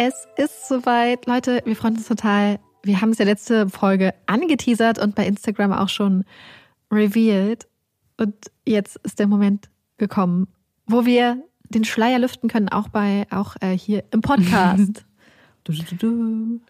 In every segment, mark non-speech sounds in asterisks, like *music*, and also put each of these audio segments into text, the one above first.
Es ist soweit. Leute, wir freuen uns total. Wir haben es ja letzte Folge angeteasert und bei Instagram auch schon revealed. Und jetzt ist der Moment gekommen, wo wir den Schleier lüften können, auch bei, auch äh, hier im Podcast. *laughs* du, du, du,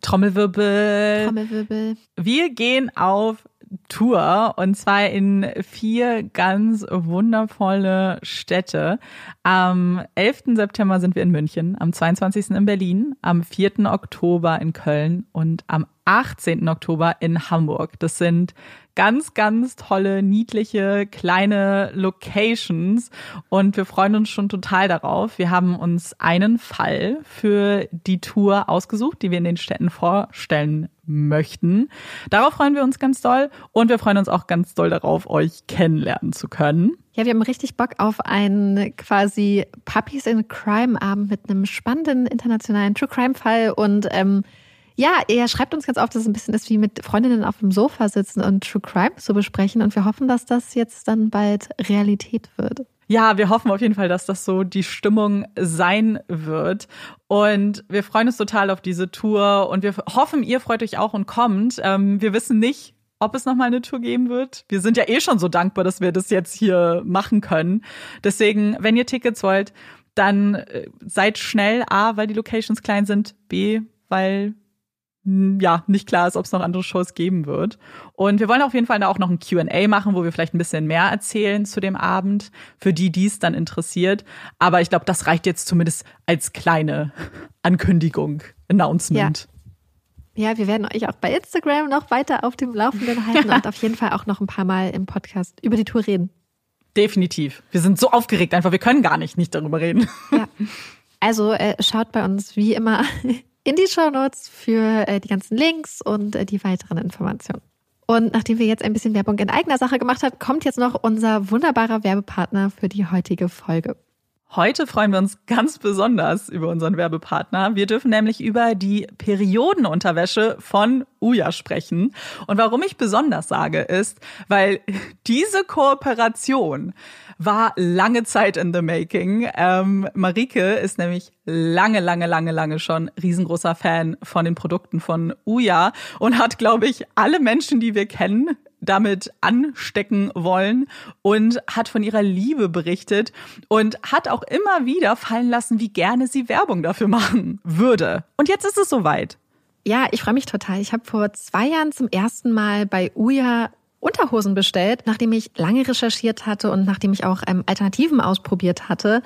Trommelwirbel. Trommelwirbel. Wir gehen auf Tour und zwar in vier ganz wundervolle Städte. Am 11. September sind wir in München, am 22. in Berlin, am 4. Oktober in Köln und am 18. Oktober in Hamburg. Das sind ganz, ganz tolle, niedliche, kleine Locations und wir freuen uns schon total darauf. Wir haben uns einen Fall für die Tour ausgesucht, die wir in den Städten vorstellen möchten. Darauf freuen wir uns ganz doll und wir freuen uns auch ganz doll darauf, euch kennenlernen zu können. Ja, wir haben richtig Bock auf einen quasi Puppies in Crime Abend mit einem spannenden internationalen True Crime Fall und ähm, ja, er schreibt uns ganz oft, dass es ein bisschen ist wie mit Freundinnen auf dem Sofa sitzen und True Crime zu besprechen. Und wir hoffen, dass das jetzt dann bald Realität wird. Ja, wir hoffen auf jeden Fall, dass das so die Stimmung sein wird. Und wir freuen uns total auf diese Tour und wir hoffen, ihr freut euch auch und kommt. Ähm, wir wissen nicht, ob es nochmal eine Tour geben wird. Wir sind ja eh schon so dankbar, dass wir das jetzt hier machen können. Deswegen, wenn ihr Tickets wollt, dann äh, seid schnell. A, weil die Locations klein sind. B, weil ja, nicht klar ist, ob es noch andere Shows geben wird. Und wir wollen auf jeden Fall auch noch ein QA machen, wo wir vielleicht ein bisschen mehr erzählen zu dem Abend, für die, die es dann interessiert. Aber ich glaube, das reicht jetzt zumindest als kleine Ankündigung, Announcement. Ja. ja. wir werden euch auch bei Instagram noch weiter auf dem Laufenden halten *laughs* und auf jeden Fall auch noch ein paar Mal im Podcast über die Tour reden. Definitiv. Wir sind so aufgeregt einfach, wir können gar nicht nicht darüber reden. Ja. Also äh, schaut bei uns wie immer in die Show Notes für äh, die ganzen Links und äh, die weiteren Informationen. Und nachdem wir jetzt ein bisschen Werbung in eigener Sache gemacht haben, kommt jetzt noch unser wunderbarer Werbepartner für die heutige Folge. Heute freuen wir uns ganz besonders über unseren Werbepartner. Wir dürfen nämlich über die Periodenunterwäsche von Uja sprechen. Und warum ich besonders sage, ist, weil *laughs* diese Kooperation war lange Zeit in the making. Ähm, Marike ist nämlich lange, lange, lange, lange schon riesengroßer Fan von den Produkten von Uja und hat, glaube ich, alle Menschen, die wir kennen, damit anstecken wollen und hat von ihrer Liebe berichtet und hat auch immer wieder fallen lassen, wie gerne sie Werbung dafür machen würde. Und jetzt ist es soweit. Ja, ich freue mich total. Ich habe vor zwei Jahren zum ersten Mal bei Uja Unterhosen bestellt, nachdem ich lange recherchiert hatte und nachdem ich auch ähm, Alternativen ausprobiert hatte.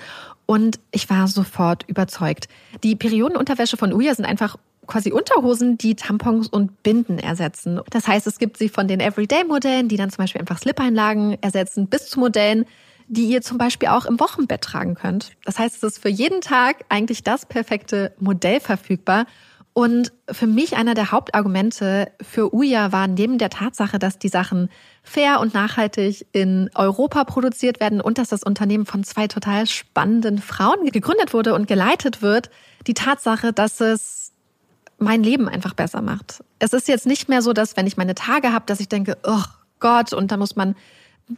Und ich war sofort überzeugt. Die Periodenunterwäsche von Uja sind einfach quasi Unterhosen, die Tampons und Binden ersetzen. Das heißt, es gibt sie von den Everyday-Modellen, die dann zum Beispiel einfach Slip-Einlagen ersetzen, bis zu Modellen, die ihr zum Beispiel auch im Wochenbett tragen könnt. Das heißt, es ist für jeden Tag eigentlich das perfekte Modell verfügbar. Und für mich einer der Hauptargumente für Uja war neben der Tatsache, dass die Sachen fair und nachhaltig in Europa produziert werden und dass das Unternehmen von zwei total spannenden Frauen gegründet wurde und geleitet wird, die Tatsache, dass es mein Leben einfach besser macht. Es ist jetzt nicht mehr so, dass wenn ich meine Tage habe, dass ich denke, oh Gott, und da muss man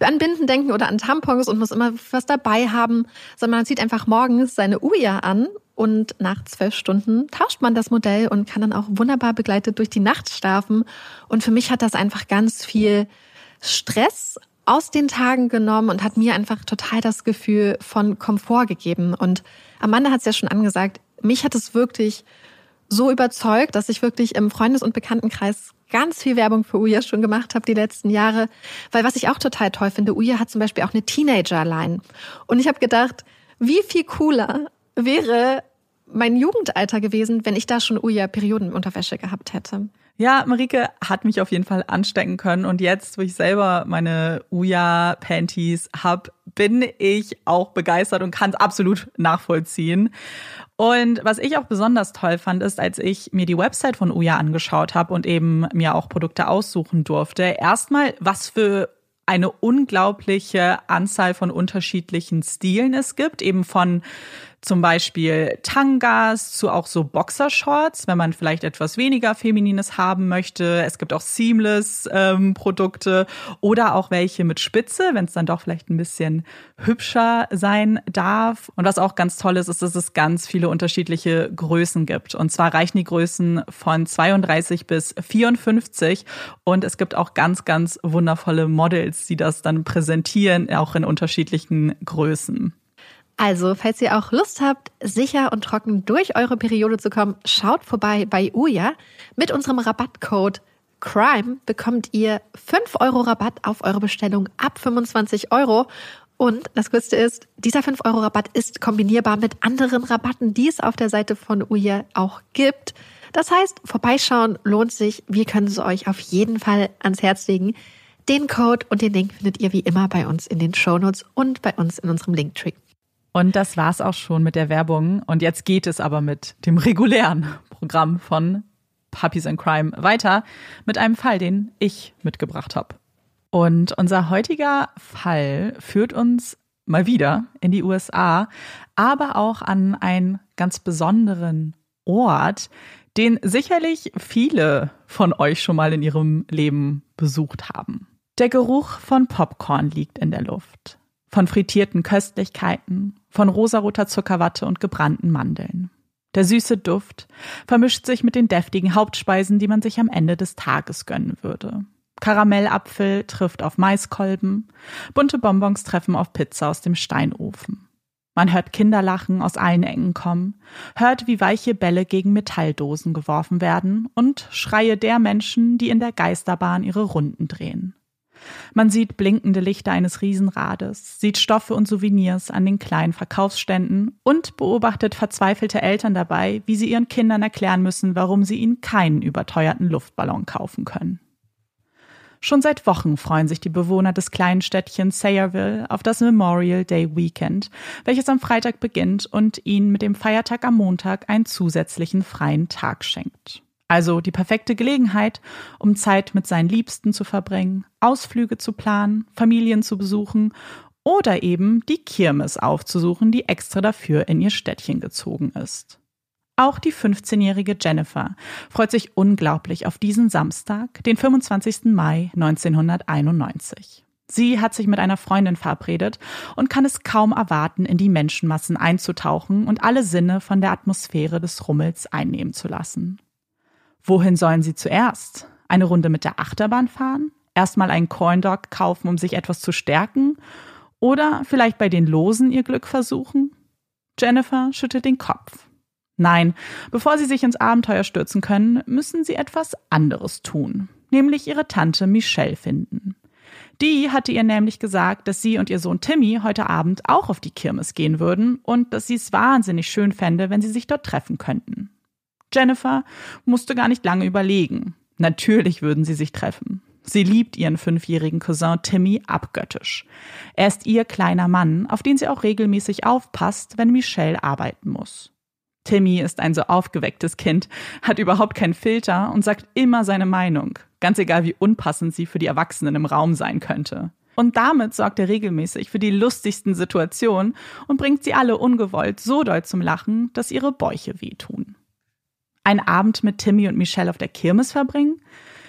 an Binden denken oder an Tampons und muss immer was dabei haben, sondern man zieht einfach morgens seine Uja an und nach zwölf Stunden tauscht man das Modell und kann dann auch wunderbar begleitet durch die Nacht schlafen. Und für mich hat das einfach ganz viel Stress aus den Tagen genommen und hat mir einfach total das Gefühl von Komfort gegeben. Und Amanda hat es ja schon angesagt, mich hat es wirklich so überzeugt, dass ich wirklich im Freundes- und Bekanntenkreis ganz viel Werbung für Uja schon gemacht habe die letzten Jahre. Weil was ich auch total toll finde, Uja hat zum Beispiel auch eine Teenager-Line. Und ich habe gedacht, wie viel cooler wäre mein Jugendalter gewesen, wenn ich da schon Uja Periodenunterwäsche gehabt hätte. Ja, Marike hat mich auf jeden Fall anstecken können. Und jetzt, wo ich selber meine Uja-Panties habe, bin ich auch begeistert und kann es absolut nachvollziehen. Und was ich auch besonders toll fand, ist, als ich mir die Website von Uja angeschaut habe und eben mir auch Produkte aussuchen durfte, erstmal, was für eine unglaubliche Anzahl von unterschiedlichen Stilen es gibt, eben von zum Beispiel Tangas zu auch so Boxershorts, wenn man vielleicht etwas weniger Feminines haben möchte. Es gibt auch Seamless-Produkte ähm, oder auch welche mit Spitze, wenn es dann doch vielleicht ein bisschen hübscher sein darf. Und was auch ganz toll ist, ist, dass es ganz viele unterschiedliche Größen gibt. Und zwar reichen die Größen von 32 bis 54. Und es gibt auch ganz, ganz wundervolle Models, die das dann präsentieren, auch in unterschiedlichen Größen. Also, falls ihr auch Lust habt, sicher und trocken durch eure Periode zu kommen, schaut vorbei bei Uja. Mit unserem Rabattcode CRIME bekommt ihr 5 Euro Rabatt auf eure Bestellung ab 25 Euro. Und das Größte ist, dieser 5 Euro Rabatt ist kombinierbar mit anderen Rabatten, die es auf der Seite von Uja auch gibt. Das heißt, vorbeischauen lohnt sich. Wir können es euch auf jeden Fall ans Herz legen. Den Code und den Link findet ihr wie immer bei uns in den Shownotes und bei uns in unserem Linktree. Und das war's auch schon mit der Werbung. Und jetzt geht es aber mit dem regulären Programm von Puppies and Crime weiter mit einem Fall, den ich mitgebracht habe. Und unser heutiger Fall führt uns mal wieder in die USA, aber auch an einen ganz besonderen Ort, den sicherlich viele von euch schon mal in ihrem Leben besucht haben. Der Geruch von Popcorn liegt in der Luft von frittierten Köstlichkeiten, von rosaroter Zuckerwatte und gebrannten Mandeln. Der süße Duft vermischt sich mit den deftigen Hauptspeisen, die man sich am Ende des Tages gönnen würde. Karamellapfel trifft auf Maiskolben, bunte Bonbons treffen auf Pizza aus dem Steinofen. Man hört Kinderlachen aus allen Ecken kommen, hört, wie weiche Bälle gegen Metalldosen geworfen werden und Schreie der Menschen, die in der Geisterbahn ihre Runden drehen. Man sieht blinkende Lichter eines Riesenrades, sieht Stoffe und Souvenirs an den kleinen Verkaufsständen und beobachtet verzweifelte Eltern dabei, wie sie ihren Kindern erklären müssen, warum sie ihnen keinen überteuerten Luftballon kaufen können. Schon seit Wochen freuen sich die Bewohner des kleinen Städtchens Sayreville auf das Memorial Day Weekend, welches am Freitag beginnt und ihnen mit dem Feiertag am Montag einen zusätzlichen freien Tag schenkt. Also die perfekte Gelegenheit, um Zeit mit seinen Liebsten zu verbringen, Ausflüge zu planen, Familien zu besuchen oder eben die Kirmes aufzusuchen, die extra dafür in ihr Städtchen gezogen ist. Auch die 15-jährige Jennifer freut sich unglaublich auf diesen Samstag, den 25. Mai 1991. Sie hat sich mit einer Freundin verabredet und kann es kaum erwarten, in die Menschenmassen einzutauchen und alle Sinne von der Atmosphäre des Rummels einnehmen zu lassen. Wohin sollen sie zuerst? Eine Runde mit der Achterbahn fahren? Erstmal einen Corndog kaufen, um sich etwas zu stärken? Oder vielleicht bei den Losen ihr Glück versuchen? Jennifer schüttelt den Kopf. Nein, bevor sie sich ins Abenteuer stürzen können, müssen sie etwas anderes tun, nämlich ihre Tante Michelle finden. Die hatte ihr nämlich gesagt, dass sie und ihr Sohn Timmy heute Abend auch auf die Kirmes gehen würden und dass sie es wahnsinnig schön fände, wenn sie sich dort treffen könnten. Jennifer musste gar nicht lange überlegen. Natürlich würden sie sich treffen. Sie liebt ihren fünfjährigen Cousin Timmy abgöttisch. Er ist ihr kleiner Mann, auf den sie auch regelmäßig aufpasst, wenn Michelle arbeiten muss. Timmy ist ein so aufgewecktes Kind, hat überhaupt keinen Filter und sagt immer seine Meinung, ganz egal wie unpassend sie für die Erwachsenen im Raum sein könnte. Und damit sorgt er regelmäßig für die lustigsten Situationen und bringt sie alle ungewollt so doll zum Lachen, dass ihre Bäuche wehtun. Ein Abend mit Timmy und Michelle auf der Kirmes verbringen?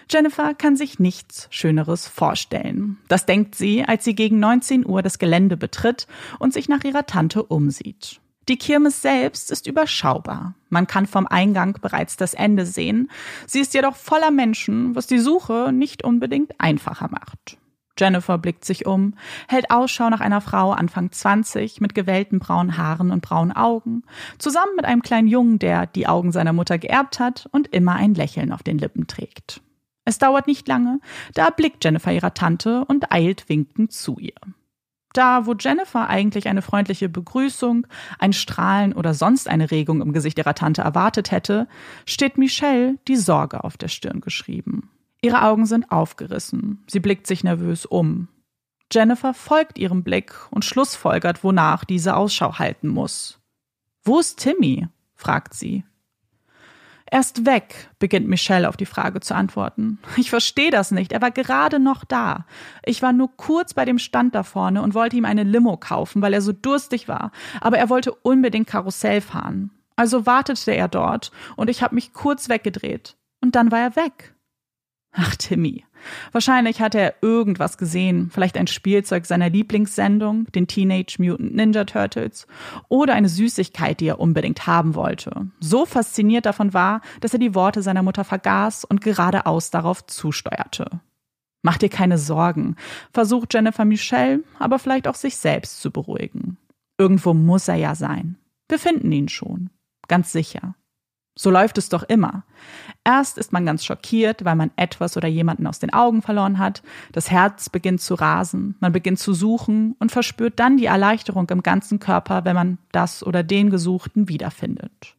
Jennifer kann sich nichts Schöneres vorstellen. Das denkt sie, als sie gegen 19 Uhr das Gelände betritt und sich nach ihrer Tante umsieht. Die Kirmes selbst ist überschaubar. Man kann vom Eingang bereits das Ende sehen. Sie ist jedoch voller Menschen, was die Suche nicht unbedingt einfacher macht. Jennifer blickt sich um, hält Ausschau nach einer Frau Anfang 20 mit gewellten braunen Haaren und braunen Augen, zusammen mit einem kleinen Jungen, der die Augen seiner Mutter geerbt hat und immer ein Lächeln auf den Lippen trägt. Es dauert nicht lange, da blickt Jennifer ihrer Tante und eilt winkend zu ihr. Da, wo Jennifer eigentlich eine freundliche Begrüßung, ein Strahlen oder sonst eine Regung im Gesicht ihrer Tante erwartet hätte, steht Michelle die Sorge auf der Stirn geschrieben. Ihre Augen sind aufgerissen. Sie blickt sich nervös um. Jennifer folgt ihrem Blick und schlussfolgert, wonach diese Ausschau halten muss. Wo ist Timmy? fragt sie. Er ist weg, beginnt Michelle auf die Frage zu antworten. Ich verstehe das nicht. Er war gerade noch da. Ich war nur kurz bei dem Stand da vorne und wollte ihm eine Limo kaufen, weil er so durstig war. Aber er wollte unbedingt Karussell fahren. Also wartete er dort und ich habe mich kurz weggedreht. Und dann war er weg. Ach, Timmy. Wahrscheinlich hatte er irgendwas gesehen, vielleicht ein Spielzeug seiner Lieblingssendung, den Teenage Mutant Ninja Turtles, oder eine Süßigkeit, die er unbedingt haben wollte. So fasziniert davon war, dass er die Worte seiner Mutter vergaß und geradeaus darauf zusteuerte. Mach dir keine Sorgen, versucht Jennifer Michelle, aber vielleicht auch sich selbst zu beruhigen. Irgendwo muss er ja sein. Wir finden ihn schon. Ganz sicher. So läuft es doch immer. Erst ist man ganz schockiert, weil man etwas oder jemanden aus den Augen verloren hat, das Herz beginnt zu rasen, man beginnt zu suchen und verspürt dann die Erleichterung im ganzen Körper, wenn man das oder den Gesuchten wiederfindet.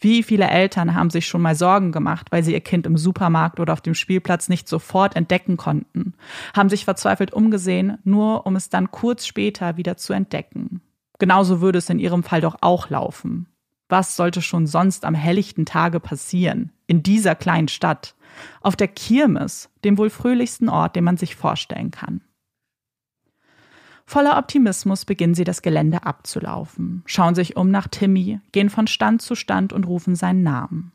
Wie viele Eltern haben sich schon mal Sorgen gemacht, weil sie ihr Kind im Supermarkt oder auf dem Spielplatz nicht sofort entdecken konnten, haben sich verzweifelt umgesehen, nur um es dann kurz später wieder zu entdecken. Genauso würde es in ihrem Fall doch auch laufen. Was sollte schon sonst am helllichten Tage passieren? In dieser kleinen Stadt? Auf der Kirmes, dem wohl fröhlichsten Ort, den man sich vorstellen kann. Voller Optimismus beginnen sie das Gelände abzulaufen, schauen sich um nach Timmy, gehen von Stand zu Stand und rufen seinen Namen.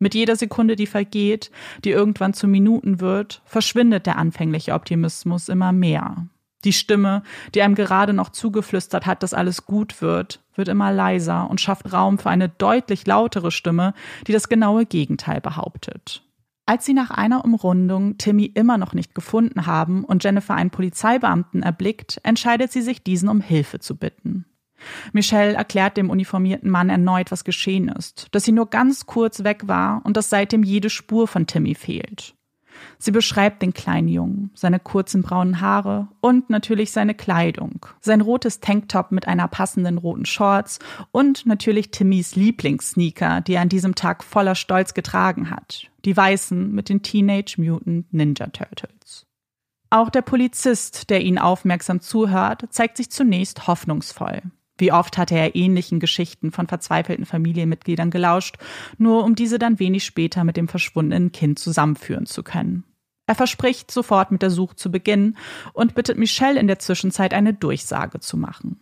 Mit jeder Sekunde, die vergeht, die irgendwann zu Minuten wird, verschwindet der anfängliche Optimismus immer mehr. Die Stimme, die einem gerade noch zugeflüstert hat, dass alles gut wird, wird immer leiser und schafft Raum für eine deutlich lautere Stimme, die das genaue Gegenteil behauptet. Als sie nach einer Umrundung Timmy immer noch nicht gefunden haben und Jennifer einen Polizeibeamten erblickt, entscheidet sie sich, diesen um Hilfe zu bitten. Michelle erklärt dem uniformierten Mann erneut, was geschehen ist, dass sie nur ganz kurz weg war und dass seitdem jede Spur von Timmy fehlt. Sie beschreibt den kleinen Jungen, seine kurzen braunen Haare und natürlich seine Kleidung. Sein rotes Tanktop mit einer passenden roten Shorts und natürlich Timmys Lieblingssneaker, die er an diesem Tag voller Stolz getragen hat. Die weißen mit den Teenage Mutant Ninja Turtles. Auch der Polizist, der ihnen aufmerksam zuhört, zeigt sich zunächst hoffnungsvoll. Wie oft hatte er ähnlichen Geschichten von verzweifelten Familienmitgliedern gelauscht, nur um diese dann wenig später mit dem verschwundenen Kind zusammenführen zu können. Er verspricht, sofort mit der Suche zu beginnen und bittet Michelle in der Zwischenzeit eine Durchsage zu machen.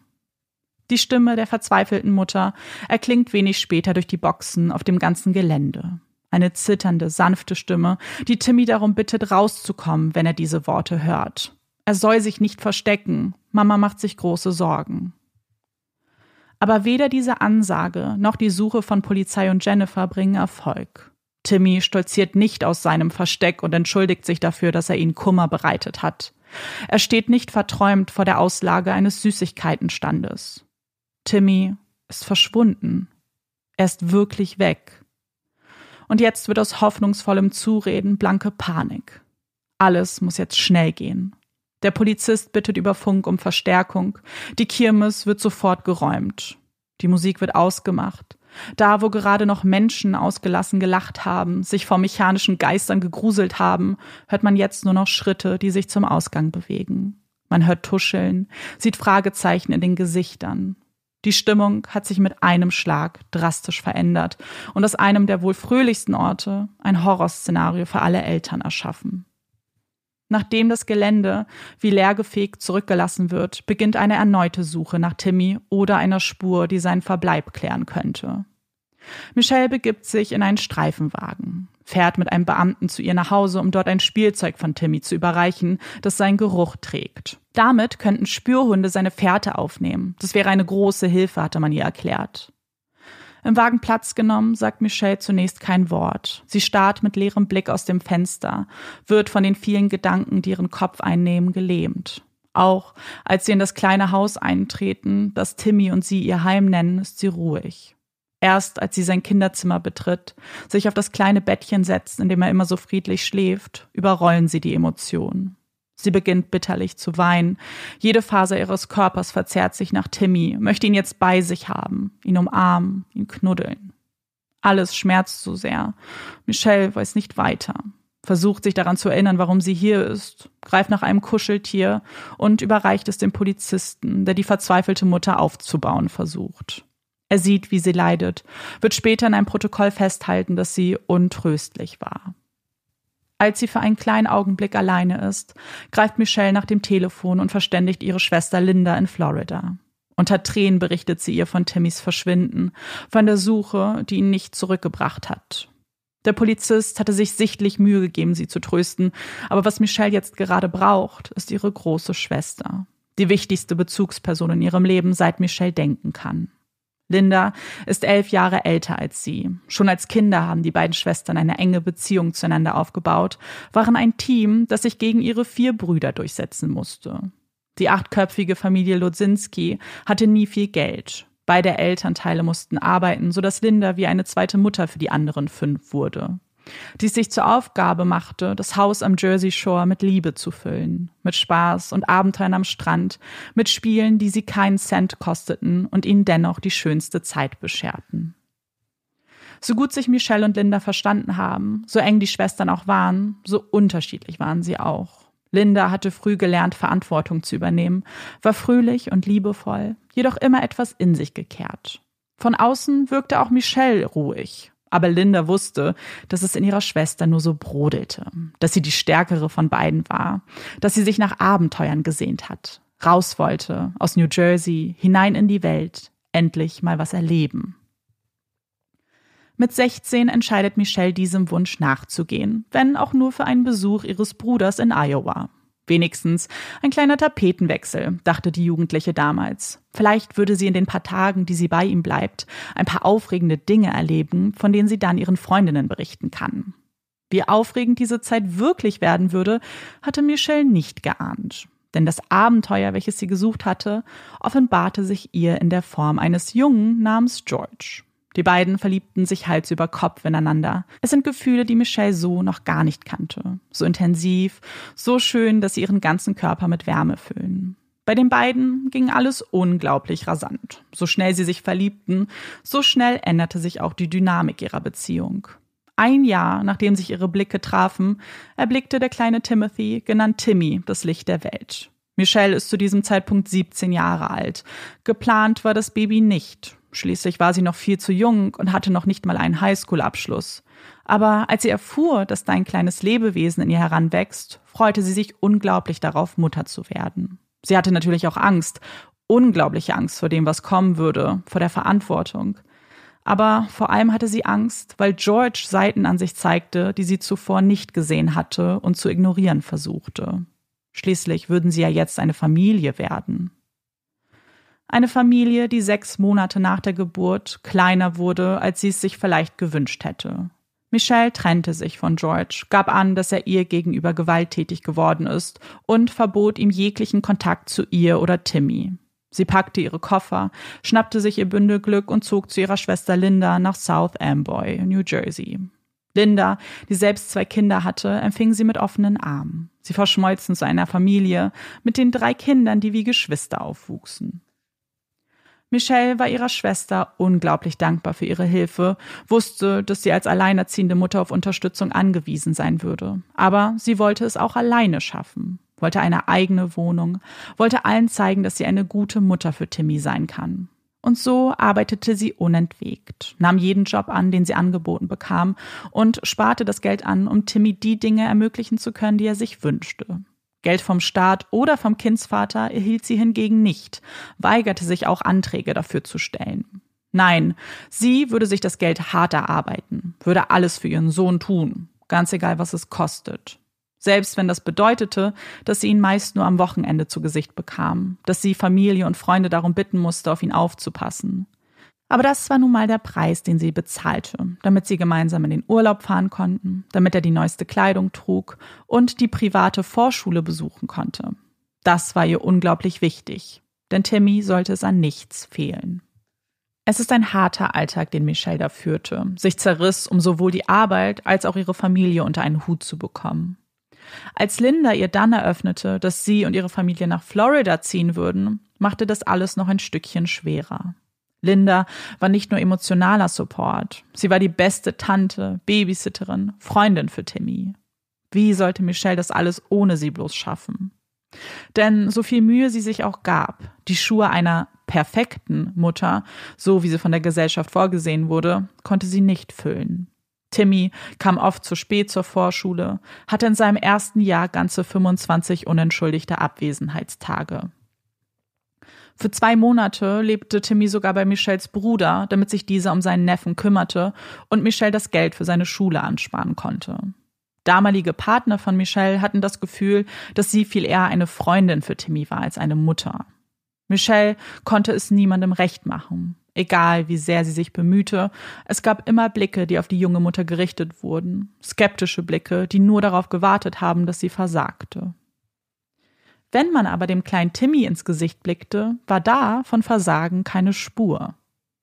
Die Stimme der verzweifelten Mutter erklingt wenig später durch die Boxen auf dem ganzen Gelände. Eine zitternde, sanfte Stimme, die Timmy darum bittet, rauszukommen, wenn er diese Worte hört. Er soll sich nicht verstecken. Mama macht sich große Sorgen. Aber weder diese Ansage noch die Suche von Polizei und Jennifer bringen Erfolg. Timmy stolziert nicht aus seinem Versteck und entschuldigt sich dafür, dass er ihnen Kummer bereitet hat. Er steht nicht verträumt vor der Auslage eines Süßigkeitenstandes. Timmy ist verschwunden. Er ist wirklich weg. Und jetzt wird aus hoffnungsvollem Zureden blanke Panik. Alles muss jetzt schnell gehen. Der Polizist bittet über Funk um Verstärkung. Die Kirmes wird sofort geräumt. Die Musik wird ausgemacht. Da, wo gerade noch Menschen ausgelassen gelacht haben, sich vor mechanischen Geistern gegruselt haben, hört man jetzt nur noch Schritte, die sich zum Ausgang bewegen. Man hört Tuscheln, sieht Fragezeichen in den Gesichtern. Die Stimmung hat sich mit einem Schlag drastisch verändert und aus einem der wohl fröhlichsten Orte ein Horrorszenario für alle Eltern erschaffen. Nachdem das Gelände wie leergefegt zurückgelassen wird, beginnt eine erneute Suche nach Timmy oder einer Spur, die seinen Verbleib klären könnte. Michelle begibt sich in einen Streifenwagen, fährt mit einem Beamten zu ihr nach Hause, um dort ein Spielzeug von Timmy zu überreichen, das seinen Geruch trägt. Damit könnten Spürhunde seine Fährte aufnehmen. Das wäre eine große Hilfe, hatte man ihr erklärt. Im Wagen Platz genommen, sagt Michelle zunächst kein Wort. Sie starrt mit leerem Blick aus dem Fenster, wird von den vielen Gedanken, die ihren Kopf einnehmen, gelähmt. Auch als sie in das kleine Haus eintreten, das Timmy und sie ihr Heim nennen, ist sie ruhig. Erst als sie sein Kinderzimmer betritt, sich auf das kleine Bettchen setzt, in dem er immer so friedlich schläft, überrollen sie die Emotionen. Sie beginnt bitterlich zu weinen. Jede Faser ihres Körpers verzerrt sich nach Timmy, möchte ihn jetzt bei sich haben, ihn umarmen, ihn knuddeln. Alles schmerzt so sehr. Michelle weiß nicht weiter, versucht sich daran zu erinnern, warum sie hier ist, greift nach einem Kuscheltier und überreicht es dem Polizisten, der die verzweifelte Mutter aufzubauen versucht. Er sieht, wie sie leidet, wird später in einem Protokoll festhalten, dass sie untröstlich war. Als sie für einen kleinen Augenblick alleine ist, greift Michelle nach dem Telefon und verständigt ihre Schwester Linda in Florida. Unter Tränen berichtet sie ihr von Timmys Verschwinden, von der Suche, die ihn nicht zurückgebracht hat. Der Polizist hatte sich sichtlich Mühe gegeben, sie zu trösten, aber was Michelle jetzt gerade braucht, ist ihre große Schwester. Die wichtigste Bezugsperson in ihrem Leben, seit Michelle denken kann. Linda ist elf Jahre älter als sie. Schon als Kinder haben die beiden Schwestern eine enge Beziehung zueinander aufgebaut, waren ein Team, das sich gegen ihre vier Brüder durchsetzen musste. Die achtköpfige Familie Lodzinski hatte nie viel Geld. Beide Elternteile mussten arbeiten, sodass Linda wie eine zweite Mutter für die anderen fünf wurde die es sich zur Aufgabe machte, das Haus am Jersey Shore mit Liebe zu füllen, mit Spaß und Abenteuern am Strand, mit Spielen, die sie keinen Cent kosteten und ihnen dennoch die schönste Zeit bescherten. So gut sich Michelle und Linda verstanden haben, so eng die Schwestern auch waren, so unterschiedlich waren sie auch. Linda hatte früh gelernt, Verantwortung zu übernehmen, war fröhlich und liebevoll, jedoch immer etwas in sich gekehrt. Von außen wirkte auch Michelle ruhig, aber Linda wusste, dass es in ihrer Schwester nur so brodelte, dass sie die stärkere von beiden war, dass sie sich nach Abenteuern gesehnt hat, raus wollte, aus New Jersey, hinein in die Welt, endlich mal was erleben. Mit 16 entscheidet Michelle diesem Wunsch nachzugehen, wenn auch nur für einen Besuch ihres Bruders in Iowa. Wenigstens ein kleiner Tapetenwechsel, dachte die Jugendliche damals. Vielleicht würde sie in den paar Tagen, die sie bei ihm bleibt, ein paar aufregende Dinge erleben, von denen sie dann ihren Freundinnen berichten kann. Wie aufregend diese Zeit wirklich werden würde, hatte Michelle nicht geahnt. Denn das Abenteuer, welches sie gesucht hatte, offenbarte sich ihr in der Form eines Jungen namens George. Die beiden verliebten sich Hals über Kopf ineinander. Es sind Gefühle, die Michelle so noch gar nicht kannte. So intensiv, so schön, dass sie ihren ganzen Körper mit Wärme füllen. Bei den beiden ging alles unglaublich rasant. So schnell sie sich verliebten, so schnell änderte sich auch die Dynamik ihrer Beziehung. Ein Jahr, nachdem sich ihre Blicke trafen, erblickte der kleine Timothy, genannt Timmy, das Licht der Welt. Michelle ist zu diesem Zeitpunkt 17 Jahre alt. Geplant war das Baby nicht. Schließlich war sie noch viel zu jung und hatte noch nicht mal einen Highschool-Abschluss. Aber als sie erfuhr, dass dein kleines Lebewesen in ihr heranwächst, freute sie sich unglaublich darauf, Mutter zu werden. Sie hatte natürlich auch Angst, unglaubliche Angst vor dem, was kommen würde, vor der Verantwortung. Aber vor allem hatte sie Angst, weil George Seiten an sich zeigte, die sie zuvor nicht gesehen hatte und zu ignorieren versuchte. Schließlich würden sie ja jetzt eine Familie werden. Eine Familie, die sechs Monate nach der Geburt kleiner wurde, als sie es sich vielleicht gewünscht hätte. Michelle trennte sich von George, gab an, dass er ihr gegenüber gewalttätig geworden ist und verbot ihm jeglichen Kontakt zu ihr oder Timmy. Sie packte ihre Koffer, schnappte sich ihr Bündelglück und zog zu ihrer Schwester Linda nach South Amboy, New Jersey. Linda, die selbst zwei Kinder hatte, empfing sie mit offenen Armen. Sie verschmolzen zu einer Familie mit den drei Kindern, die wie Geschwister aufwuchsen. Michelle war ihrer Schwester unglaublich dankbar für ihre Hilfe, wusste, dass sie als alleinerziehende Mutter auf Unterstützung angewiesen sein würde. Aber sie wollte es auch alleine schaffen, wollte eine eigene Wohnung, wollte allen zeigen, dass sie eine gute Mutter für Timmy sein kann. Und so arbeitete sie unentwegt, nahm jeden Job an, den sie angeboten bekam, und sparte das Geld an, um Timmy die Dinge ermöglichen zu können, die er sich wünschte. Geld vom Staat oder vom Kindsvater erhielt sie hingegen nicht, weigerte sich auch Anträge dafür zu stellen. Nein, sie würde sich das Geld hart erarbeiten, würde alles für ihren Sohn tun, ganz egal, was es kostet. Selbst wenn das bedeutete, dass sie ihn meist nur am Wochenende zu Gesicht bekam, dass sie Familie und Freunde darum bitten musste, auf ihn aufzupassen. Aber das war nun mal der Preis, den sie bezahlte, damit sie gemeinsam in den Urlaub fahren konnten, damit er die neueste Kleidung trug und die private Vorschule besuchen konnte. Das war ihr unglaublich wichtig, denn Timmy sollte es an nichts fehlen. Es ist ein harter Alltag, den Michelle da führte, sich zerriss, um sowohl die Arbeit als auch ihre Familie unter einen Hut zu bekommen. Als Linda ihr dann eröffnete, dass sie und ihre Familie nach Florida ziehen würden, machte das alles noch ein Stückchen schwerer. Linda war nicht nur emotionaler Support, sie war die beste Tante, Babysitterin, Freundin für Timmy. Wie sollte Michelle das alles ohne sie bloß schaffen? Denn so viel Mühe sie sich auch gab, die Schuhe einer perfekten Mutter, so wie sie von der Gesellschaft vorgesehen wurde, konnte sie nicht füllen. Timmy kam oft zu spät zur Vorschule, hatte in seinem ersten Jahr ganze 25 unentschuldigte Abwesenheitstage. Für zwei Monate lebte Timmy sogar bei Michelles Bruder, damit sich dieser um seinen Neffen kümmerte und Michelle das Geld für seine Schule ansparen konnte. Damalige Partner von Michelle hatten das Gefühl, dass sie viel eher eine Freundin für Timmy war als eine Mutter. Michelle konnte es niemandem recht machen. Egal wie sehr sie sich bemühte, es gab immer Blicke, die auf die junge Mutter gerichtet wurden, skeptische Blicke, die nur darauf gewartet haben, dass sie versagte. Wenn man aber dem kleinen Timmy ins Gesicht blickte, war da von Versagen keine Spur.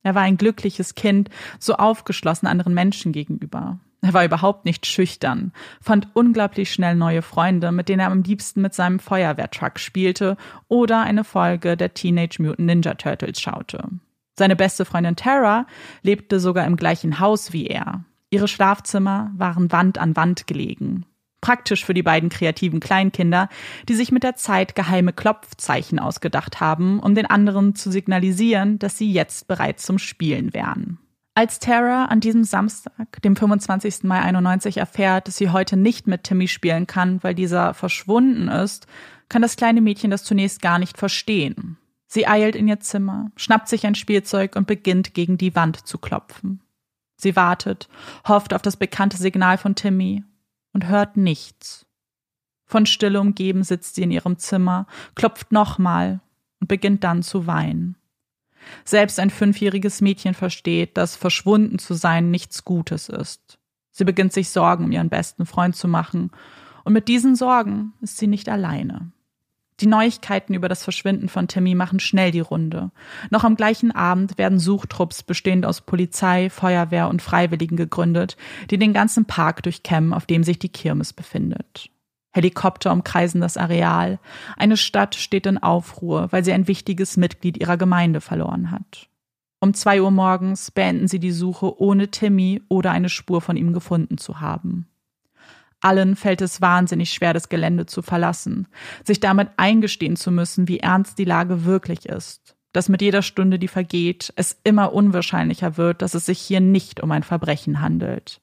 Er war ein glückliches Kind, so aufgeschlossen anderen Menschen gegenüber. Er war überhaupt nicht schüchtern, fand unglaublich schnell neue Freunde, mit denen er am liebsten mit seinem Feuerwehrtruck spielte oder eine Folge der Teenage Mutant Ninja Turtles schaute. Seine beste Freundin Tara lebte sogar im gleichen Haus wie er. Ihre Schlafzimmer waren Wand an Wand gelegen. Praktisch für die beiden kreativen Kleinkinder, die sich mit der Zeit geheime Klopfzeichen ausgedacht haben, um den anderen zu signalisieren, dass sie jetzt bereit zum Spielen wären. Als Tara an diesem Samstag, dem 25. Mai 91, erfährt, dass sie heute nicht mit Timmy spielen kann, weil dieser verschwunden ist, kann das kleine Mädchen das zunächst gar nicht verstehen. Sie eilt in ihr Zimmer, schnappt sich ein Spielzeug und beginnt gegen die Wand zu klopfen. Sie wartet, hofft auf das bekannte Signal von Timmy und hört nichts. Von Stille umgeben sitzt sie in ihrem Zimmer, klopft nochmal und beginnt dann zu weinen. Selbst ein fünfjähriges Mädchen versteht, dass verschwunden zu sein nichts Gutes ist. Sie beginnt sich Sorgen um ihren besten Freund zu machen, und mit diesen Sorgen ist sie nicht alleine. Die Neuigkeiten über das Verschwinden von Timmy machen schnell die Runde. Noch am gleichen Abend werden Suchtrupps bestehend aus Polizei, Feuerwehr und Freiwilligen gegründet, die den ganzen Park durchkämmen, auf dem sich die Kirmes befindet. Helikopter umkreisen das Areal. Eine Stadt steht in Aufruhr, weil sie ein wichtiges Mitglied ihrer Gemeinde verloren hat. Um zwei Uhr morgens beenden sie die Suche, ohne Timmy oder eine Spur von ihm gefunden zu haben. Allen fällt es wahnsinnig schwer, das Gelände zu verlassen, sich damit eingestehen zu müssen, wie ernst die Lage wirklich ist, dass mit jeder Stunde, die vergeht, es immer unwahrscheinlicher wird, dass es sich hier nicht um ein Verbrechen handelt.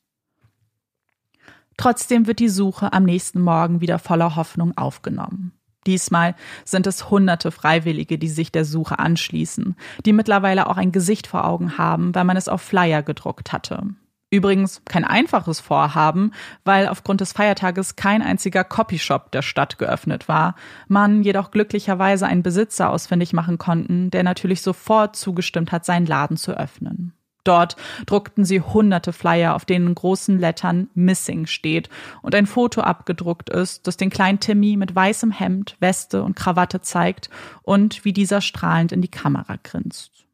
Trotzdem wird die Suche am nächsten Morgen wieder voller Hoffnung aufgenommen. Diesmal sind es hunderte Freiwillige, die sich der Suche anschließen, die mittlerweile auch ein Gesicht vor Augen haben, weil man es auf Flyer gedruckt hatte. Übrigens kein einfaches Vorhaben, weil aufgrund des Feiertages kein einziger Copyshop der Stadt geöffnet war, man jedoch glücklicherweise einen Besitzer ausfindig machen konnten, der natürlich sofort zugestimmt hat, seinen Laden zu öffnen. Dort druckten sie hunderte Flyer, auf denen in großen Lettern Missing steht und ein Foto abgedruckt ist, das den kleinen Timmy mit weißem Hemd, Weste und Krawatte zeigt und wie dieser strahlend in die Kamera grinst.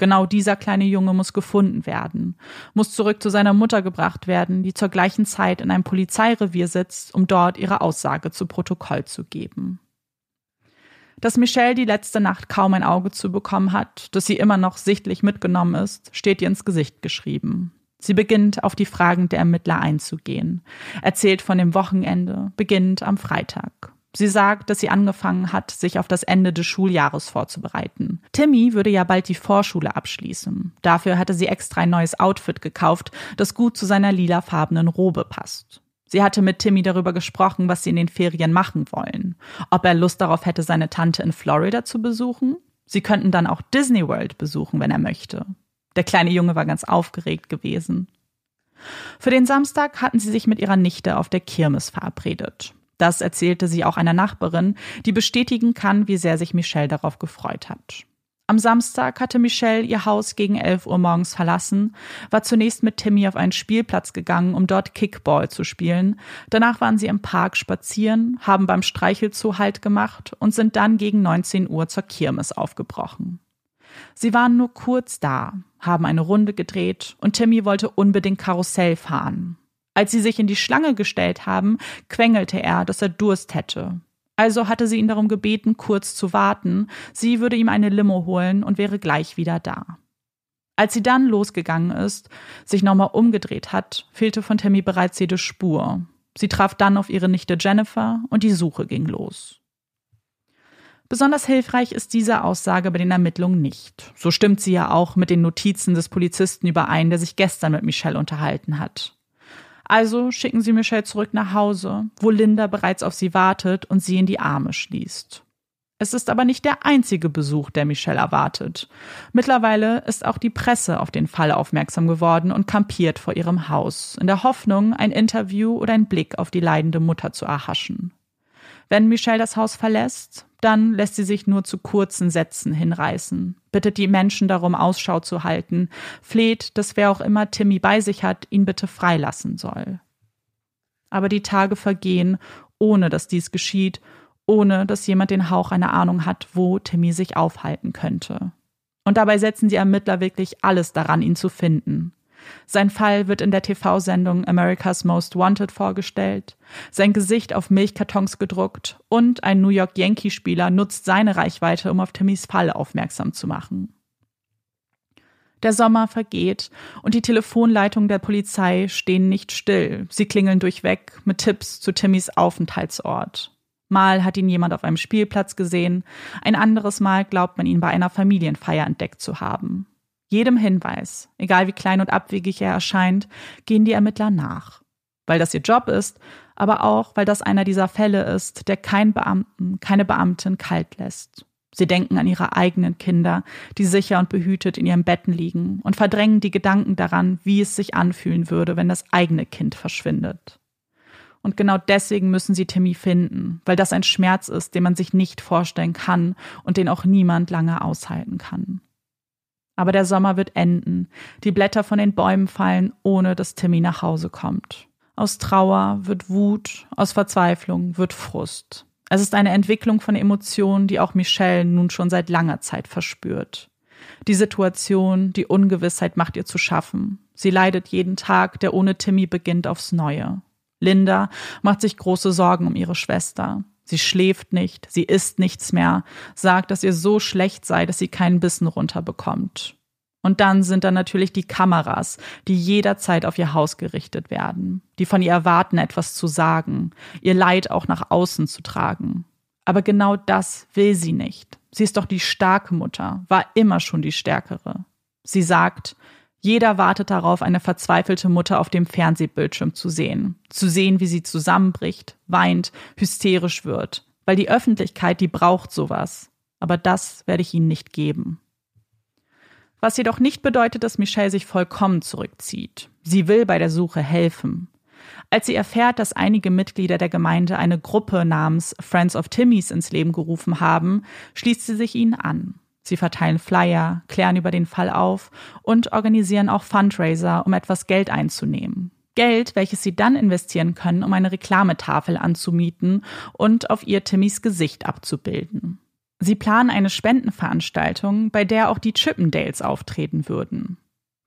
Genau dieser kleine Junge muss gefunden werden, muss zurück zu seiner Mutter gebracht werden, die zur gleichen Zeit in einem Polizeirevier sitzt, um dort ihre Aussage zu Protokoll zu geben. Dass Michelle die letzte Nacht kaum ein Auge zu bekommen hat, dass sie immer noch sichtlich mitgenommen ist, steht ihr ins Gesicht geschrieben. Sie beginnt auf die Fragen der Ermittler einzugehen, erzählt von dem Wochenende, beginnt am Freitag. Sie sagt, dass sie angefangen hat, sich auf das Ende des Schuljahres vorzubereiten. Timmy würde ja bald die Vorschule abschließen. Dafür hatte sie extra ein neues Outfit gekauft, das gut zu seiner lilafarbenen Robe passt. Sie hatte mit Timmy darüber gesprochen, was sie in den Ferien machen wollen. Ob er Lust darauf hätte, seine Tante in Florida zu besuchen? Sie könnten dann auch Disney World besuchen, wenn er möchte. Der kleine Junge war ganz aufgeregt gewesen. Für den Samstag hatten sie sich mit ihrer Nichte auf der Kirmes verabredet. Das erzählte sie auch einer Nachbarin, die bestätigen kann, wie sehr sich Michelle darauf gefreut hat. Am Samstag hatte Michelle ihr Haus gegen 11 Uhr morgens verlassen, war zunächst mit Timmy auf einen Spielplatz gegangen, um dort Kickball zu spielen. Danach waren sie im Park spazieren, haben beim Streichelzoo Halt gemacht und sind dann gegen 19 Uhr zur Kirmes aufgebrochen. Sie waren nur kurz da, haben eine Runde gedreht und Timmy wollte unbedingt Karussell fahren. Als sie sich in die Schlange gestellt haben, quengelte er, dass er Durst hätte. Also hatte sie ihn darum gebeten, kurz zu warten, sie würde ihm eine Limo holen und wäre gleich wieder da. Als sie dann losgegangen ist, sich nochmal umgedreht hat, fehlte von Tammy bereits jede Spur. Sie traf dann auf ihre Nichte Jennifer und die Suche ging los. Besonders hilfreich ist diese Aussage bei den Ermittlungen nicht. So stimmt sie ja auch mit den Notizen des Polizisten überein, der sich gestern mit Michelle unterhalten hat. Also schicken sie Michelle zurück nach Hause, wo Linda bereits auf sie wartet und sie in die Arme schließt. Es ist aber nicht der einzige Besuch, der Michelle erwartet. Mittlerweile ist auch die Presse auf den Fall aufmerksam geworden und kampiert vor ihrem Haus, in der Hoffnung, ein Interview oder einen Blick auf die leidende Mutter zu erhaschen. Wenn Michelle das Haus verlässt, dann lässt sie sich nur zu kurzen Sätzen hinreißen, bittet die Menschen darum, Ausschau zu halten, fleht, dass wer auch immer Timmy bei sich hat, ihn bitte freilassen soll. Aber die Tage vergehen, ohne dass dies geschieht, ohne dass jemand den Hauch einer Ahnung hat, wo Timmy sich aufhalten könnte. Und dabei setzen die Ermittler wirklich alles daran, ihn zu finden. Sein Fall wird in der TV-Sendung America's Most Wanted vorgestellt, sein Gesicht auf Milchkartons gedruckt und ein New York Yankee-Spieler nutzt seine Reichweite, um auf Timmys Fall aufmerksam zu machen. Der Sommer vergeht und die Telefonleitungen der Polizei stehen nicht still. Sie klingeln durchweg mit Tipps zu Timmys Aufenthaltsort. Mal hat ihn jemand auf einem Spielplatz gesehen, ein anderes Mal glaubt man ihn bei einer Familienfeier entdeckt zu haben. Jedem Hinweis, egal wie klein und abwegig er erscheint, gehen die Ermittler nach. Weil das ihr Job ist, aber auch, weil das einer dieser Fälle ist, der keinen Beamten, keine Beamtin kalt lässt. Sie denken an ihre eigenen Kinder, die sicher und behütet in ihren Betten liegen und verdrängen die Gedanken daran, wie es sich anfühlen würde, wenn das eigene Kind verschwindet. Und genau deswegen müssen sie Timmy finden, weil das ein Schmerz ist, den man sich nicht vorstellen kann und den auch niemand lange aushalten kann. Aber der Sommer wird enden, die Blätter von den Bäumen fallen, ohne dass Timmy nach Hause kommt. Aus Trauer wird Wut, aus Verzweiflung wird Frust. Es ist eine Entwicklung von Emotionen, die auch Michelle nun schon seit langer Zeit verspürt. Die Situation, die Ungewissheit macht ihr zu schaffen. Sie leidet jeden Tag, der ohne Timmy beginnt, aufs Neue. Linda macht sich große Sorgen um ihre Schwester. Sie schläft nicht, sie isst nichts mehr, sagt, dass ihr so schlecht sei, dass sie keinen Bissen runterbekommt. Und dann sind da natürlich die Kameras, die jederzeit auf ihr Haus gerichtet werden, die von ihr erwarten, etwas zu sagen, ihr Leid auch nach außen zu tragen. Aber genau das will sie nicht. Sie ist doch die starke Mutter, war immer schon die stärkere. Sie sagt, jeder wartet darauf, eine verzweifelte Mutter auf dem Fernsehbildschirm zu sehen. Zu sehen, wie sie zusammenbricht, weint, hysterisch wird. Weil die Öffentlichkeit, die braucht sowas. Aber das werde ich ihnen nicht geben. Was jedoch nicht bedeutet, dass Michelle sich vollkommen zurückzieht. Sie will bei der Suche helfen. Als sie erfährt, dass einige Mitglieder der Gemeinde eine Gruppe namens Friends of Timmys ins Leben gerufen haben, schließt sie sich ihnen an. Sie verteilen Flyer, klären über den Fall auf und organisieren auch Fundraiser, um etwas Geld einzunehmen. Geld, welches sie dann investieren können, um eine Reklametafel anzumieten und auf ihr Timmys Gesicht abzubilden. Sie planen eine Spendenveranstaltung, bei der auch die Chippendales auftreten würden.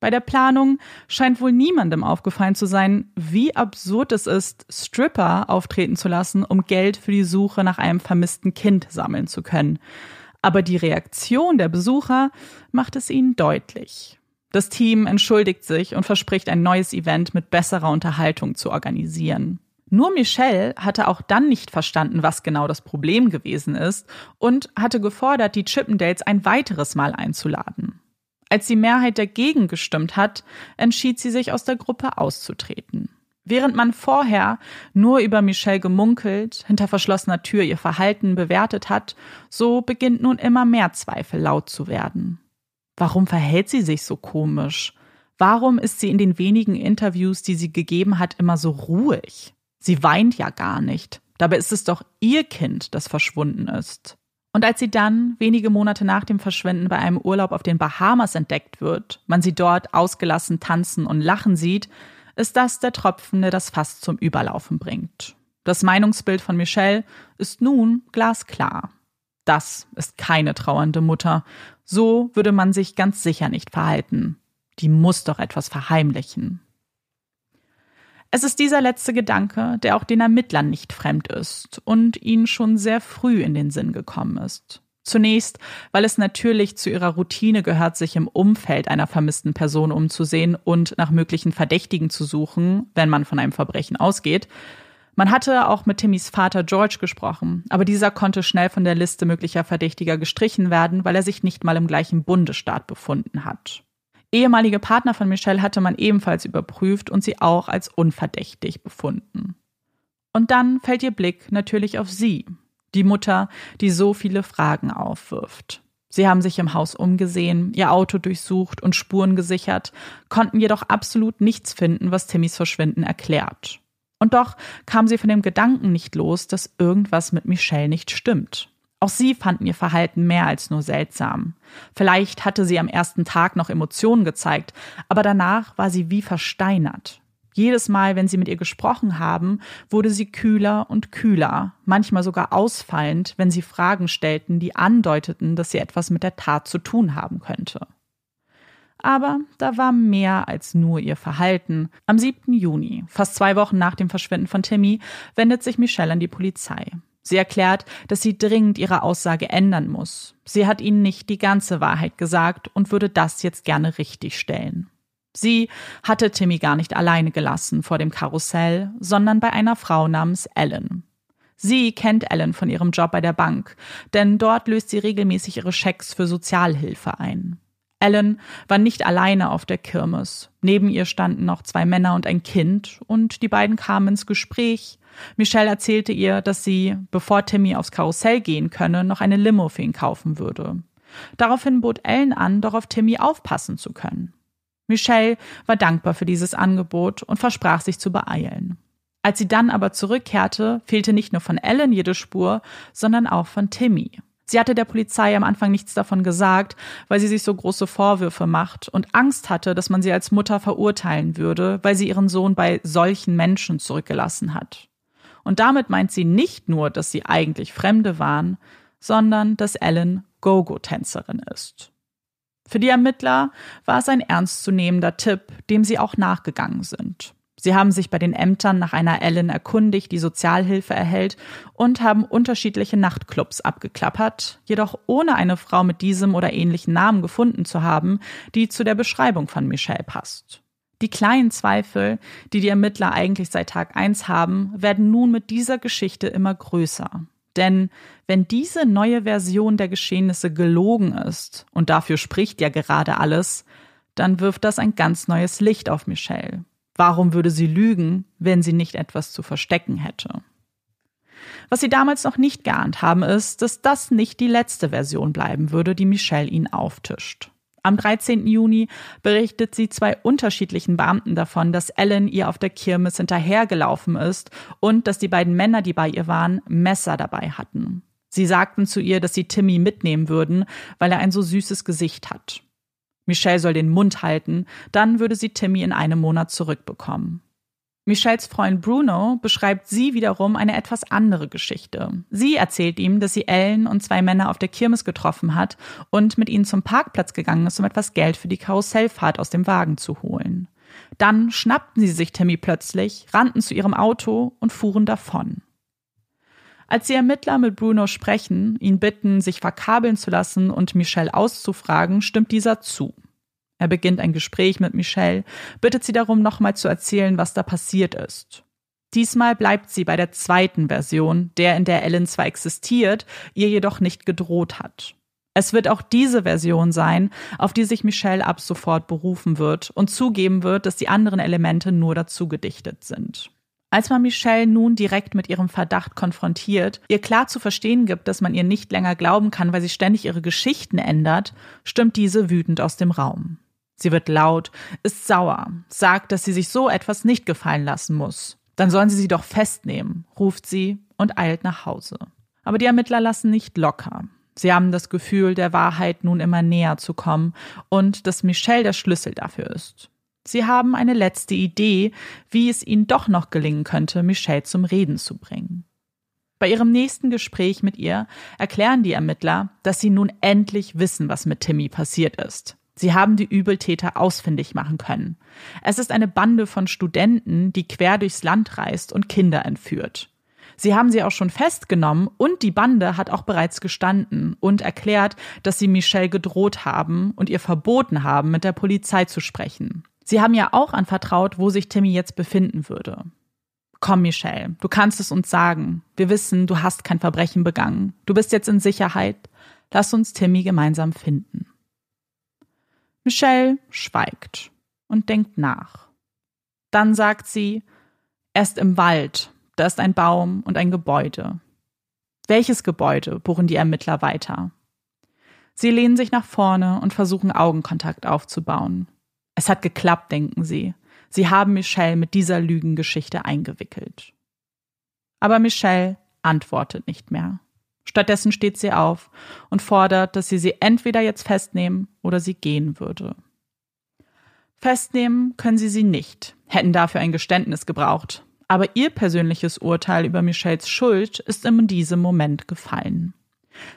Bei der Planung scheint wohl niemandem aufgefallen zu sein, wie absurd es ist, Stripper auftreten zu lassen, um Geld für die Suche nach einem vermissten Kind sammeln zu können. Aber die Reaktion der Besucher macht es ihnen deutlich. Das Team entschuldigt sich und verspricht, ein neues Event mit besserer Unterhaltung zu organisieren. Nur Michelle hatte auch dann nicht verstanden, was genau das Problem gewesen ist und hatte gefordert, die Chippendales ein weiteres Mal einzuladen. Als die Mehrheit dagegen gestimmt hat, entschied sie sich aus der Gruppe auszutreten. Während man vorher nur über Michelle gemunkelt, hinter verschlossener Tür ihr Verhalten bewertet hat, so beginnt nun immer mehr Zweifel laut zu werden. Warum verhält sie sich so komisch? Warum ist sie in den wenigen Interviews, die sie gegeben hat, immer so ruhig? Sie weint ja gar nicht. Dabei ist es doch ihr Kind, das verschwunden ist. Und als sie dann, wenige Monate nach dem Verschwinden bei einem Urlaub auf den Bahamas entdeckt wird, man sie dort ausgelassen tanzen und lachen sieht, ist das der Tropfen, der das Fass zum Überlaufen bringt. Das Meinungsbild von Michelle ist nun glasklar. Das ist keine trauernde Mutter. So würde man sich ganz sicher nicht verhalten. Die muss doch etwas verheimlichen. Es ist dieser letzte Gedanke, der auch den Ermittlern nicht fremd ist und ihnen schon sehr früh in den Sinn gekommen ist. Zunächst, weil es natürlich zu ihrer Routine gehört, sich im Umfeld einer vermissten Person umzusehen und nach möglichen Verdächtigen zu suchen, wenn man von einem Verbrechen ausgeht. Man hatte auch mit Timmys Vater George gesprochen, aber dieser konnte schnell von der Liste möglicher Verdächtiger gestrichen werden, weil er sich nicht mal im gleichen Bundesstaat befunden hat. Ehemalige Partner von Michelle hatte man ebenfalls überprüft und sie auch als unverdächtig befunden. Und dann fällt ihr Blick natürlich auf sie, die Mutter, die so viele Fragen aufwirft. Sie haben sich im Haus umgesehen, ihr Auto durchsucht und Spuren gesichert, konnten jedoch absolut nichts finden, was Timmys Verschwinden erklärt. Und doch kam sie von dem Gedanken nicht los, dass irgendwas mit Michelle nicht stimmt. Auch sie fanden ihr Verhalten mehr als nur seltsam. Vielleicht hatte sie am ersten Tag noch Emotionen gezeigt, aber danach war sie wie versteinert. Jedes Mal, wenn sie mit ihr gesprochen haben, wurde sie kühler und kühler, manchmal sogar ausfallend, wenn sie Fragen stellten, die andeuteten, dass sie etwas mit der Tat zu tun haben könnte. Aber da war mehr als nur ihr Verhalten. Am 7. Juni, fast zwei Wochen nach dem Verschwinden von Timmy, wendet sich Michelle an die Polizei. Sie erklärt, dass sie dringend ihre Aussage ändern muss. Sie hat ihnen nicht die ganze Wahrheit gesagt und würde das jetzt gerne richtigstellen. Sie hatte Timmy gar nicht alleine gelassen vor dem Karussell, sondern bei einer Frau namens Ellen. Sie kennt Ellen von ihrem Job bei der Bank, denn dort löst sie regelmäßig ihre Schecks für Sozialhilfe ein. Ellen war nicht alleine auf der Kirmes. Neben ihr standen noch zwei Männer und ein Kind, und die beiden kamen ins Gespräch. Michelle erzählte ihr, dass sie, bevor Timmy aufs Karussell gehen könne, noch eine Limo für ihn kaufen würde. Daraufhin bot Ellen an, doch auf Timmy aufpassen zu können. Michelle war dankbar für dieses Angebot und versprach sich zu beeilen. Als sie dann aber zurückkehrte, fehlte nicht nur von Ellen jede Spur, sondern auch von Timmy. Sie hatte der Polizei am Anfang nichts davon gesagt, weil sie sich so große Vorwürfe macht und Angst hatte, dass man sie als Mutter verurteilen würde, weil sie ihren Sohn bei solchen Menschen zurückgelassen hat. Und damit meint sie nicht nur, dass sie eigentlich Fremde waren, sondern dass Ellen Go-Go-Tänzerin ist. Für die Ermittler war es ein ernstzunehmender Tipp, dem sie auch nachgegangen sind. Sie haben sich bei den Ämtern nach einer Ellen erkundigt, die Sozialhilfe erhält, und haben unterschiedliche Nachtclubs abgeklappert, jedoch ohne eine Frau mit diesem oder ähnlichen Namen gefunden zu haben, die zu der Beschreibung von Michelle passt. Die kleinen Zweifel, die die Ermittler eigentlich seit Tag eins haben, werden nun mit dieser Geschichte immer größer. Denn wenn diese neue Version der Geschehnisse gelogen ist, und dafür spricht ja gerade alles, dann wirft das ein ganz neues Licht auf Michelle. Warum würde sie lügen, wenn sie nicht etwas zu verstecken hätte? Was sie damals noch nicht geahnt haben, ist, dass das nicht die letzte Version bleiben würde, die Michelle ihnen auftischt. Am 13. Juni berichtet sie zwei unterschiedlichen Beamten davon, dass Ellen ihr auf der Kirmes hinterhergelaufen ist und dass die beiden Männer, die bei ihr waren, Messer dabei hatten. Sie sagten zu ihr, dass sie Timmy mitnehmen würden, weil er ein so süßes Gesicht hat. Michelle soll den Mund halten, dann würde sie Timmy in einem Monat zurückbekommen. Michelles Freund Bruno beschreibt sie wiederum eine etwas andere Geschichte. Sie erzählt ihm, dass sie Ellen und zwei Männer auf der Kirmes getroffen hat und mit ihnen zum Parkplatz gegangen ist, um etwas Geld für die Karussellfahrt aus dem Wagen zu holen. Dann schnappten sie sich Timmy plötzlich, rannten zu ihrem Auto und fuhren davon. Als die Ermittler mit Bruno sprechen, ihn bitten, sich verkabeln zu lassen und Michelle auszufragen, stimmt dieser zu. Er beginnt ein Gespräch mit Michelle, bittet sie darum, nochmal zu erzählen, was da passiert ist. Diesmal bleibt sie bei der zweiten Version, der in der Ellen zwar existiert, ihr jedoch nicht gedroht hat. Es wird auch diese Version sein, auf die sich Michelle ab sofort berufen wird und zugeben wird, dass die anderen Elemente nur dazu gedichtet sind. Als man Michelle nun direkt mit ihrem Verdacht konfrontiert, ihr klar zu verstehen gibt, dass man ihr nicht länger glauben kann, weil sie ständig ihre Geschichten ändert, stimmt diese wütend aus dem Raum. Sie wird laut, ist sauer, sagt, dass sie sich so etwas nicht gefallen lassen muss. Dann sollen sie sie doch festnehmen, ruft sie und eilt nach Hause. Aber die Ermittler lassen nicht locker. Sie haben das Gefühl, der Wahrheit nun immer näher zu kommen und dass Michelle der Schlüssel dafür ist. Sie haben eine letzte Idee, wie es ihnen doch noch gelingen könnte, Michelle zum Reden zu bringen. Bei ihrem nächsten Gespräch mit ihr erklären die Ermittler, dass sie nun endlich wissen, was mit Timmy passiert ist. Sie haben die Übeltäter ausfindig machen können. Es ist eine Bande von Studenten, die quer durchs Land reist und Kinder entführt. Sie haben sie auch schon festgenommen und die Bande hat auch bereits gestanden und erklärt, dass sie Michelle gedroht haben und ihr verboten haben, mit der Polizei zu sprechen. Sie haben ja auch anvertraut, wo sich Timmy jetzt befinden würde. Komm, Michelle, du kannst es uns sagen. Wir wissen, du hast kein Verbrechen begangen. Du bist jetzt in Sicherheit. Lass uns Timmy gemeinsam finden. Michelle schweigt und denkt nach. Dann sagt sie, er ist im Wald, da ist ein Baum und ein Gebäude. Welches Gebäude? bohren die Ermittler weiter. Sie lehnen sich nach vorne und versuchen Augenkontakt aufzubauen. Es hat geklappt, denken sie. Sie haben Michelle mit dieser Lügengeschichte eingewickelt. Aber Michelle antwortet nicht mehr. Stattdessen steht sie auf und fordert, dass sie sie entweder jetzt festnehmen oder sie gehen würde. Festnehmen können sie sie nicht, hätten dafür ein Geständnis gebraucht. Aber ihr persönliches Urteil über Michelles Schuld ist in diesem Moment gefallen.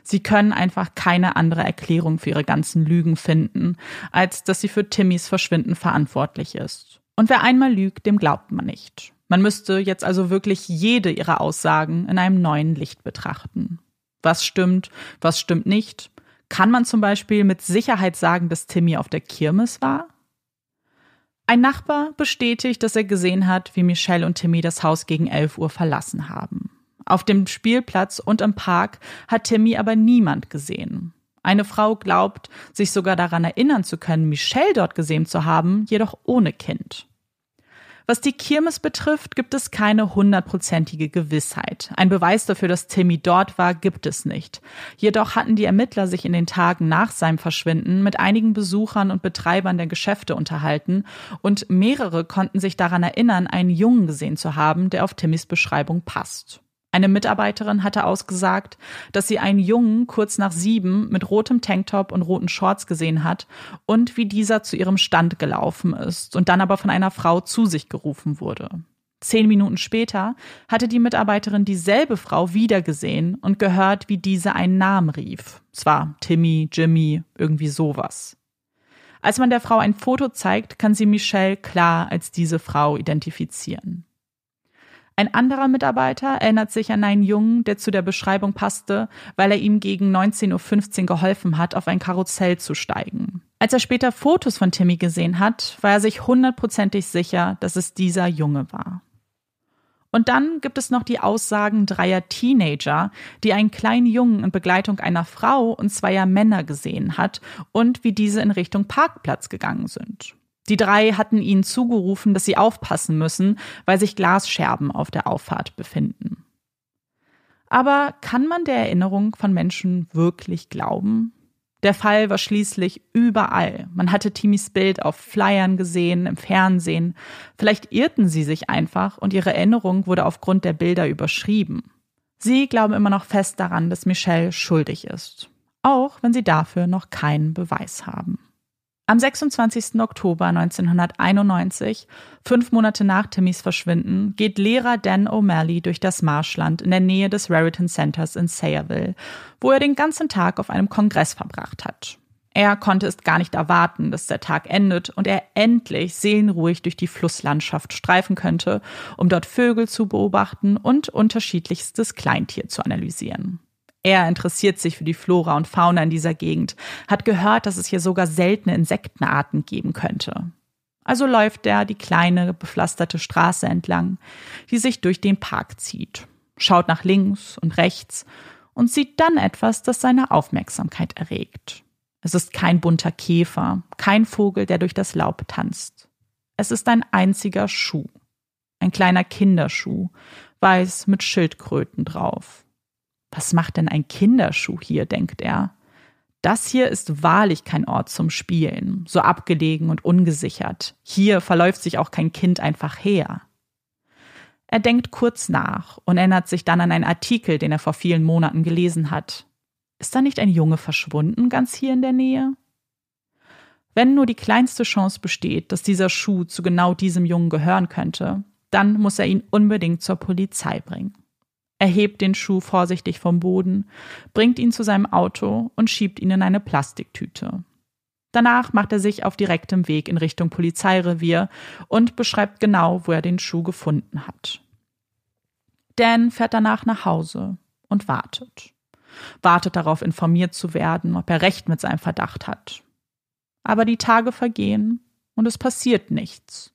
Sie können einfach keine andere Erklärung für ihre ganzen Lügen finden, als dass sie für Timmys Verschwinden verantwortlich ist. Und wer einmal lügt, dem glaubt man nicht. Man müsste jetzt also wirklich jede ihrer Aussagen in einem neuen Licht betrachten. Was stimmt, was stimmt nicht? Kann man zum Beispiel mit Sicherheit sagen, dass Timmy auf der Kirmes war? Ein Nachbar bestätigt, dass er gesehen hat, wie Michelle und Timmy das Haus gegen 11 Uhr verlassen haben. Auf dem Spielplatz und im Park hat Timmy aber niemand gesehen. Eine Frau glaubt, sich sogar daran erinnern zu können, Michelle dort gesehen zu haben, jedoch ohne Kind. Was die Kirmes betrifft, gibt es keine hundertprozentige Gewissheit. Ein Beweis dafür, dass Timmy dort war, gibt es nicht. Jedoch hatten die Ermittler sich in den Tagen nach seinem Verschwinden mit einigen Besuchern und Betreibern der Geschäfte unterhalten und mehrere konnten sich daran erinnern, einen Jungen gesehen zu haben, der auf Timmys Beschreibung passt. Eine Mitarbeiterin hatte ausgesagt, dass sie einen Jungen kurz nach sieben mit rotem Tanktop und roten Shorts gesehen hat und wie dieser zu ihrem Stand gelaufen ist und dann aber von einer Frau zu sich gerufen wurde. Zehn Minuten später hatte die Mitarbeiterin dieselbe Frau wiedergesehen und gehört, wie diese einen Namen rief. Zwar Timmy, Jimmy, irgendwie sowas. Als man der Frau ein Foto zeigt, kann sie Michelle klar als diese Frau identifizieren. Ein anderer Mitarbeiter erinnert sich an einen Jungen, der zu der Beschreibung passte, weil er ihm gegen 19.15 Uhr geholfen hat, auf ein Karussell zu steigen. Als er später Fotos von Timmy gesehen hat, war er sich hundertprozentig sicher, dass es dieser Junge war. Und dann gibt es noch die Aussagen dreier Teenager, die einen kleinen Jungen in Begleitung einer Frau und zweier Männer gesehen hat und wie diese in Richtung Parkplatz gegangen sind. Die drei hatten ihnen zugerufen, dass sie aufpassen müssen, weil sich Glasscherben auf der Auffahrt befinden. Aber kann man der Erinnerung von Menschen wirklich glauben? Der Fall war schließlich überall. Man hatte Timmys Bild auf Flyern gesehen, im Fernsehen. Vielleicht irrten sie sich einfach und ihre Erinnerung wurde aufgrund der Bilder überschrieben. Sie glauben immer noch fest daran, dass Michelle schuldig ist. Auch wenn sie dafür noch keinen Beweis haben. Am 26. Oktober 1991, fünf Monate nach Timmys Verschwinden, geht Lehrer Dan O'Malley durch das Marschland in der Nähe des Raritan Centers in Sayreville, wo er den ganzen Tag auf einem Kongress verbracht hat. Er konnte es gar nicht erwarten, dass der Tag endet und er endlich seelenruhig durch die Flusslandschaft streifen könnte, um dort Vögel zu beobachten und unterschiedlichstes Kleintier zu analysieren. Er interessiert sich für die Flora und Fauna in dieser Gegend, hat gehört, dass es hier sogar seltene Insektenarten geben könnte. Also läuft er die kleine, bepflasterte Straße entlang, die sich durch den Park zieht, schaut nach links und rechts und sieht dann etwas, das seine Aufmerksamkeit erregt. Es ist kein bunter Käfer, kein Vogel, der durch das Laub tanzt. Es ist ein einziger Schuh. Ein kleiner Kinderschuh, weiß mit Schildkröten drauf. Was macht denn ein Kinderschuh hier, denkt er. Das hier ist wahrlich kein Ort zum Spielen, so abgelegen und ungesichert. Hier verläuft sich auch kein Kind einfach her. Er denkt kurz nach und erinnert sich dann an einen Artikel, den er vor vielen Monaten gelesen hat. Ist da nicht ein Junge verschwunden, ganz hier in der Nähe? Wenn nur die kleinste Chance besteht, dass dieser Schuh zu genau diesem Jungen gehören könnte, dann muss er ihn unbedingt zur Polizei bringen. Er hebt den Schuh vorsichtig vom Boden, bringt ihn zu seinem Auto und schiebt ihn in eine Plastiktüte. Danach macht er sich auf direktem Weg in Richtung Polizeirevier und beschreibt genau, wo er den Schuh gefunden hat. Dan fährt danach nach Hause und wartet. Wartet darauf, informiert zu werden, ob er recht mit seinem Verdacht hat. Aber die Tage vergehen und es passiert nichts.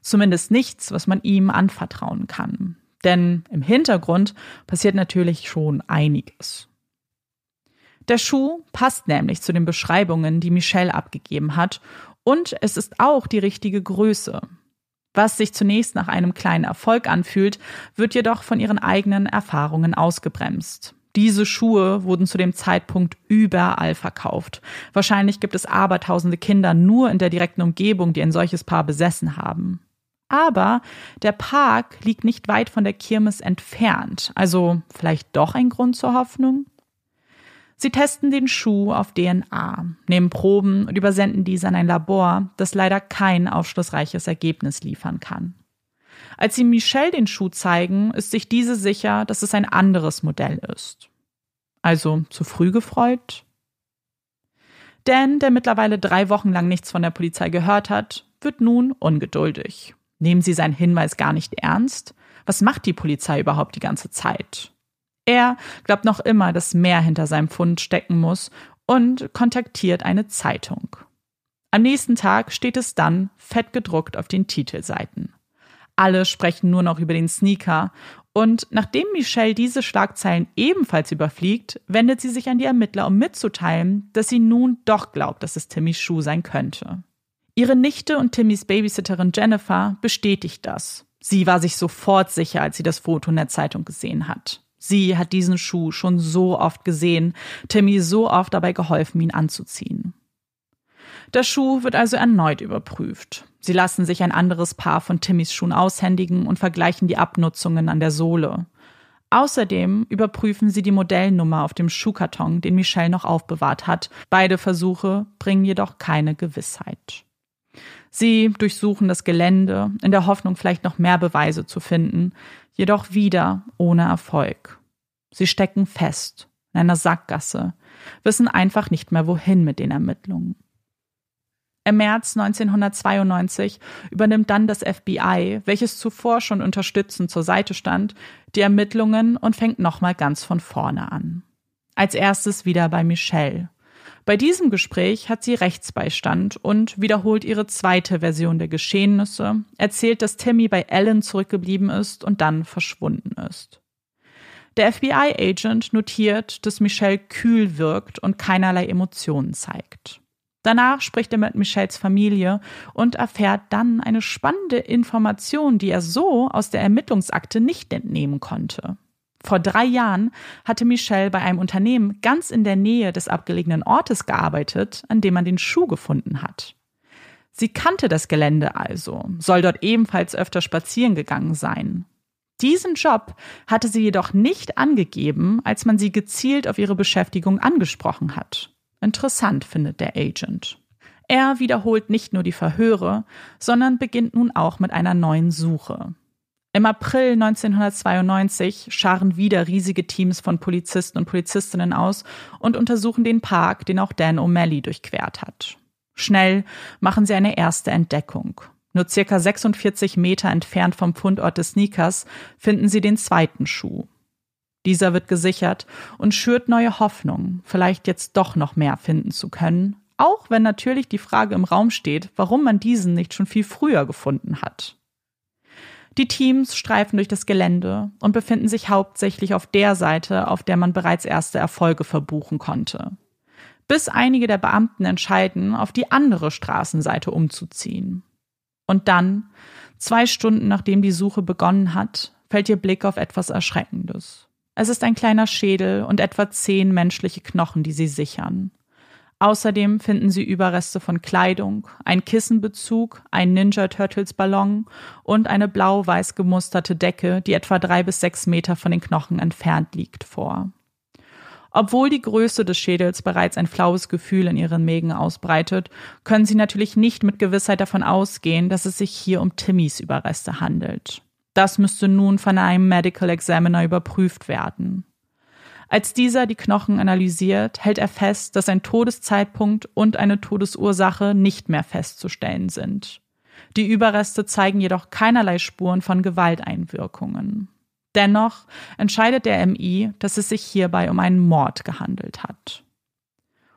Zumindest nichts, was man ihm anvertrauen kann. Denn im Hintergrund passiert natürlich schon einiges. Der Schuh passt nämlich zu den Beschreibungen, die Michelle abgegeben hat, und es ist auch die richtige Größe. Was sich zunächst nach einem kleinen Erfolg anfühlt, wird jedoch von ihren eigenen Erfahrungen ausgebremst. Diese Schuhe wurden zu dem Zeitpunkt überall verkauft. Wahrscheinlich gibt es abertausende Kinder nur in der direkten Umgebung, die ein solches Paar besessen haben. Aber der Park liegt nicht weit von der Kirmes entfernt, also vielleicht doch ein Grund zur Hoffnung? Sie testen den Schuh auf DNA, nehmen Proben und übersenden diese an ein Labor, das leider kein aufschlussreiches Ergebnis liefern kann. Als sie Michelle den Schuh zeigen, ist sich diese sicher, dass es ein anderes Modell ist. Also zu früh gefreut? Dan, der mittlerweile drei Wochen lang nichts von der Polizei gehört hat, wird nun ungeduldig. Nehmen Sie seinen Hinweis gar nicht ernst? Was macht die Polizei überhaupt die ganze Zeit? Er glaubt noch immer, dass mehr hinter seinem Fund stecken muss und kontaktiert eine Zeitung. Am nächsten Tag steht es dann fett gedruckt auf den Titelseiten. Alle sprechen nur noch über den Sneaker und nachdem Michelle diese Schlagzeilen ebenfalls überfliegt, wendet sie sich an die Ermittler, um mitzuteilen, dass sie nun doch glaubt, dass es Timmys Schuh sein könnte. Ihre Nichte und Timmys Babysitterin Jennifer bestätigt das. Sie war sich sofort sicher, als sie das Foto in der Zeitung gesehen hat. Sie hat diesen Schuh schon so oft gesehen, Timmy so oft dabei geholfen, ihn anzuziehen. Der Schuh wird also erneut überprüft. Sie lassen sich ein anderes Paar von Timmys Schuhen aushändigen und vergleichen die Abnutzungen an der Sohle. Außerdem überprüfen sie die Modellnummer auf dem Schuhkarton, den Michelle noch aufbewahrt hat. Beide Versuche bringen jedoch keine Gewissheit. Sie durchsuchen das Gelände in der Hoffnung, vielleicht noch mehr Beweise zu finden, jedoch wieder ohne Erfolg. Sie stecken fest in einer Sackgasse, wissen einfach nicht mehr wohin mit den Ermittlungen. Im März 1992 übernimmt dann das FBI, welches zuvor schon unterstützend zur Seite stand, die Ermittlungen und fängt nochmal ganz von vorne an. Als erstes wieder bei Michelle. Bei diesem Gespräch hat sie Rechtsbeistand und wiederholt ihre zweite Version der Geschehnisse, erzählt, dass Timmy bei Ellen zurückgeblieben ist und dann verschwunden ist. Der FBI-Agent notiert, dass Michelle kühl wirkt und keinerlei Emotionen zeigt. Danach spricht er mit Michelles Familie und erfährt dann eine spannende Information, die er so aus der Ermittlungsakte nicht entnehmen konnte. Vor drei Jahren hatte Michelle bei einem Unternehmen ganz in der Nähe des abgelegenen Ortes gearbeitet, an dem man den Schuh gefunden hat. Sie kannte das Gelände also, soll dort ebenfalls öfter spazieren gegangen sein. Diesen Job hatte sie jedoch nicht angegeben, als man sie gezielt auf ihre Beschäftigung angesprochen hat. Interessant findet der Agent. Er wiederholt nicht nur die Verhöre, sondern beginnt nun auch mit einer neuen Suche. Im April 1992 scharen wieder riesige Teams von Polizisten und Polizistinnen aus und untersuchen den Park, den auch Dan O'Malley durchquert hat. Schnell machen sie eine erste Entdeckung. Nur circa 46 Meter entfernt vom Fundort des Sneakers finden sie den zweiten Schuh. Dieser wird gesichert und schürt neue Hoffnung, vielleicht jetzt doch noch mehr finden zu können, auch wenn natürlich die Frage im Raum steht, warum man diesen nicht schon viel früher gefunden hat. Die Teams streifen durch das Gelände und befinden sich hauptsächlich auf der Seite, auf der man bereits erste Erfolge verbuchen konnte. Bis einige der Beamten entscheiden, auf die andere Straßenseite umzuziehen. Und dann, zwei Stunden nachdem die Suche begonnen hat, fällt ihr Blick auf etwas Erschreckendes. Es ist ein kleiner Schädel und etwa zehn menschliche Knochen, die sie sichern. Außerdem finden sie Überreste von Kleidung, ein Kissenbezug, ein Ninja Turtles Ballon und eine blau-weiß gemusterte Decke, die etwa drei bis sechs Meter von den Knochen entfernt liegt, vor. Obwohl die Größe des Schädels bereits ein flaues Gefühl in ihren Mägen ausbreitet, können sie natürlich nicht mit Gewissheit davon ausgehen, dass es sich hier um Timmys Überreste handelt. Das müsste nun von einem Medical Examiner überprüft werden. Als dieser die Knochen analysiert, hält er fest, dass ein Todeszeitpunkt und eine Todesursache nicht mehr festzustellen sind. Die Überreste zeigen jedoch keinerlei Spuren von Gewalteinwirkungen. Dennoch entscheidet der MI, dass es sich hierbei um einen Mord gehandelt hat.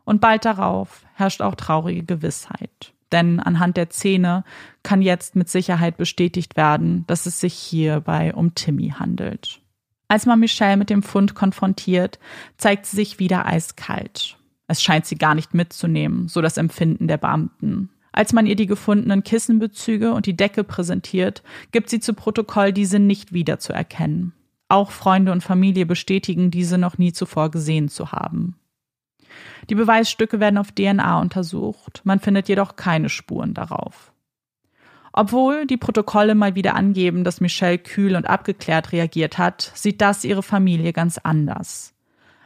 Und bald darauf herrscht auch traurige Gewissheit denn anhand der Zähne kann jetzt mit Sicherheit bestätigt werden, dass es sich hierbei um Timmy handelt. Als man Michelle mit dem Fund konfrontiert, zeigt sie sich wieder eiskalt. Es scheint sie gar nicht mitzunehmen, so das Empfinden der Beamten. Als man ihr die gefundenen Kissenbezüge und die Decke präsentiert, gibt sie zu Protokoll, diese nicht wiederzuerkennen. Auch Freunde und Familie bestätigen, diese noch nie zuvor gesehen zu haben. Die Beweisstücke werden auf DNA untersucht, man findet jedoch keine Spuren darauf. Obwohl die Protokolle mal wieder angeben, dass Michelle kühl und abgeklärt reagiert hat, sieht das ihre Familie ganz anders.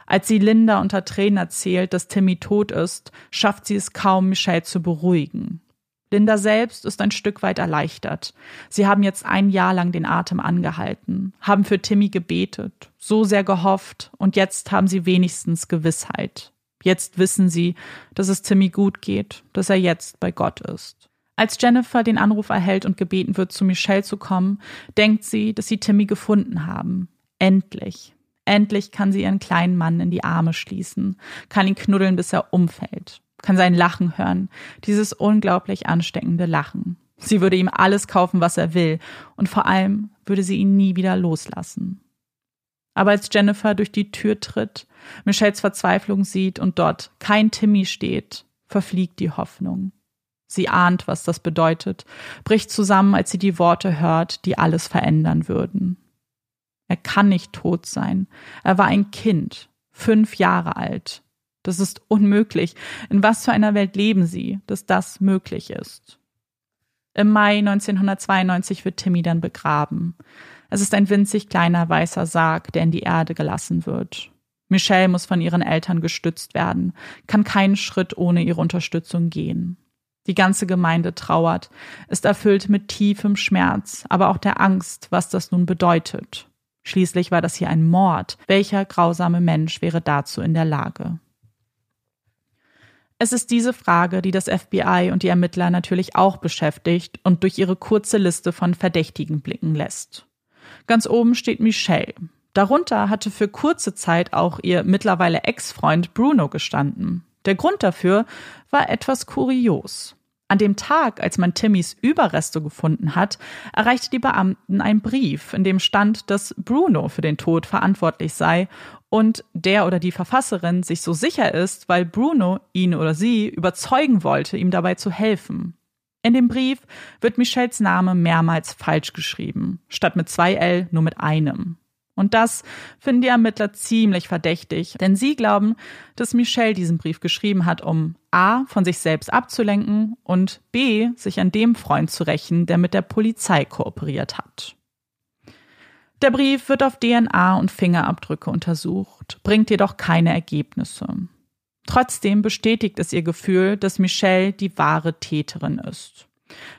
Als sie Linda unter Tränen erzählt, dass Timmy tot ist, schafft sie es kaum, Michelle zu beruhigen. Linda selbst ist ein Stück weit erleichtert. Sie haben jetzt ein Jahr lang den Atem angehalten, haben für Timmy gebetet, so sehr gehofft und jetzt haben sie wenigstens Gewissheit. Jetzt wissen sie, dass es Timmy gut geht, dass er jetzt bei Gott ist. Als Jennifer den Anruf erhält und gebeten wird, zu Michelle zu kommen, denkt sie, dass sie Timmy gefunden haben. Endlich. Endlich kann sie ihren kleinen Mann in die Arme schließen, kann ihn knuddeln, bis er umfällt, kann sein Lachen hören, dieses unglaublich ansteckende Lachen. Sie würde ihm alles kaufen, was er will, und vor allem würde sie ihn nie wieder loslassen. Aber als Jennifer durch die Tür tritt, Michelles Verzweiflung sieht und dort kein Timmy steht, verfliegt die Hoffnung. Sie ahnt, was das bedeutet, bricht zusammen, als sie die Worte hört, die alles verändern würden. Er kann nicht tot sein. Er war ein Kind, fünf Jahre alt. Das ist unmöglich. In was für einer Welt leben Sie, dass das möglich ist? Im Mai 1992 wird Timmy dann begraben. Es ist ein winzig kleiner weißer Sarg, der in die Erde gelassen wird. Michelle muss von ihren Eltern gestützt werden, kann keinen Schritt ohne ihre Unterstützung gehen. Die ganze Gemeinde trauert, ist erfüllt mit tiefem Schmerz, aber auch der Angst, was das nun bedeutet. Schließlich war das hier ein Mord. Welcher grausame Mensch wäre dazu in der Lage? Es ist diese Frage, die das FBI und die Ermittler natürlich auch beschäftigt und durch ihre kurze Liste von Verdächtigen blicken lässt. Ganz oben steht Michelle. Darunter hatte für kurze Zeit auch ihr mittlerweile Ex-Freund Bruno gestanden. Der Grund dafür war etwas kurios. An dem Tag, als man Timmys Überreste gefunden hat, erreichte die Beamten ein Brief, in dem stand, dass Bruno für den Tod verantwortlich sei und der oder die Verfasserin sich so sicher ist, weil Bruno ihn oder sie überzeugen wollte, ihm dabei zu helfen. In dem Brief wird Michelles Name mehrmals falsch geschrieben, statt mit zwei L nur mit einem. Und das finden die Ermittler ziemlich verdächtig, denn sie glauben, dass Michelle diesen Brief geschrieben hat, um A von sich selbst abzulenken und B sich an dem Freund zu rächen, der mit der Polizei kooperiert hat. Der Brief wird auf DNA und Fingerabdrücke untersucht, bringt jedoch keine Ergebnisse. Trotzdem bestätigt es ihr Gefühl, dass Michelle die wahre Täterin ist.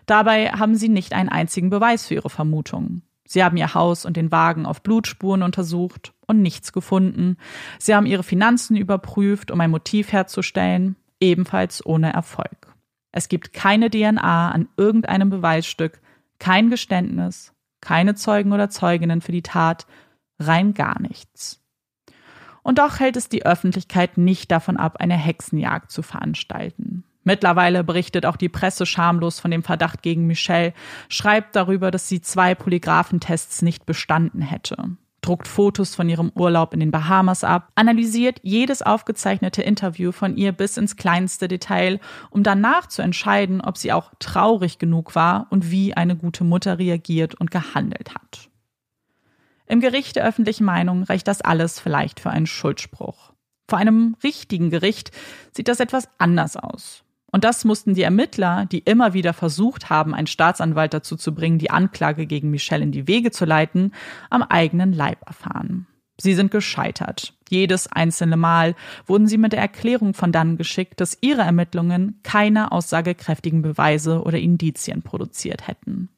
Dabei haben sie nicht einen einzigen Beweis für ihre Vermutungen. Sie haben ihr Haus und den Wagen auf Blutspuren untersucht und nichts gefunden. Sie haben ihre Finanzen überprüft, um ein Motiv herzustellen, ebenfalls ohne Erfolg. Es gibt keine DNA an irgendeinem Beweisstück, kein Geständnis, keine Zeugen oder Zeuginnen für die Tat, rein gar nichts. Und doch hält es die Öffentlichkeit nicht davon ab, eine Hexenjagd zu veranstalten. Mittlerweile berichtet auch die Presse schamlos von dem Verdacht gegen Michelle, schreibt darüber, dass sie zwei Polygraphentests nicht bestanden hätte druckt Fotos von ihrem Urlaub in den Bahamas ab, analysiert jedes aufgezeichnete Interview von ihr bis ins kleinste Detail, um danach zu entscheiden, ob sie auch traurig genug war und wie eine gute Mutter reagiert und gehandelt hat. Im Gericht der öffentlichen Meinung reicht das alles vielleicht für einen Schuldspruch. Vor einem richtigen Gericht sieht das etwas anders aus. Und das mussten die Ermittler, die immer wieder versucht haben, einen Staatsanwalt dazu zu bringen, die Anklage gegen Michelle in die Wege zu leiten, am eigenen Leib erfahren. Sie sind gescheitert. Jedes einzelne Mal wurden sie mit der Erklärung von dann geschickt, dass ihre Ermittlungen keine aussagekräftigen Beweise oder Indizien produziert hätten.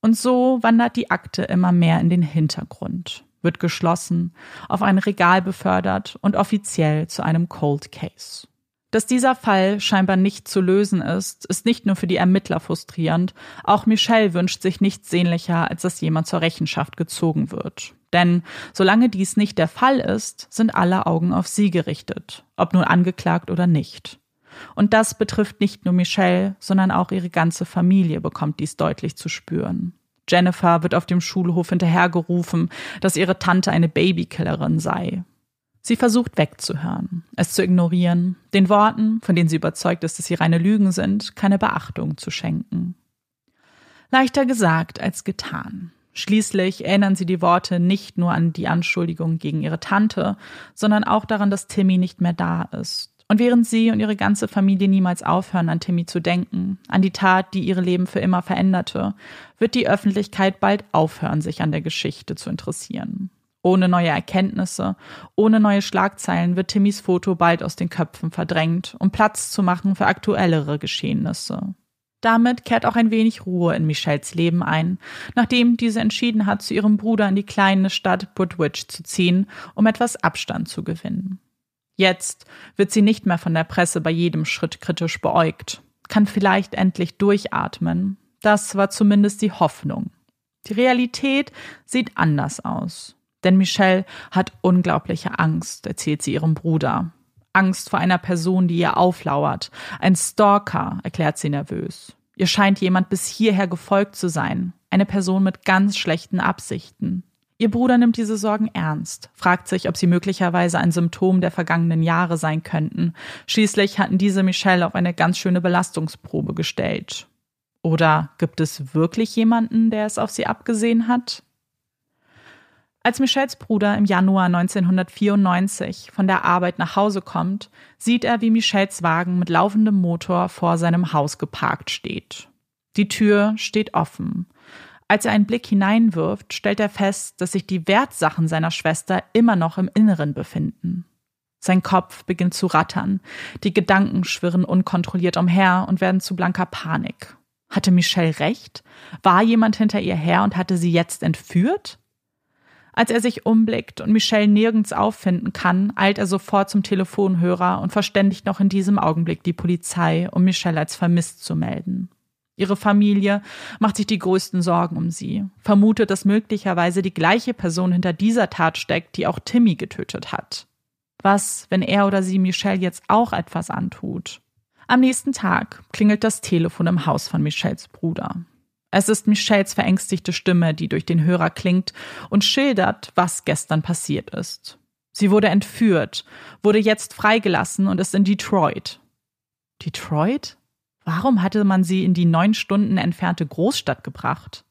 Und so wandert die Akte immer mehr in den Hintergrund, wird geschlossen, auf ein Regal befördert und offiziell zu einem Cold Case. Dass dieser Fall scheinbar nicht zu lösen ist, ist nicht nur für die Ermittler frustrierend, auch Michelle wünscht sich nichts sehnlicher, als dass jemand zur Rechenschaft gezogen wird. Denn solange dies nicht der Fall ist, sind alle Augen auf sie gerichtet, ob nun angeklagt oder nicht. Und das betrifft nicht nur Michelle, sondern auch ihre ganze Familie bekommt dies deutlich zu spüren. Jennifer wird auf dem Schulhof hinterhergerufen, dass ihre Tante eine Babykillerin sei. Sie versucht wegzuhören, es zu ignorieren, den Worten, von denen sie überzeugt ist, dass sie reine Lügen sind, keine Beachtung zu schenken. Leichter gesagt als getan. Schließlich erinnern sie die Worte nicht nur an die Anschuldigung gegen ihre Tante, sondern auch daran, dass Timmy nicht mehr da ist. Und während sie und ihre ganze Familie niemals aufhören, an Timmy zu denken, an die Tat, die ihre Leben für immer veränderte, wird die Öffentlichkeit bald aufhören, sich an der Geschichte zu interessieren. Ohne neue Erkenntnisse, ohne neue Schlagzeilen wird Timmys Foto bald aus den Köpfen verdrängt, um Platz zu machen für aktuellere Geschehnisse. Damit kehrt auch ein wenig Ruhe in Michelles Leben ein, nachdem diese entschieden hat, zu ihrem Bruder in die kleine Stadt Woodwich zu ziehen, um etwas Abstand zu gewinnen. Jetzt wird sie nicht mehr von der Presse bei jedem Schritt kritisch beäugt, kann vielleicht endlich durchatmen. Das war zumindest die Hoffnung. Die Realität sieht anders aus. Denn Michelle hat unglaubliche Angst, erzählt sie ihrem Bruder. Angst vor einer Person, die ihr auflauert. Ein Stalker, erklärt sie nervös. Ihr scheint jemand bis hierher gefolgt zu sein. Eine Person mit ganz schlechten Absichten. Ihr Bruder nimmt diese Sorgen ernst, fragt sich, ob sie möglicherweise ein Symptom der vergangenen Jahre sein könnten. Schließlich hatten diese Michelle auf eine ganz schöne Belastungsprobe gestellt. Oder gibt es wirklich jemanden, der es auf sie abgesehen hat? Als Michelles Bruder im Januar 1994 von der Arbeit nach Hause kommt, sieht er, wie Michelles Wagen mit laufendem Motor vor seinem Haus geparkt steht. Die Tür steht offen. Als er einen Blick hineinwirft, stellt er fest, dass sich die Wertsachen seiner Schwester immer noch im Inneren befinden. Sein Kopf beginnt zu rattern, die Gedanken schwirren unkontrolliert umher und werden zu blanker Panik. Hatte Michelle recht? War jemand hinter ihr her und hatte sie jetzt entführt? Als er sich umblickt und Michelle nirgends auffinden kann, eilt er sofort zum Telefonhörer und verständigt noch in diesem Augenblick die Polizei, um Michelle als vermisst zu melden. Ihre Familie macht sich die größten Sorgen um sie, vermutet, dass möglicherweise die gleiche Person hinter dieser Tat steckt, die auch Timmy getötet hat. Was, wenn er oder sie Michelle jetzt auch etwas antut? Am nächsten Tag klingelt das Telefon im Haus von Michelles Bruder. Es ist Michelles verängstigte Stimme, die durch den Hörer klingt und schildert, was gestern passiert ist. Sie wurde entführt, wurde jetzt freigelassen und ist in Detroit. Detroit? Warum hatte man sie in die neun Stunden entfernte Großstadt gebracht?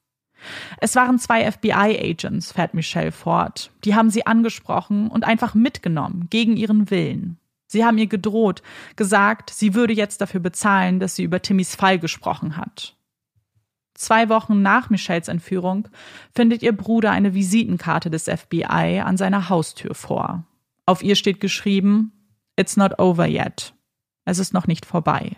Es waren zwei FBI-Agents, fährt Michelle fort. Die haben sie angesprochen und einfach mitgenommen, gegen ihren Willen. Sie haben ihr gedroht, gesagt, sie würde jetzt dafür bezahlen, dass sie über Timmys Fall gesprochen hat. Zwei Wochen nach Michelles Entführung findet ihr Bruder eine Visitenkarte des FBI an seiner Haustür vor. Auf ihr steht geschrieben, It's not over yet. Es ist noch nicht vorbei.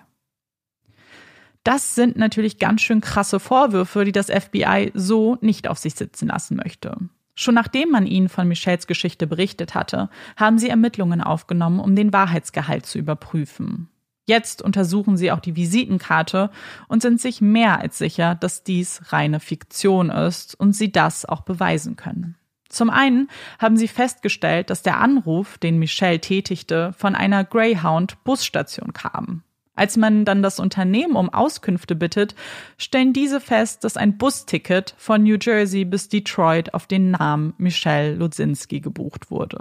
Das sind natürlich ganz schön krasse Vorwürfe, die das FBI so nicht auf sich sitzen lassen möchte. Schon nachdem man ihnen von Michelles Geschichte berichtet hatte, haben sie Ermittlungen aufgenommen, um den Wahrheitsgehalt zu überprüfen. Jetzt untersuchen sie auch die Visitenkarte und sind sich mehr als sicher, dass dies reine Fiktion ist und sie das auch beweisen können. Zum einen haben sie festgestellt, dass der Anruf, den Michelle tätigte, von einer Greyhound-Busstation kam. Als man dann das Unternehmen um Auskünfte bittet, stellen diese fest, dass ein Busticket von New Jersey bis Detroit auf den Namen Michelle Ludzinski gebucht wurde.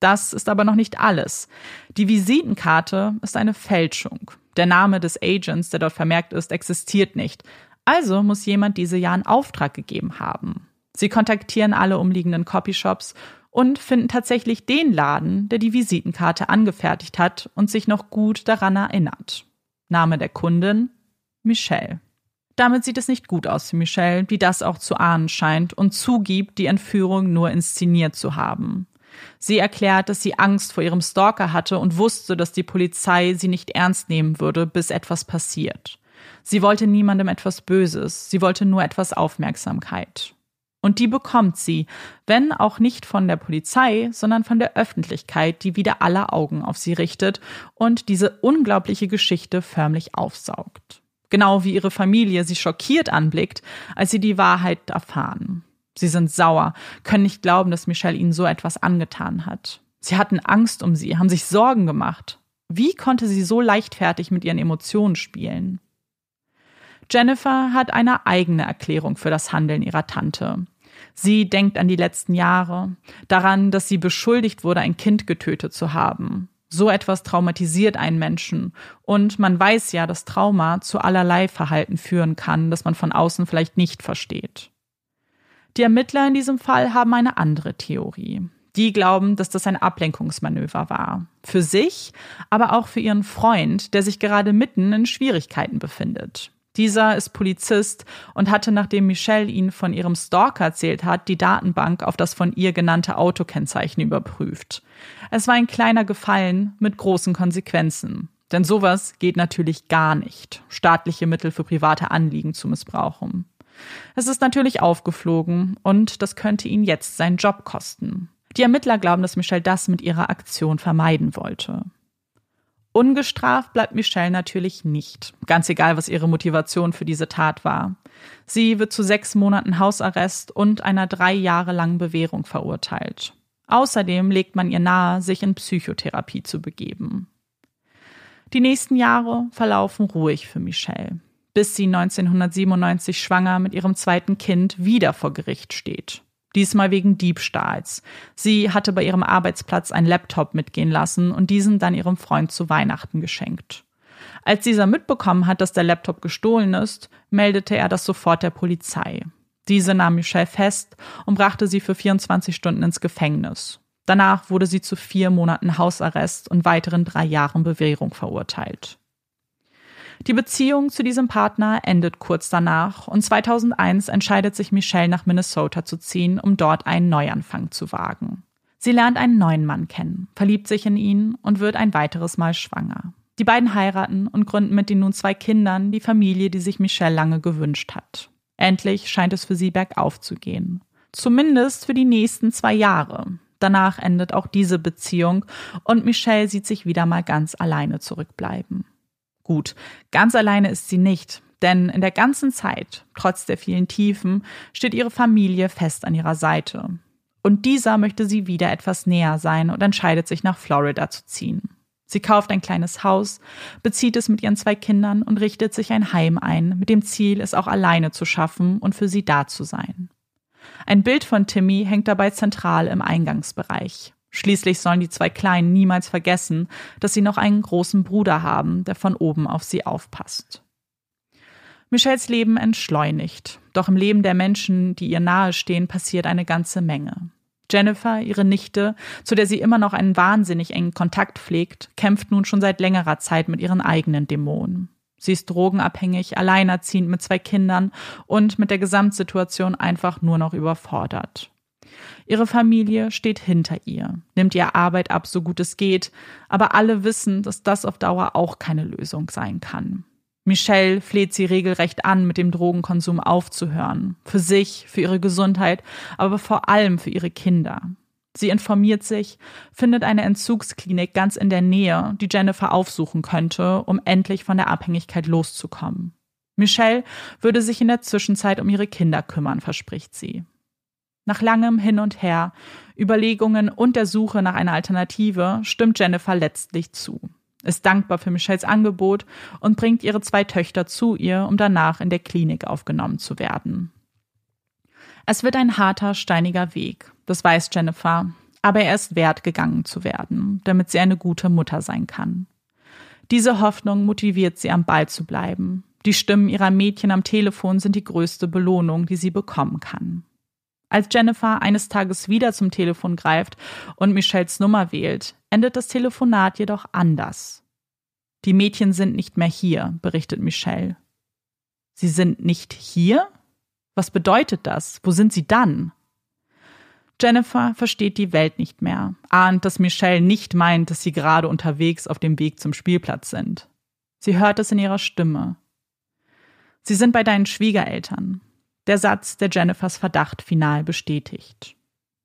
Das ist aber noch nicht alles. Die Visitenkarte ist eine Fälschung. Der Name des Agents, der dort vermerkt ist, existiert nicht. Also muss jemand diese ja in Auftrag gegeben haben. Sie kontaktieren alle umliegenden Copyshops und finden tatsächlich den Laden, der die Visitenkarte angefertigt hat und sich noch gut daran erinnert. Name der Kundin Michelle. Damit sieht es nicht gut aus für Michelle, die das auch zu ahnen scheint und zugibt, die Entführung nur inszeniert zu haben. Sie erklärt, dass sie Angst vor ihrem Stalker hatte und wusste, dass die Polizei sie nicht ernst nehmen würde, bis etwas passiert. Sie wollte niemandem etwas Böses, sie wollte nur etwas Aufmerksamkeit. Und die bekommt sie, wenn auch nicht von der Polizei, sondern von der Öffentlichkeit, die wieder alle Augen auf sie richtet und diese unglaubliche Geschichte förmlich aufsaugt. Genau wie ihre Familie sie schockiert anblickt, als sie die Wahrheit erfahren. Sie sind sauer, können nicht glauben, dass Michelle ihnen so etwas angetan hat. Sie hatten Angst um sie, haben sich Sorgen gemacht. Wie konnte sie so leichtfertig mit ihren Emotionen spielen? Jennifer hat eine eigene Erklärung für das Handeln ihrer Tante. Sie denkt an die letzten Jahre, daran, dass sie beschuldigt wurde, ein Kind getötet zu haben. So etwas traumatisiert einen Menschen. Und man weiß ja, dass Trauma zu allerlei Verhalten führen kann, das man von außen vielleicht nicht versteht. Die Ermittler in diesem Fall haben eine andere Theorie. Die glauben, dass das ein Ablenkungsmanöver war. Für sich, aber auch für ihren Freund, der sich gerade mitten in Schwierigkeiten befindet. Dieser ist Polizist und hatte, nachdem Michelle ihn von ihrem Stalker erzählt hat, die Datenbank auf das von ihr genannte Autokennzeichen überprüft. Es war ein kleiner Gefallen mit großen Konsequenzen. Denn sowas geht natürlich gar nicht, staatliche Mittel für private Anliegen zu missbrauchen. Es ist natürlich aufgeflogen und das könnte ihn jetzt seinen Job kosten. Die Ermittler glauben, dass Michelle das mit ihrer Aktion vermeiden wollte. Ungestraft bleibt Michelle natürlich nicht, ganz egal, was ihre Motivation für diese Tat war. Sie wird zu sechs Monaten Hausarrest und einer drei Jahre langen Bewährung verurteilt. Außerdem legt man ihr nahe, sich in Psychotherapie zu begeben. Die nächsten Jahre verlaufen ruhig für Michelle bis sie 1997 schwanger mit ihrem zweiten Kind wieder vor Gericht steht. diesmal wegen Diebstahls. Sie hatte bei ihrem Arbeitsplatz einen Laptop mitgehen lassen und diesen dann ihrem Freund zu Weihnachten geschenkt. Als dieser mitbekommen hat, dass der Laptop gestohlen ist, meldete er das sofort der Polizei. Diese nahm Michelle fest und brachte sie für 24 Stunden ins Gefängnis. Danach wurde sie zu vier Monaten Hausarrest und weiteren drei Jahren Bewährung verurteilt. Die Beziehung zu diesem Partner endet kurz danach und 2001 entscheidet sich Michelle nach Minnesota zu ziehen, um dort einen Neuanfang zu wagen. Sie lernt einen neuen Mann kennen, verliebt sich in ihn und wird ein weiteres Mal schwanger. Die beiden heiraten und gründen mit den nun zwei Kindern die Familie, die sich Michelle lange gewünscht hat. Endlich scheint es für sie bergauf zu gehen. Zumindest für die nächsten zwei Jahre. Danach endet auch diese Beziehung und Michelle sieht sich wieder mal ganz alleine zurückbleiben. Gut, ganz alleine ist sie nicht, denn in der ganzen Zeit, trotz der vielen Tiefen, steht ihre Familie fest an ihrer Seite. Und dieser möchte sie wieder etwas näher sein und entscheidet sich nach Florida zu ziehen. Sie kauft ein kleines Haus, bezieht es mit ihren zwei Kindern und richtet sich ein Heim ein, mit dem Ziel, es auch alleine zu schaffen und für sie da zu sein. Ein Bild von Timmy hängt dabei zentral im Eingangsbereich. Schließlich sollen die zwei Kleinen niemals vergessen, dass sie noch einen großen Bruder haben, der von oben auf sie aufpasst. Michelles Leben entschleunigt, doch im Leben der Menschen, die ihr nahestehen, passiert eine ganze Menge. Jennifer, ihre Nichte, zu der sie immer noch einen wahnsinnig engen Kontakt pflegt, kämpft nun schon seit längerer Zeit mit ihren eigenen Dämonen. Sie ist drogenabhängig, alleinerziehend mit zwei Kindern und mit der Gesamtsituation einfach nur noch überfordert. Ihre Familie steht hinter ihr, nimmt ihr Arbeit ab, so gut es geht, aber alle wissen, dass das auf Dauer auch keine Lösung sein kann. Michelle fleht sie regelrecht an, mit dem Drogenkonsum aufzuhören. Für sich, für ihre Gesundheit, aber vor allem für ihre Kinder. Sie informiert sich, findet eine Entzugsklinik ganz in der Nähe, die Jennifer aufsuchen könnte, um endlich von der Abhängigkeit loszukommen. Michelle würde sich in der Zwischenzeit um ihre Kinder kümmern, verspricht sie. Nach langem Hin und Her, Überlegungen und der Suche nach einer Alternative stimmt Jennifer letztlich zu ist dankbar für Michelles Angebot und bringt ihre zwei Töchter zu ihr, um danach in der Klinik aufgenommen zu werden. Es wird ein harter, steiniger Weg, das weiß Jennifer, aber er ist wert, gegangen zu werden, damit sie eine gute Mutter sein kann. Diese Hoffnung motiviert sie, am Ball zu bleiben. Die Stimmen ihrer Mädchen am Telefon sind die größte Belohnung, die sie bekommen kann. Als Jennifer eines Tages wieder zum Telefon greift und Michelles Nummer wählt, endet das Telefonat jedoch anders. Die Mädchen sind nicht mehr hier, berichtet Michelle. Sie sind nicht hier? Was bedeutet das? Wo sind sie dann? Jennifer versteht die Welt nicht mehr, ahnt, dass Michelle nicht meint, dass sie gerade unterwegs auf dem Weg zum Spielplatz sind. Sie hört es in ihrer Stimme. Sie sind bei deinen Schwiegereltern. Der Satz, der Jennifers Verdacht final bestätigt.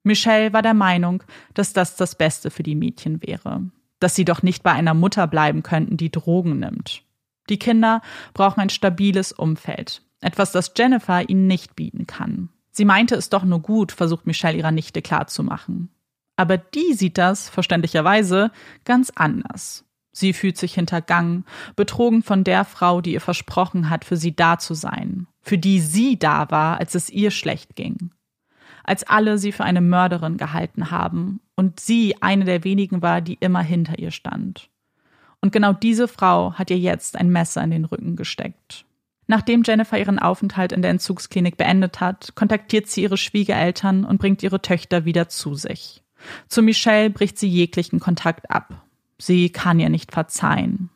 Michelle war der Meinung, dass das das Beste für die Mädchen wäre, dass sie doch nicht bei einer Mutter bleiben könnten, die Drogen nimmt. Die Kinder brauchen ein stabiles Umfeld, etwas, das Jennifer ihnen nicht bieten kann. Sie meinte es doch nur gut, versucht Michelle ihrer Nichte klarzumachen. Aber die sieht das, verständlicherweise, ganz anders. Sie fühlt sich hintergangen, betrogen von der Frau, die ihr versprochen hat, für sie da zu sein, für die sie da war, als es ihr schlecht ging als alle sie für eine Mörderin gehalten haben und sie eine der wenigen war, die immer hinter ihr stand. Und genau diese Frau hat ihr jetzt ein Messer in den Rücken gesteckt. Nachdem Jennifer ihren Aufenthalt in der Entzugsklinik beendet hat, kontaktiert sie ihre Schwiegereltern und bringt ihre Töchter wieder zu sich. Zu Michelle bricht sie jeglichen Kontakt ab. Sie kann ihr nicht verzeihen.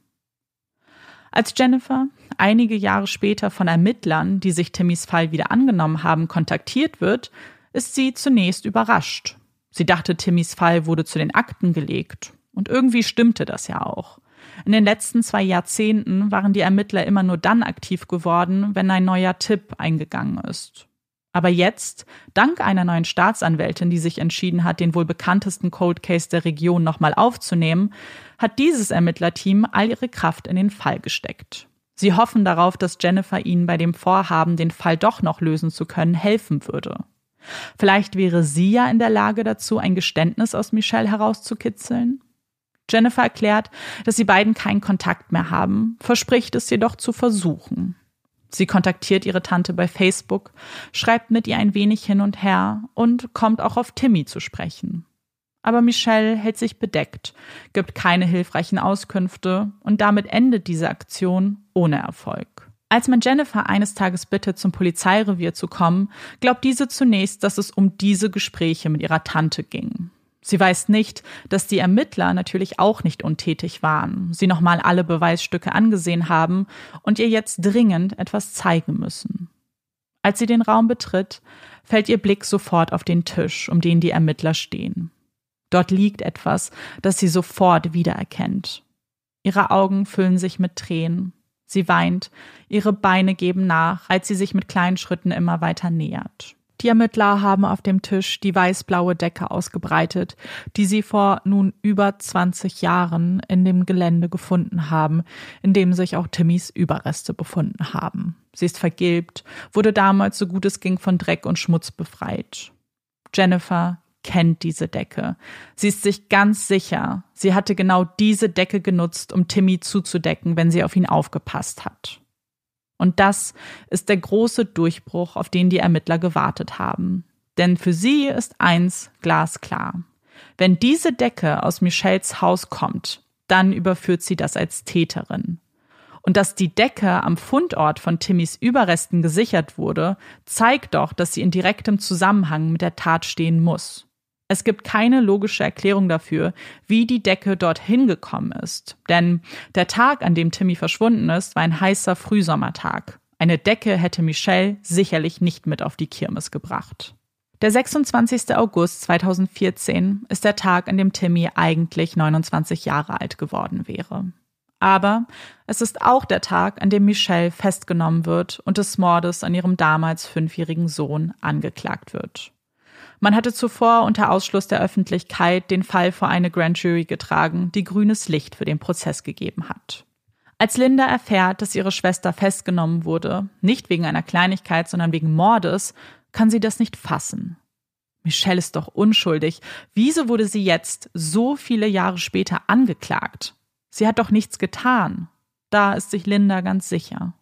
Als Jennifer einige Jahre später von Ermittlern, die sich Timmys Fall wieder angenommen haben, kontaktiert wird, ist sie zunächst überrascht. Sie dachte, Timmys Fall wurde zu den Akten gelegt. Und irgendwie stimmte das ja auch. In den letzten zwei Jahrzehnten waren die Ermittler immer nur dann aktiv geworden, wenn ein neuer Tipp eingegangen ist. Aber jetzt, dank einer neuen Staatsanwältin, die sich entschieden hat, den wohl bekanntesten Cold Case der Region nochmal aufzunehmen, hat dieses Ermittlerteam all ihre Kraft in den Fall gesteckt. Sie hoffen darauf, dass Jennifer ihnen bei dem Vorhaben, den Fall doch noch lösen zu können, helfen würde. Vielleicht wäre sie ja in der Lage dazu, ein Geständnis aus Michelle herauszukitzeln. Jennifer erklärt, dass sie beiden keinen Kontakt mehr haben, verspricht es jedoch zu versuchen. Sie kontaktiert ihre Tante bei Facebook, schreibt mit ihr ein wenig hin und her und kommt auch auf Timmy zu sprechen. Aber Michelle hält sich bedeckt, gibt keine hilfreichen Auskünfte und damit endet diese Aktion ohne Erfolg. Als man Jennifer eines Tages bittet, zum Polizeirevier zu kommen, glaubt diese zunächst, dass es um diese Gespräche mit ihrer Tante ging. Sie weiß nicht, dass die Ermittler natürlich auch nicht untätig waren, sie nochmal alle Beweisstücke angesehen haben und ihr jetzt dringend etwas zeigen müssen. Als sie den Raum betritt, fällt ihr Blick sofort auf den Tisch, um den die Ermittler stehen. Dort liegt etwas, das sie sofort wiedererkennt. Ihre Augen füllen sich mit Tränen. Sie weint, ihre Beine geben nach, als sie sich mit kleinen Schritten immer weiter nähert. Die Ermittler haben auf dem Tisch die weißblaue Decke ausgebreitet, die sie vor nun über 20 Jahren in dem Gelände gefunden haben, in dem sich auch Timmys Überreste befunden haben. Sie ist vergilbt, wurde damals so gut es ging von Dreck und Schmutz befreit. Jennifer kennt diese Decke. Sie ist sich ganz sicher, sie hatte genau diese Decke genutzt, um Timmy zuzudecken, wenn sie auf ihn aufgepasst hat. Und das ist der große Durchbruch, auf den die Ermittler gewartet haben. Denn für sie ist eins glasklar. Wenn diese Decke aus Michelles Haus kommt, dann überführt sie das als Täterin. Und dass die Decke am Fundort von Timmys Überresten gesichert wurde, zeigt doch, dass sie in direktem Zusammenhang mit der Tat stehen muss. Es gibt keine logische Erklärung dafür, wie die Decke dorthin gekommen ist. Denn der Tag, an dem Timmy verschwunden ist, war ein heißer Frühsommertag. Eine Decke hätte Michelle sicherlich nicht mit auf die Kirmes gebracht. Der 26. August 2014 ist der Tag, an dem Timmy eigentlich 29 Jahre alt geworden wäre. Aber es ist auch der Tag, an dem Michelle festgenommen wird und des Mordes an ihrem damals fünfjährigen Sohn angeklagt wird. Man hatte zuvor unter Ausschluss der Öffentlichkeit den Fall vor eine Grand Jury getragen, die grünes Licht für den Prozess gegeben hat. Als Linda erfährt, dass ihre Schwester festgenommen wurde, nicht wegen einer Kleinigkeit, sondern wegen Mordes, kann sie das nicht fassen. Michelle ist doch unschuldig. Wieso wurde sie jetzt so viele Jahre später angeklagt? Sie hat doch nichts getan. Da ist sich Linda ganz sicher.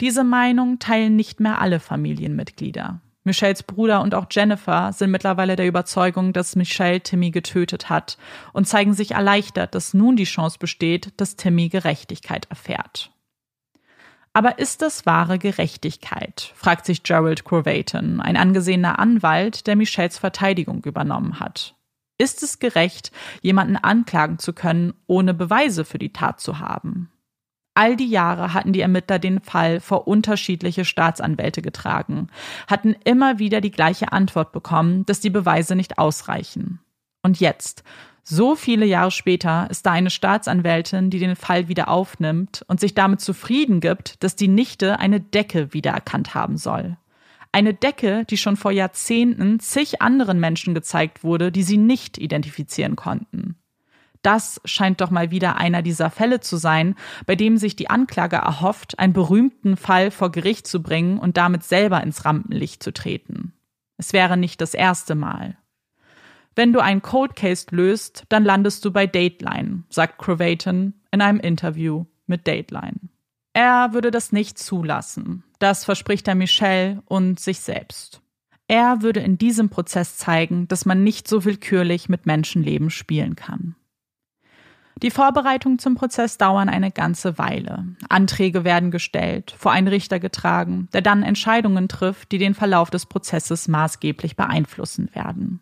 Diese Meinung teilen nicht mehr alle Familienmitglieder. Michelles Bruder und auch Jennifer sind mittlerweile der Überzeugung, dass Michelle Timmy getötet hat und zeigen sich erleichtert, dass nun die Chance besteht, dass Timmy Gerechtigkeit erfährt. Aber ist das wahre Gerechtigkeit? fragt sich Gerald Corvaton, ein angesehener Anwalt, der Michelles Verteidigung übernommen hat. Ist es gerecht, jemanden anklagen zu können, ohne Beweise für die Tat zu haben? All die Jahre hatten die Ermittler den Fall vor unterschiedliche Staatsanwälte getragen, hatten immer wieder die gleiche Antwort bekommen, dass die Beweise nicht ausreichen. Und jetzt, so viele Jahre später, ist da eine Staatsanwältin, die den Fall wieder aufnimmt und sich damit zufrieden gibt, dass die Nichte eine Decke wiedererkannt haben soll. Eine Decke, die schon vor Jahrzehnten zig anderen Menschen gezeigt wurde, die sie nicht identifizieren konnten. Das scheint doch mal wieder einer dieser Fälle zu sein, bei dem sich die Anklage erhofft, einen berühmten Fall vor Gericht zu bringen und damit selber ins Rampenlicht zu treten. Es wäre nicht das erste Mal. Wenn du einen Cold Case löst, dann landest du bei Dateline, sagt Cravaton in einem Interview mit Dateline. Er würde das nicht zulassen. Das verspricht er Michelle und sich selbst. Er würde in diesem Prozess zeigen, dass man nicht so willkürlich mit Menschenleben spielen kann. Die Vorbereitungen zum Prozess dauern eine ganze Weile. Anträge werden gestellt, vor einen Richter getragen, der dann Entscheidungen trifft, die den Verlauf des Prozesses maßgeblich beeinflussen werden.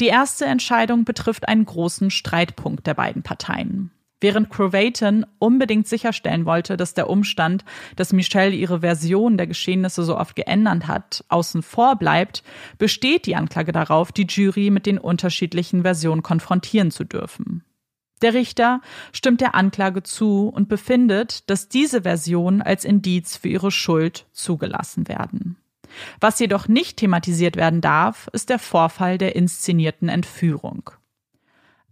Die erste Entscheidung betrifft einen großen Streitpunkt der beiden Parteien. Während Crowayton unbedingt sicherstellen wollte, dass der Umstand, dass Michelle ihre Version der Geschehnisse so oft geändert hat, außen vor bleibt, besteht die Anklage darauf, die Jury mit den unterschiedlichen Versionen konfrontieren zu dürfen. Der Richter stimmt der Anklage zu und befindet, dass diese Versionen als Indiz für ihre Schuld zugelassen werden. Was jedoch nicht thematisiert werden darf, ist der Vorfall der inszenierten Entführung.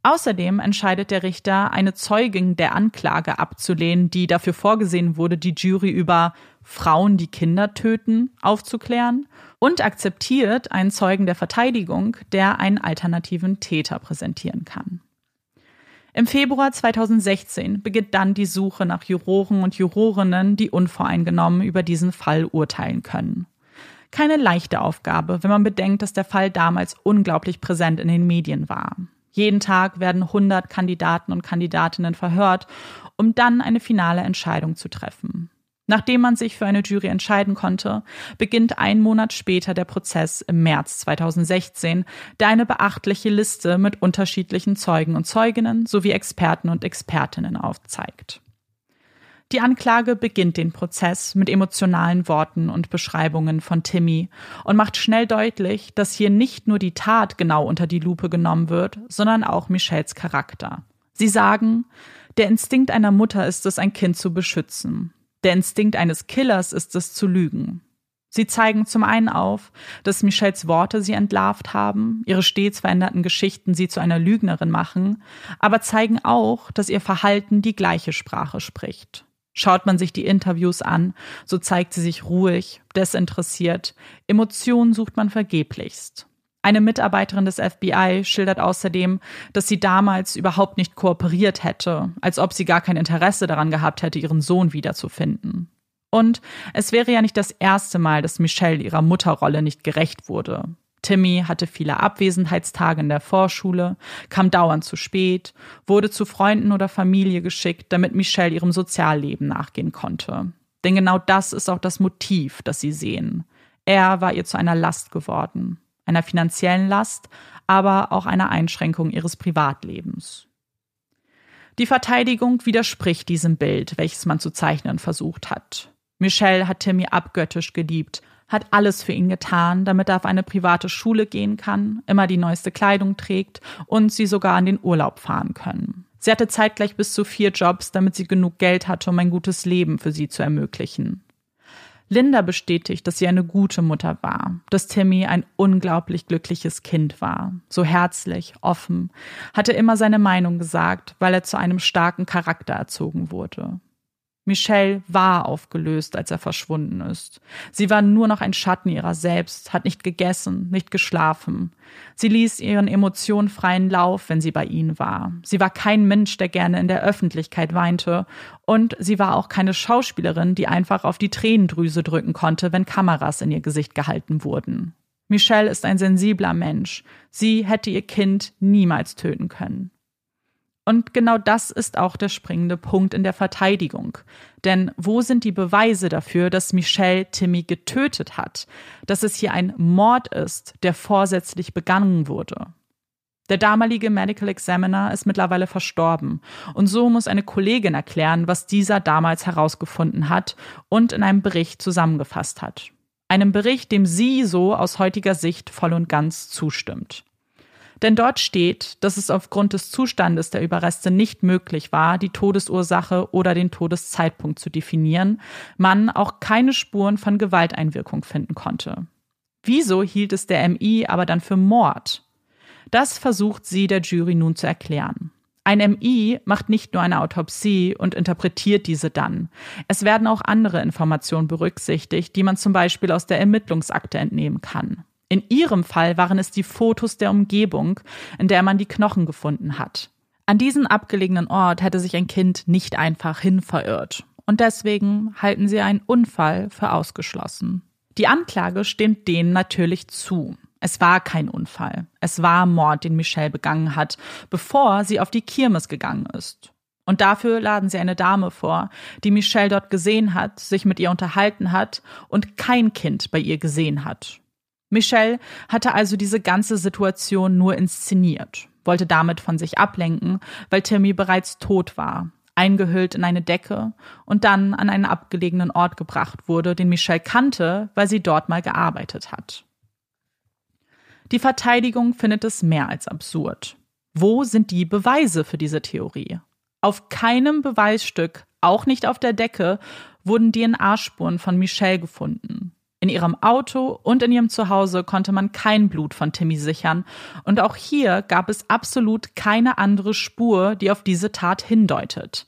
Außerdem entscheidet der Richter, eine Zeugin der Anklage abzulehnen, die dafür vorgesehen wurde, die Jury über Frauen, die Kinder töten, aufzuklären und akzeptiert einen Zeugen der Verteidigung, der einen alternativen Täter präsentieren kann. Im Februar 2016 beginnt dann die Suche nach Juroren und Jurorinnen, die unvoreingenommen über diesen Fall urteilen können. Keine leichte Aufgabe, wenn man bedenkt, dass der Fall damals unglaublich präsent in den Medien war. Jeden Tag werden 100 Kandidaten und Kandidatinnen verhört, um dann eine finale Entscheidung zu treffen. Nachdem man sich für eine Jury entscheiden konnte, beginnt ein Monat später der Prozess im März 2016, der eine beachtliche Liste mit unterschiedlichen Zeugen und Zeuginnen sowie Experten und Expertinnen aufzeigt. Die Anklage beginnt den Prozess mit emotionalen Worten und Beschreibungen von Timmy und macht schnell deutlich, dass hier nicht nur die Tat genau unter die Lupe genommen wird, sondern auch Michelles Charakter. Sie sagen, der Instinkt einer Mutter ist es, ein Kind zu beschützen. Der Instinkt eines Killers ist es zu lügen. Sie zeigen zum einen auf, dass Michelles Worte sie entlarvt haben, ihre stets veränderten Geschichten sie zu einer Lügnerin machen, aber zeigen auch, dass ihr Verhalten die gleiche Sprache spricht. Schaut man sich die Interviews an, so zeigt sie sich ruhig, desinteressiert, Emotionen sucht man vergeblichst. Eine Mitarbeiterin des FBI schildert außerdem, dass sie damals überhaupt nicht kooperiert hätte, als ob sie gar kein Interesse daran gehabt hätte, ihren Sohn wiederzufinden. Und es wäre ja nicht das erste Mal, dass Michelle ihrer Mutterrolle nicht gerecht wurde. Timmy hatte viele Abwesenheitstage in der Vorschule, kam dauernd zu spät, wurde zu Freunden oder Familie geschickt, damit Michelle ihrem Sozialleben nachgehen konnte. Denn genau das ist auch das Motiv, das sie sehen. Er war ihr zu einer Last geworden einer finanziellen Last, aber auch einer Einschränkung ihres Privatlebens. Die Verteidigung widerspricht diesem Bild, welches man zu zeichnen versucht hat. Michelle hat Timmy abgöttisch geliebt, hat alles für ihn getan, damit er auf eine private Schule gehen kann, immer die neueste Kleidung trägt und sie sogar an den Urlaub fahren können. Sie hatte zeitgleich bis zu vier Jobs, damit sie genug Geld hatte, um ein gutes Leben für sie zu ermöglichen. Linda bestätigt, dass sie eine gute Mutter war, dass Timmy ein unglaublich glückliches Kind war, so herzlich, offen, hatte immer seine Meinung gesagt, weil er zu einem starken Charakter erzogen wurde. Michelle war aufgelöst, als er verschwunden ist. Sie war nur noch ein Schatten ihrer selbst, hat nicht gegessen, nicht geschlafen. Sie ließ ihren Emotionen freien Lauf, wenn sie bei ihnen war. Sie war kein Mensch, der gerne in der Öffentlichkeit weinte. Und sie war auch keine Schauspielerin, die einfach auf die Tränendrüse drücken konnte, wenn Kameras in ihr Gesicht gehalten wurden. Michelle ist ein sensibler Mensch. Sie hätte ihr Kind niemals töten können. Und genau das ist auch der springende Punkt in der Verteidigung. Denn wo sind die Beweise dafür, dass Michelle Timmy getötet hat? Dass es hier ein Mord ist, der vorsätzlich begangen wurde? Der damalige Medical Examiner ist mittlerweile verstorben und so muss eine Kollegin erklären, was dieser damals herausgefunden hat und in einem Bericht zusammengefasst hat. Einem Bericht, dem sie so aus heutiger Sicht voll und ganz zustimmt. Denn dort steht, dass es aufgrund des Zustandes der Überreste nicht möglich war, die Todesursache oder den Todeszeitpunkt zu definieren, man auch keine Spuren von Gewalteinwirkung finden konnte. Wieso hielt es der MI aber dann für Mord? Das versucht sie der Jury nun zu erklären. Ein MI macht nicht nur eine Autopsie und interpretiert diese dann. Es werden auch andere Informationen berücksichtigt, die man zum Beispiel aus der Ermittlungsakte entnehmen kann. In ihrem Fall waren es die Fotos der Umgebung, in der man die Knochen gefunden hat. An diesen abgelegenen Ort hätte sich ein Kind nicht einfach hin verirrt. Und deswegen halten sie einen Unfall für ausgeschlossen. Die Anklage stimmt denen natürlich zu. Es war kein Unfall. Es war Mord, den Michelle begangen hat, bevor sie auf die Kirmes gegangen ist. Und dafür laden sie eine Dame vor, die Michelle dort gesehen hat, sich mit ihr unterhalten hat und kein Kind bei ihr gesehen hat. Michelle hatte also diese ganze Situation nur inszeniert, wollte damit von sich ablenken, weil Timmy bereits tot war, eingehüllt in eine Decke und dann an einen abgelegenen Ort gebracht wurde, den Michelle kannte, weil sie dort mal gearbeitet hat. Die Verteidigung findet es mehr als absurd. Wo sind die Beweise für diese Theorie? Auf keinem Beweisstück, auch nicht auf der Decke, wurden DNA-Spuren von Michelle gefunden. In ihrem Auto und in ihrem Zuhause konnte man kein Blut von Timmy sichern, und auch hier gab es absolut keine andere Spur, die auf diese Tat hindeutet.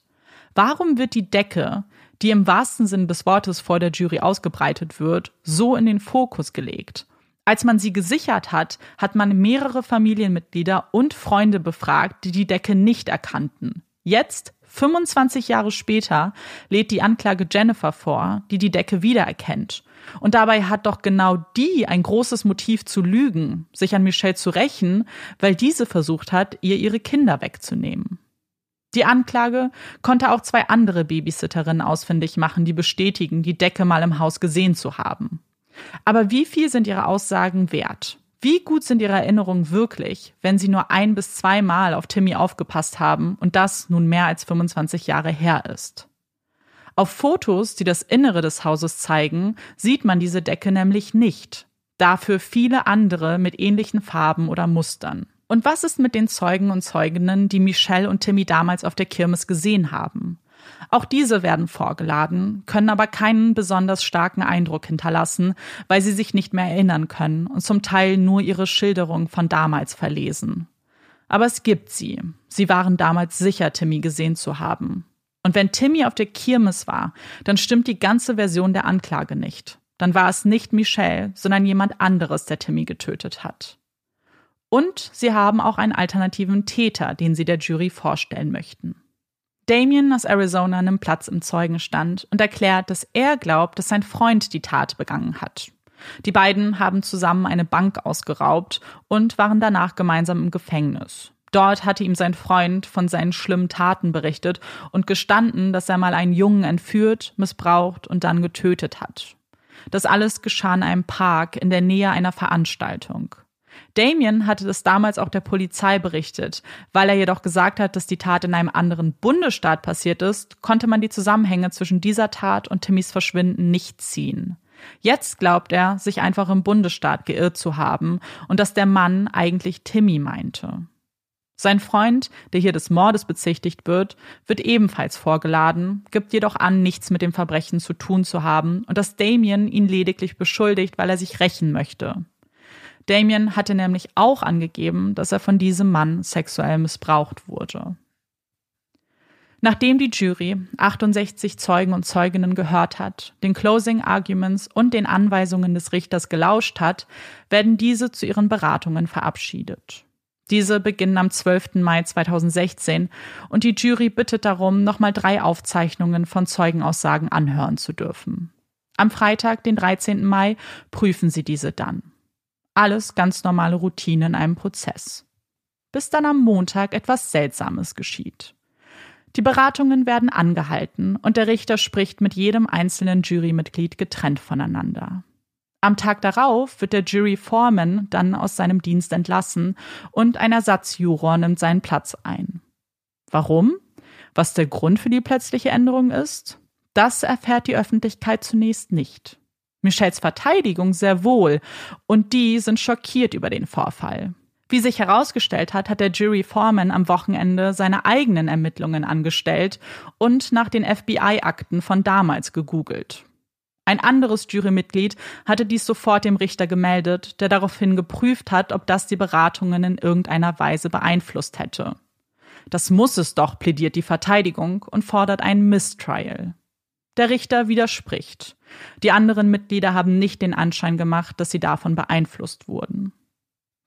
Warum wird die Decke, die im wahrsten Sinn des Wortes vor der Jury ausgebreitet wird, so in den Fokus gelegt? Als man sie gesichert hat, hat man mehrere Familienmitglieder und Freunde befragt, die die Decke nicht erkannten. Jetzt, 25 Jahre später, lädt die Anklage Jennifer vor, die die Decke wiedererkennt. Und dabei hat doch genau die ein großes Motiv zu lügen, sich an Michelle zu rächen, weil diese versucht hat, ihr ihre Kinder wegzunehmen. Die Anklage konnte auch zwei andere Babysitterinnen ausfindig machen, die bestätigen, die Decke mal im Haus gesehen zu haben. Aber wie viel sind ihre Aussagen wert? Wie gut sind ihre Erinnerungen wirklich, wenn sie nur ein bis zweimal auf Timmy aufgepasst haben und das nun mehr als 25 Jahre her ist? Auf Fotos, die das Innere des Hauses zeigen, sieht man diese Decke nämlich nicht. Dafür viele andere mit ähnlichen Farben oder Mustern. Und was ist mit den Zeugen und Zeuginnen, die Michelle und Timmy damals auf der Kirmes gesehen haben? Auch diese werden vorgeladen, können aber keinen besonders starken Eindruck hinterlassen, weil sie sich nicht mehr erinnern können und zum Teil nur ihre Schilderung von damals verlesen. Aber es gibt sie. Sie waren damals sicher, Timmy gesehen zu haben. Und wenn Timmy auf der Kirmes war, dann stimmt die ganze Version der Anklage nicht. Dann war es nicht Michelle, sondern jemand anderes, der Timmy getötet hat. Und sie haben auch einen alternativen Täter, den sie der Jury vorstellen möchten. Damien aus Arizona nimmt Platz im Zeugenstand und erklärt, dass er glaubt, dass sein Freund die Tat begangen hat. Die beiden haben zusammen eine Bank ausgeraubt und waren danach gemeinsam im Gefängnis. Dort hatte ihm sein Freund von seinen schlimmen Taten berichtet und gestanden, dass er mal einen Jungen entführt, missbraucht und dann getötet hat. Das alles geschah in einem Park in der Nähe einer Veranstaltung. Damien hatte das damals auch der Polizei berichtet. Weil er jedoch gesagt hat, dass die Tat in einem anderen Bundesstaat passiert ist, konnte man die Zusammenhänge zwischen dieser Tat und Timmys Verschwinden nicht ziehen. Jetzt glaubt er, sich einfach im Bundesstaat geirrt zu haben und dass der Mann eigentlich Timmy meinte. Sein Freund, der hier des Mordes bezichtigt wird, wird ebenfalls vorgeladen, gibt jedoch an, nichts mit dem Verbrechen zu tun zu haben und dass Damien ihn lediglich beschuldigt, weil er sich rächen möchte. Damien hatte nämlich auch angegeben, dass er von diesem Mann sexuell missbraucht wurde. Nachdem die Jury 68 Zeugen und Zeuginnen gehört hat, den Closing Arguments und den Anweisungen des Richters gelauscht hat, werden diese zu ihren Beratungen verabschiedet. Diese beginnen am 12. Mai 2016 und die Jury bittet darum, nochmal drei Aufzeichnungen von Zeugenaussagen anhören zu dürfen. Am Freitag, den 13. Mai, prüfen sie diese dann. Alles ganz normale Routine in einem Prozess. Bis dann am Montag etwas Seltsames geschieht. Die Beratungen werden angehalten und der Richter spricht mit jedem einzelnen Jurymitglied getrennt voneinander. Am Tag darauf wird der Jury Foreman dann aus seinem Dienst entlassen und ein Ersatzjuror nimmt seinen Platz ein. Warum? Was der Grund für die plötzliche Änderung ist? Das erfährt die Öffentlichkeit zunächst nicht. Michelles Verteidigung sehr wohl, und die sind schockiert über den Vorfall. Wie sich herausgestellt hat, hat der Jury Foreman am Wochenende seine eigenen Ermittlungen angestellt und nach den FBI-Akten von damals gegoogelt. Ein anderes Jurymitglied hatte dies sofort dem Richter gemeldet, der daraufhin geprüft hat, ob das die Beratungen in irgendeiner Weise beeinflusst hätte. Das muss es doch, plädiert die Verteidigung und fordert ein Mistrial. Der Richter widerspricht. Die anderen Mitglieder haben nicht den Anschein gemacht, dass sie davon beeinflusst wurden.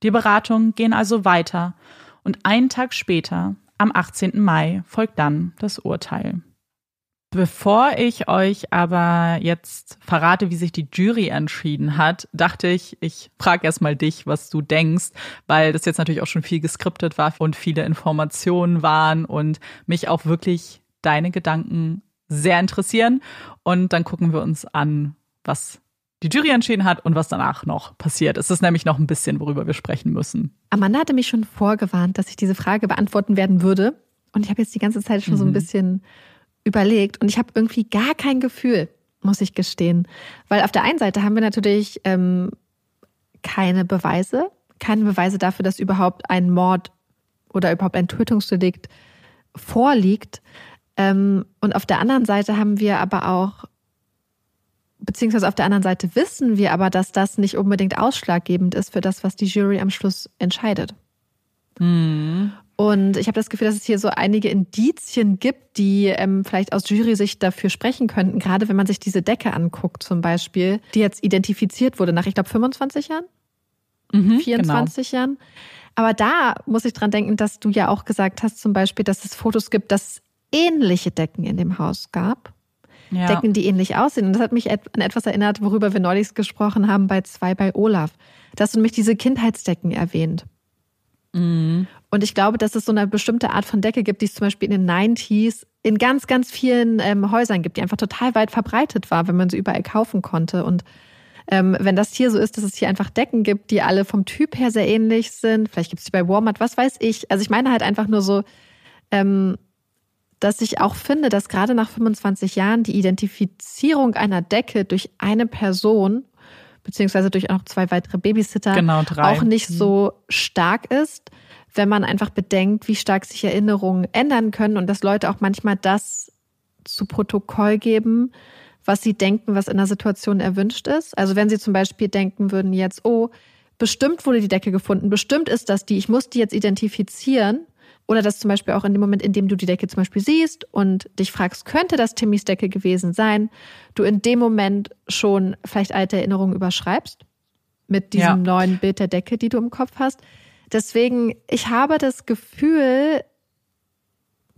Die Beratungen gehen also weiter und einen Tag später, am 18. Mai, folgt dann das Urteil. Bevor ich euch aber jetzt verrate, wie sich die Jury entschieden hat, dachte ich, ich frage erstmal dich, was du denkst, weil das jetzt natürlich auch schon viel geskriptet war und viele Informationen waren und mich auch wirklich deine Gedanken sehr interessieren. Und dann gucken wir uns an, was die Jury entschieden hat und was danach noch passiert. Es ist nämlich noch ein bisschen, worüber wir sprechen müssen. Amanda hatte mich schon vorgewarnt, dass ich diese Frage beantworten werden würde. Und ich habe jetzt die ganze Zeit schon mhm. so ein mhm. bisschen überlegt und ich habe irgendwie gar kein Gefühl, muss ich gestehen. Weil auf der einen Seite haben wir natürlich ähm, keine Beweise, keine Beweise dafür, dass überhaupt ein Mord oder überhaupt ein Tötungsdelikt vorliegt. Ähm, und auf der anderen Seite haben wir aber auch, beziehungsweise auf der anderen Seite wissen wir aber, dass das nicht unbedingt ausschlaggebend ist für das, was die Jury am Schluss entscheidet. Mhm. Und ich habe das Gefühl, dass es hier so einige Indizien gibt, die ähm, vielleicht aus Jury-Sicht dafür sprechen könnten, gerade wenn man sich diese Decke anguckt zum Beispiel, die jetzt identifiziert wurde nach, ich glaube, 25 Jahren. mhm, 24 genau. Jahren. Aber da muss ich dran denken, dass du ja auch gesagt hast, zum Beispiel, dass es Fotos gibt, dass es ähnliche Decken in dem Haus gab. Ja. Decken, die ähnlich aussehen. Und das hat mich an etwas erinnert, worüber wir neulich gesprochen haben bei zwei bei Olaf. Da hast du nämlich diese Kindheitsdecken erwähnt. Mhm. Und ich glaube, dass es so eine bestimmte Art von Decke gibt, die es zum Beispiel in den 90s in ganz, ganz vielen ähm, Häusern gibt, die einfach total weit verbreitet war, wenn man sie überall kaufen konnte. Und ähm, wenn das hier so ist, dass es hier einfach Decken gibt, die alle vom Typ her sehr ähnlich sind, vielleicht gibt es die bei Walmart, was weiß ich. Also ich meine halt einfach nur so, ähm, dass ich auch finde, dass gerade nach 25 Jahren die Identifizierung einer Decke durch eine Person beziehungsweise durch auch zwei weitere Babysitter genau, auch nicht mhm. so stark ist, wenn man einfach bedenkt, wie stark sich Erinnerungen ändern können und dass Leute auch manchmal das zu Protokoll geben, was sie denken, was in der Situation erwünscht ist. Also wenn sie zum Beispiel denken würden jetzt, oh, bestimmt wurde die Decke gefunden, bestimmt ist das die, ich muss die jetzt identifizieren, oder dass zum Beispiel auch in dem Moment, in dem du die Decke zum Beispiel siehst und dich fragst, könnte das Timmys Decke gewesen sein, du in dem Moment schon vielleicht alte Erinnerungen überschreibst mit diesem ja. neuen Bild der Decke, die du im Kopf hast. Deswegen, ich habe das Gefühl,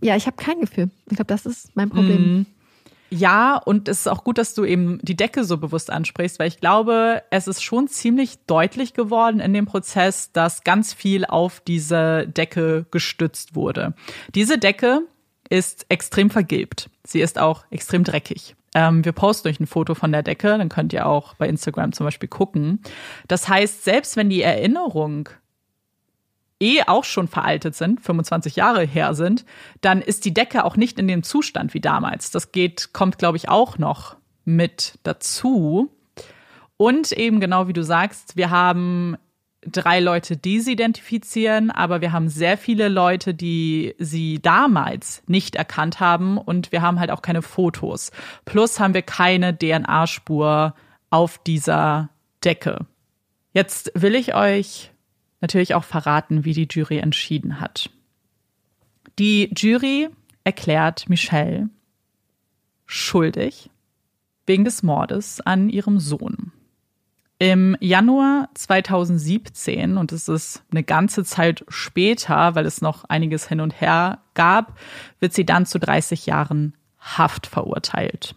ja, ich habe kein Gefühl. Ich glaube, das ist mein Problem. Mhm. Ja, und es ist auch gut, dass du eben die Decke so bewusst ansprichst, weil ich glaube, es ist schon ziemlich deutlich geworden in dem Prozess, dass ganz viel auf diese Decke gestützt wurde. Diese Decke ist extrem vergilbt. Sie ist auch extrem dreckig. Ähm, wir posten euch ein Foto von der Decke, dann könnt ihr auch bei Instagram zum Beispiel gucken. Das heißt, selbst wenn die Erinnerung eh auch schon veraltet sind, 25 Jahre her sind, dann ist die Decke auch nicht in dem Zustand wie damals. Das geht, kommt, glaube ich, auch noch mit dazu. Und eben genau wie du sagst, wir haben drei Leute, die sie identifizieren, aber wir haben sehr viele Leute, die sie damals nicht erkannt haben und wir haben halt auch keine Fotos. Plus haben wir keine DNA-Spur auf dieser Decke. Jetzt will ich euch natürlich auch verraten, wie die Jury entschieden hat. Die Jury erklärt Michelle schuldig wegen des Mordes an ihrem Sohn. Im Januar 2017, und es ist eine ganze Zeit später, weil es noch einiges hin und her gab, wird sie dann zu 30 Jahren Haft verurteilt.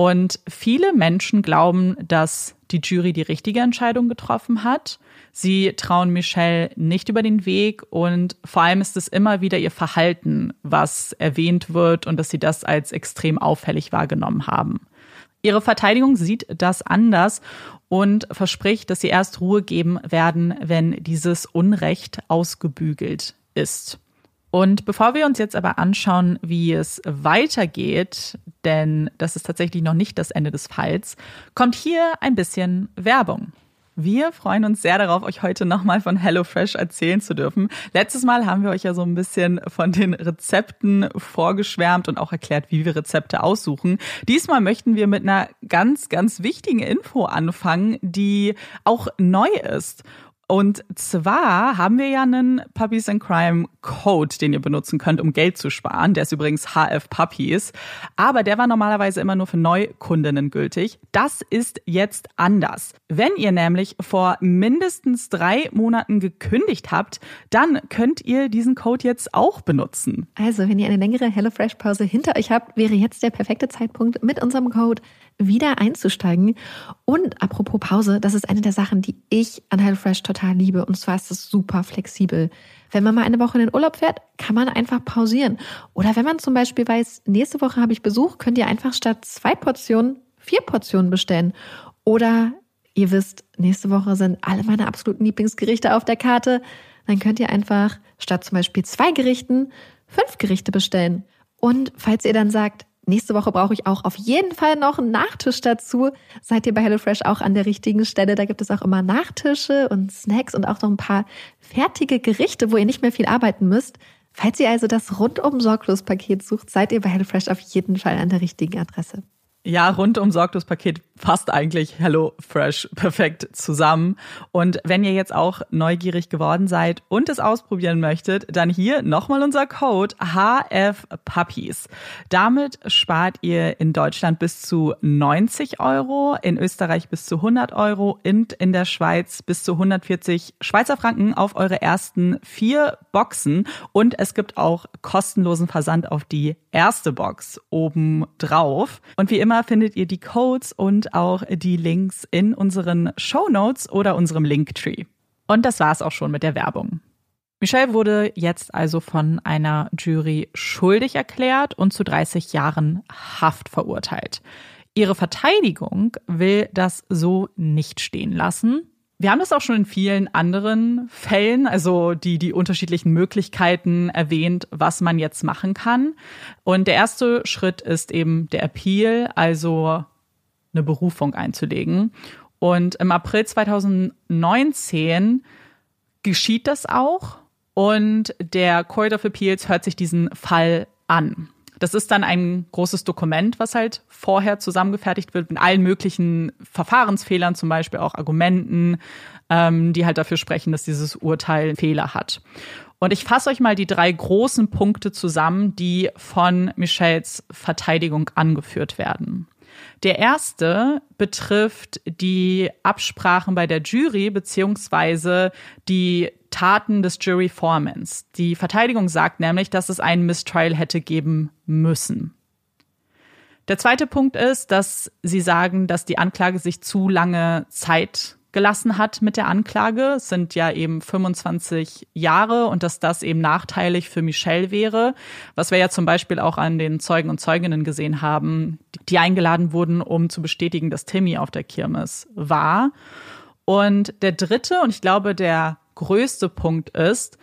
Und viele Menschen glauben, dass die Jury die richtige Entscheidung getroffen hat. Sie trauen Michelle nicht über den Weg und vor allem ist es immer wieder ihr Verhalten, was erwähnt wird und dass sie das als extrem auffällig wahrgenommen haben. Ihre Verteidigung sieht das anders und verspricht, dass sie erst Ruhe geben werden, wenn dieses Unrecht ausgebügelt ist. Und bevor wir uns jetzt aber anschauen, wie es weitergeht, denn das ist tatsächlich noch nicht das Ende des Falls, kommt hier ein bisschen Werbung. Wir freuen uns sehr darauf, euch heute nochmal von HelloFresh erzählen zu dürfen. Letztes Mal haben wir euch ja so ein bisschen von den Rezepten vorgeschwärmt und auch erklärt, wie wir Rezepte aussuchen. Diesmal möchten wir mit einer ganz, ganz wichtigen Info anfangen, die auch neu ist. Und zwar haben wir ja einen Puppies and Crime Code, den ihr benutzen könnt, um Geld zu sparen. Der ist übrigens HF Puppies. Aber der war normalerweise immer nur für Neukundinnen gültig. Das ist jetzt anders. Wenn ihr nämlich vor mindestens drei Monaten gekündigt habt, dann könnt ihr diesen Code jetzt auch benutzen. Also, wenn ihr eine längere HelloFresh-Pause hinter euch habt, wäre jetzt der perfekte Zeitpunkt, mit unserem Code wieder einzusteigen. Und apropos Pause, das ist eine der Sachen, die ich an HelloFresh total liebe. Und zwar ist es super flexibel. Wenn man mal eine Woche in den Urlaub fährt, kann man einfach pausieren. Oder wenn man zum Beispiel weiß, nächste Woche habe ich Besuch, könnt ihr einfach statt zwei Portionen vier Portionen bestellen. Oder ihr wisst, nächste Woche sind alle meine absoluten Lieblingsgerichte auf der Karte. Dann könnt ihr einfach statt zum Beispiel zwei Gerichten fünf Gerichte bestellen. Und falls ihr dann sagt, Nächste Woche brauche ich auch auf jeden Fall noch einen Nachtisch dazu. Seid ihr bei HelloFresh auch an der richtigen Stelle? Da gibt es auch immer Nachtische und Snacks und auch noch ein paar fertige Gerichte, wo ihr nicht mehr viel arbeiten müsst. Falls ihr also das rundum sorglos Paket sucht, seid ihr bei HelloFresh auf jeden Fall an der richtigen Adresse. Ja, rundum sorglos Paket fasst eigentlich Hello Fresh perfekt zusammen. Und wenn ihr jetzt auch neugierig geworden seid und es ausprobieren möchtet, dann hier nochmal unser Code HFPuppies. Damit spart ihr in Deutschland bis zu 90 Euro, in Österreich bis zu 100 Euro und in der Schweiz bis zu 140 Schweizer Franken auf eure ersten vier Boxen. Und es gibt auch kostenlosen Versand auf die erste Box oben drauf. Und wie immer findet ihr die Codes und auch die Links in unseren Show Notes oder unserem Linktree. Und das war's auch schon mit der Werbung. Michelle wurde jetzt also von einer Jury schuldig erklärt und zu 30 Jahren Haft verurteilt. Ihre Verteidigung will das so nicht stehen lassen. Wir haben das auch schon in vielen anderen Fällen, also die die unterschiedlichen Möglichkeiten erwähnt, was man jetzt machen kann. Und der erste Schritt ist eben der Appeal, also eine Berufung einzulegen. Und im April 2019 geschieht das auch und der Court of Appeals hört sich diesen Fall an. Das ist dann ein großes Dokument, was halt vorher zusammengefertigt wird mit allen möglichen Verfahrensfehlern, zum Beispiel auch Argumenten, ähm, die halt dafür sprechen, dass dieses Urteil Fehler hat. Und ich fasse euch mal die drei großen Punkte zusammen, die von Michels Verteidigung angeführt werden. Der erste betrifft die Absprachen bei der Jury beziehungsweise die Taten des Juryformans. Die Verteidigung sagt nämlich, dass es einen Mistrial hätte geben müssen. Der zweite Punkt ist, dass sie sagen, dass die Anklage sich zu lange Zeit gelassen hat mit der Anklage. Es sind ja eben 25 Jahre und dass das eben nachteilig für Michelle wäre, was wir ja zum Beispiel auch an den Zeugen und Zeuginnen gesehen haben, die eingeladen wurden, um zu bestätigen, dass Timmy auf der Kirmes war. Und der dritte und ich glaube der größte Punkt ist,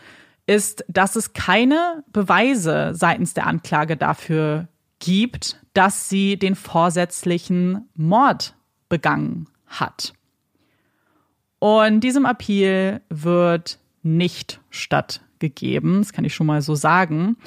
ist, dass es keine Beweise seitens der Anklage dafür gibt, dass sie den vorsätzlichen Mord begangen hat. Und diesem Appeal wird nicht stattgegeben. Das kann ich schon mal so sagen.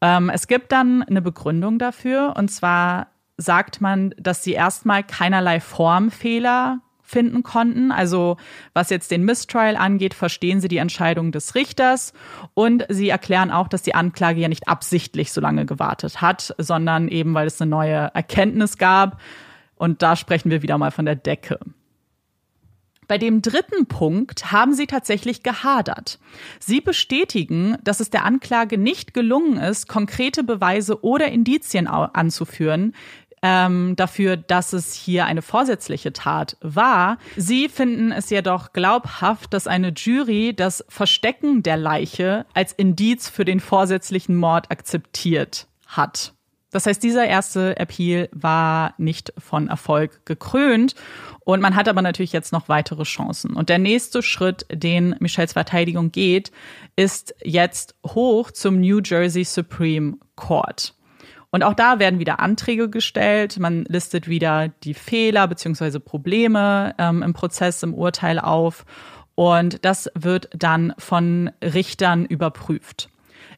Ähm, es gibt dann eine Begründung dafür. Und zwar sagt man, dass sie erstmal keinerlei Formfehler finden konnten. Also was jetzt den Mistrial angeht, verstehen sie die Entscheidung des Richters und sie erklären auch, dass die Anklage ja nicht absichtlich so lange gewartet hat, sondern eben weil es eine neue Erkenntnis gab. Und da sprechen wir wieder mal von der Decke. Bei dem dritten Punkt haben sie tatsächlich gehadert. Sie bestätigen, dass es der Anklage nicht gelungen ist, konkrete Beweise oder Indizien anzuführen, ähm, dafür, dass es hier eine vorsätzliche Tat war. Sie finden es jedoch glaubhaft, dass eine Jury das Verstecken der Leiche als Indiz für den vorsätzlichen Mord akzeptiert hat. Das heißt, dieser erste Appeal war nicht von Erfolg gekrönt und man hat aber natürlich jetzt noch weitere Chancen. Und der nächste Schritt, den Michelles Verteidigung geht, ist jetzt hoch zum New Jersey Supreme Court. Und auch da werden wieder Anträge gestellt. Man listet wieder die Fehler beziehungsweise Probleme ähm, im Prozess, im Urteil auf. Und das wird dann von Richtern überprüft.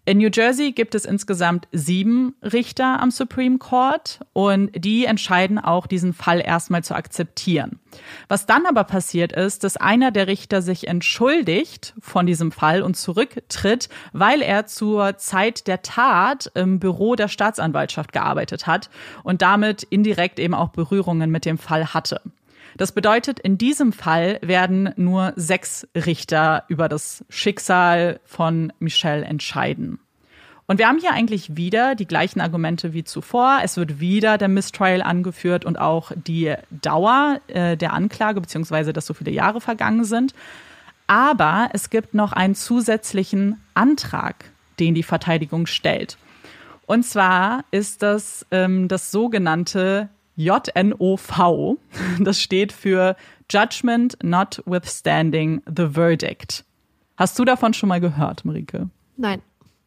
In New Jersey gibt es insgesamt sieben Richter am Supreme Court und die entscheiden auch, diesen Fall erstmal zu akzeptieren. Was dann aber passiert ist, dass einer der Richter sich entschuldigt von diesem Fall und zurücktritt, weil er zur Zeit der Tat im Büro der Staatsanwaltschaft gearbeitet hat und damit indirekt eben auch Berührungen mit dem Fall hatte. Das bedeutet, in diesem Fall werden nur sechs Richter über das Schicksal von Michelle entscheiden. Und wir haben hier eigentlich wieder die gleichen Argumente wie zuvor. Es wird wieder der Mistrial angeführt und auch die Dauer äh, der Anklage, beziehungsweise dass so viele Jahre vergangen sind. Aber es gibt noch einen zusätzlichen Antrag, den die Verteidigung stellt. Und zwar ist das ähm, das sogenannte JNOV. Das steht für Judgment Notwithstanding the Verdict. Hast du davon schon mal gehört, Marike? Nein.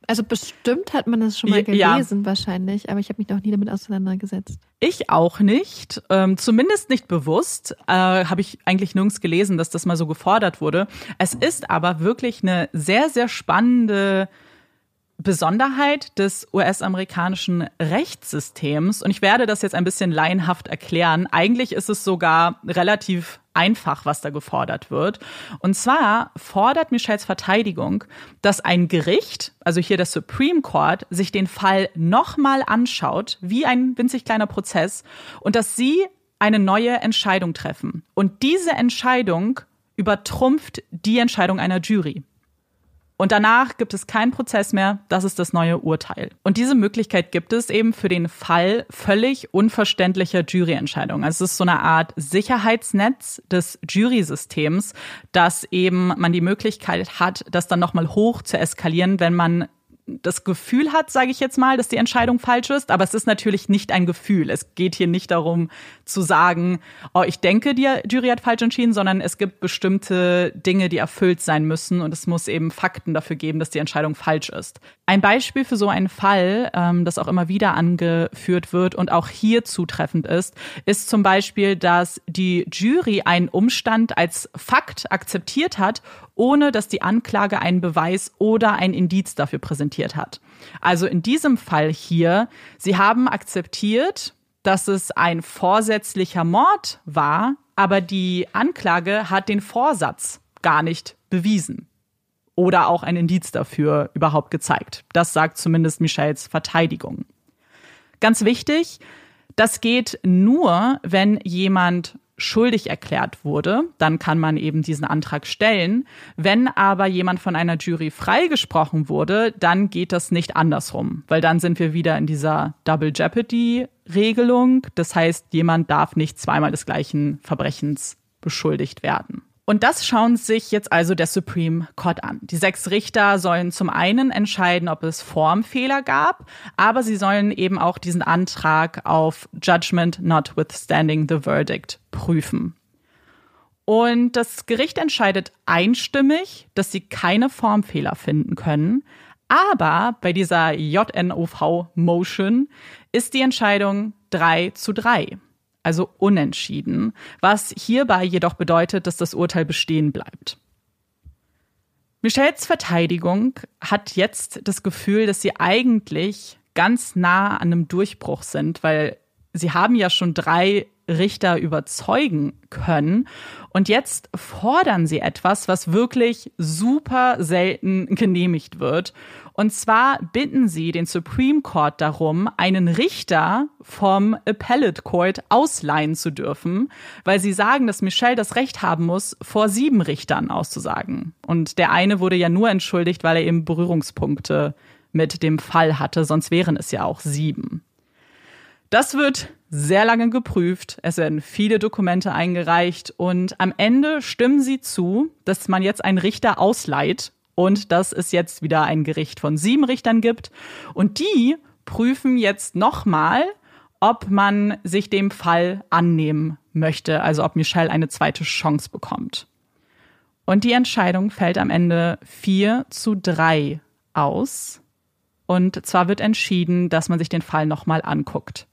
Also bestimmt hat man das schon mal gelesen ja. wahrscheinlich, aber ich habe mich noch nie damit auseinandergesetzt. Ich auch nicht, ähm, zumindest nicht bewusst. Äh, habe ich eigentlich nirgends gelesen, dass das mal so gefordert wurde. Es ist aber wirklich eine sehr, sehr spannende Besonderheit des US-amerikanischen Rechtssystems, und ich werde das jetzt ein bisschen laienhaft erklären, eigentlich ist es sogar relativ einfach, was da gefordert wird. Und zwar fordert Michels Verteidigung, dass ein Gericht, also hier das Supreme Court, sich den Fall nochmal anschaut, wie ein winzig kleiner Prozess, und dass sie eine neue Entscheidung treffen. Und diese Entscheidung übertrumpft die Entscheidung einer Jury. Und danach gibt es keinen Prozess mehr, das ist das neue Urteil. Und diese Möglichkeit gibt es eben für den Fall völlig unverständlicher Juryentscheidungen. Also es ist so eine Art Sicherheitsnetz des Jurysystems, dass eben man die Möglichkeit hat, das dann nochmal hoch zu eskalieren, wenn man das Gefühl hat, sage ich jetzt mal, dass die Entscheidung falsch ist, aber es ist natürlich nicht ein Gefühl. Es geht hier nicht darum zu sagen, oh, ich denke, die Jury hat falsch entschieden, sondern es gibt bestimmte Dinge, die erfüllt sein müssen und es muss eben Fakten dafür geben, dass die Entscheidung falsch ist. Ein Beispiel für so einen Fall, ähm, das auch immer wieder angeführt wird und auch hier zutreffend ist, ist zum Beispiel, dass die Jury einen Umstand als Fakt akzeptiert hat ohne dass die Anklage einen Beweis oder ein Indiz dafür präsentiert hat. Also in diesem Fall hier, sie haben akzeptiert, dass es ein vorsätzlicher Mord war, aber die Anklage hat den Vorsatz gar nicht bewiesen oder auch ein Indiz dafür überhaupt gezeigt. Das sagt zumindest Michels Verteidigung. Ganz wichtig, das geht nur, wenn jemand schuldig erklärt wurde, dann kann man eben diesen Antrag stellen. Wenn aber jemand von einer Jury freigesprochen wurde, dann geht das nicht andersrum, weil dann sind wir wieder in dieser Double Jeopardy Regelung. Das heißt, jemand darf nicht zweimal des gleichen Verbrechens beschuldigt werden. Und das schauen sich jetzt also der Supreme Court an. Die sechs Richter sollen zum einen entscheiden, ob es Formfehler gab, aber sie sollen eben auch diesen Antrag auf Judgment notwithstanding the verdict prüfen. Und das Gericht entscheidet einstimmig, dass sie keine Formfehler finden können. Aber bei dieser JNOV-Motion ist die Entscheidung 3 zu 3 also unentschieden, was hierbei jedoch bedeutet, dass das Urteil bestehen bleibt. Michels Verteidigung hat jetzt das Gefühl, dass sie eigentlich ganz nah an einem Durchbruch sind, weil sie haben ja schon drei Richter überzeugen können. Und jetzt fordern sie etwas, was wirklich super selten genehmigt wird. Und zwar bitten sie den Supreme Court darum, einen Richter vom Appellate Court ausleihen zu dürfen, weil sie sagen, dass Michelle das Recht haben muss, vor sieben Richtern auszusagen. Und der eine wurde ja nur entschuldigt, weil er eben Berührungspunkte mit dem Fall hatte, sonst wären es ja auch sieben. Das wird sehr lange geprüft, es werden viele Dokumente eingereicht und am Ende stimmen sie zu, dass man jetzt einen Richter ausleiht und dass es jetzt wieder ein Gericht von sieben Richtern gibt und die prüfen jetzt nochmal, ob man sich dem Fall annehmen möchte, also ob Michelle eine zweite Chance bekommt. Und die Entscheidung fällt am Ende vier zu drei aus. Und zwar wird entschieden, dass man sich den Fall nochmal anguckt.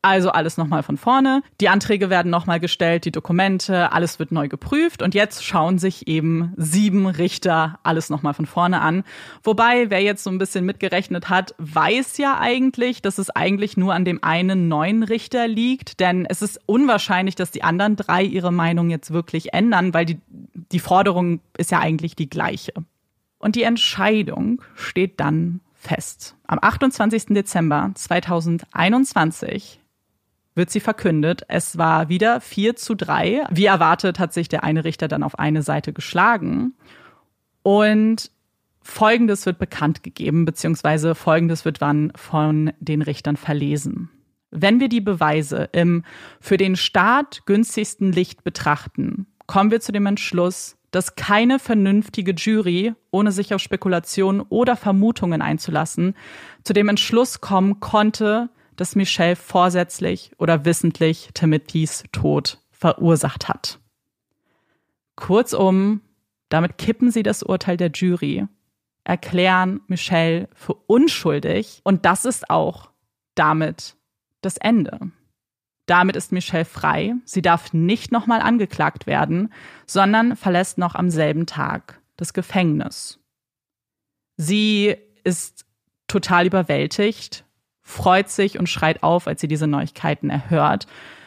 Also alles nochmal von vorne. Die Anträge werden nochmal gestellt, die Dokumente, alles wird neu geprüft und jetzt schauen sich eben sieben Richter alles nochmal von vorne an. Wobei, wer jetzt so ein bisschen mitgerechnet hat, weiß ja eigentlich, dass es eigentlich nur an dem einen neuen Richter liegt, denn es ist unwahrscheinlich, dass die anderen drei ihre Meinung jetzt wirklich ändern, weil die, die Forderung ist ja eigentlich die gleiche. Und die Entscheidung steht dann fest. Am 28. Dezember 2021 wird sie verkündet. Es war wieder 4 zu 3. Wie erwartet hat sich der eine Richter dann auf eine Seite geschlagen. Und Folgendes wird bekannt gegeben, beziehungsweise Folgendes wird dann von den Richtern verlesen. Wenn wir die Beweise im für den Staat günstigsten Licht betrachten, kommen wir zu dem Entschluss, dass keine vernünftige Jury, ohne sich auf Spekulationen oder Vermutungen einzulassen, zu dem Entschluss kommen konnte, dass Michelle vorsätzlich oder wissentlich Timothys Tod verursacht hat. Kurzum, damit kippen sie das Urteil der Jury, erklären Michelle für unschuldig und das ist auch damit das Ende. Damit ist Michelle frei. Sie darf nicht nochmal angeklagt werden, sondern verlässt noch am selben Tag das Gefängnis. Sie ist total überwältigt, freut sich und schreit auf, als sie diese Neuigkeiten erhört,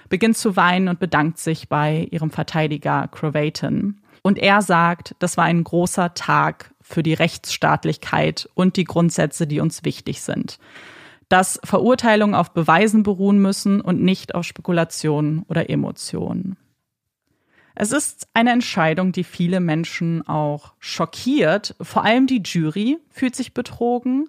beginnt zu weinen und bedankt sich bei ihrem Verteidiger Cravaton. Und er sagt, das war ein großer Tag für die Rechtsstaatlichkeit und die Grundsätze, die uns wichtig sind. Dass Verurteilungen auf Beweisen beruhen müssen und nicht auf Spekulationen oder Emotionen. Es ist eine Entscheidung, die viele Menschen auch schockiert. Vor allem die Jury fühlt sich betrogen,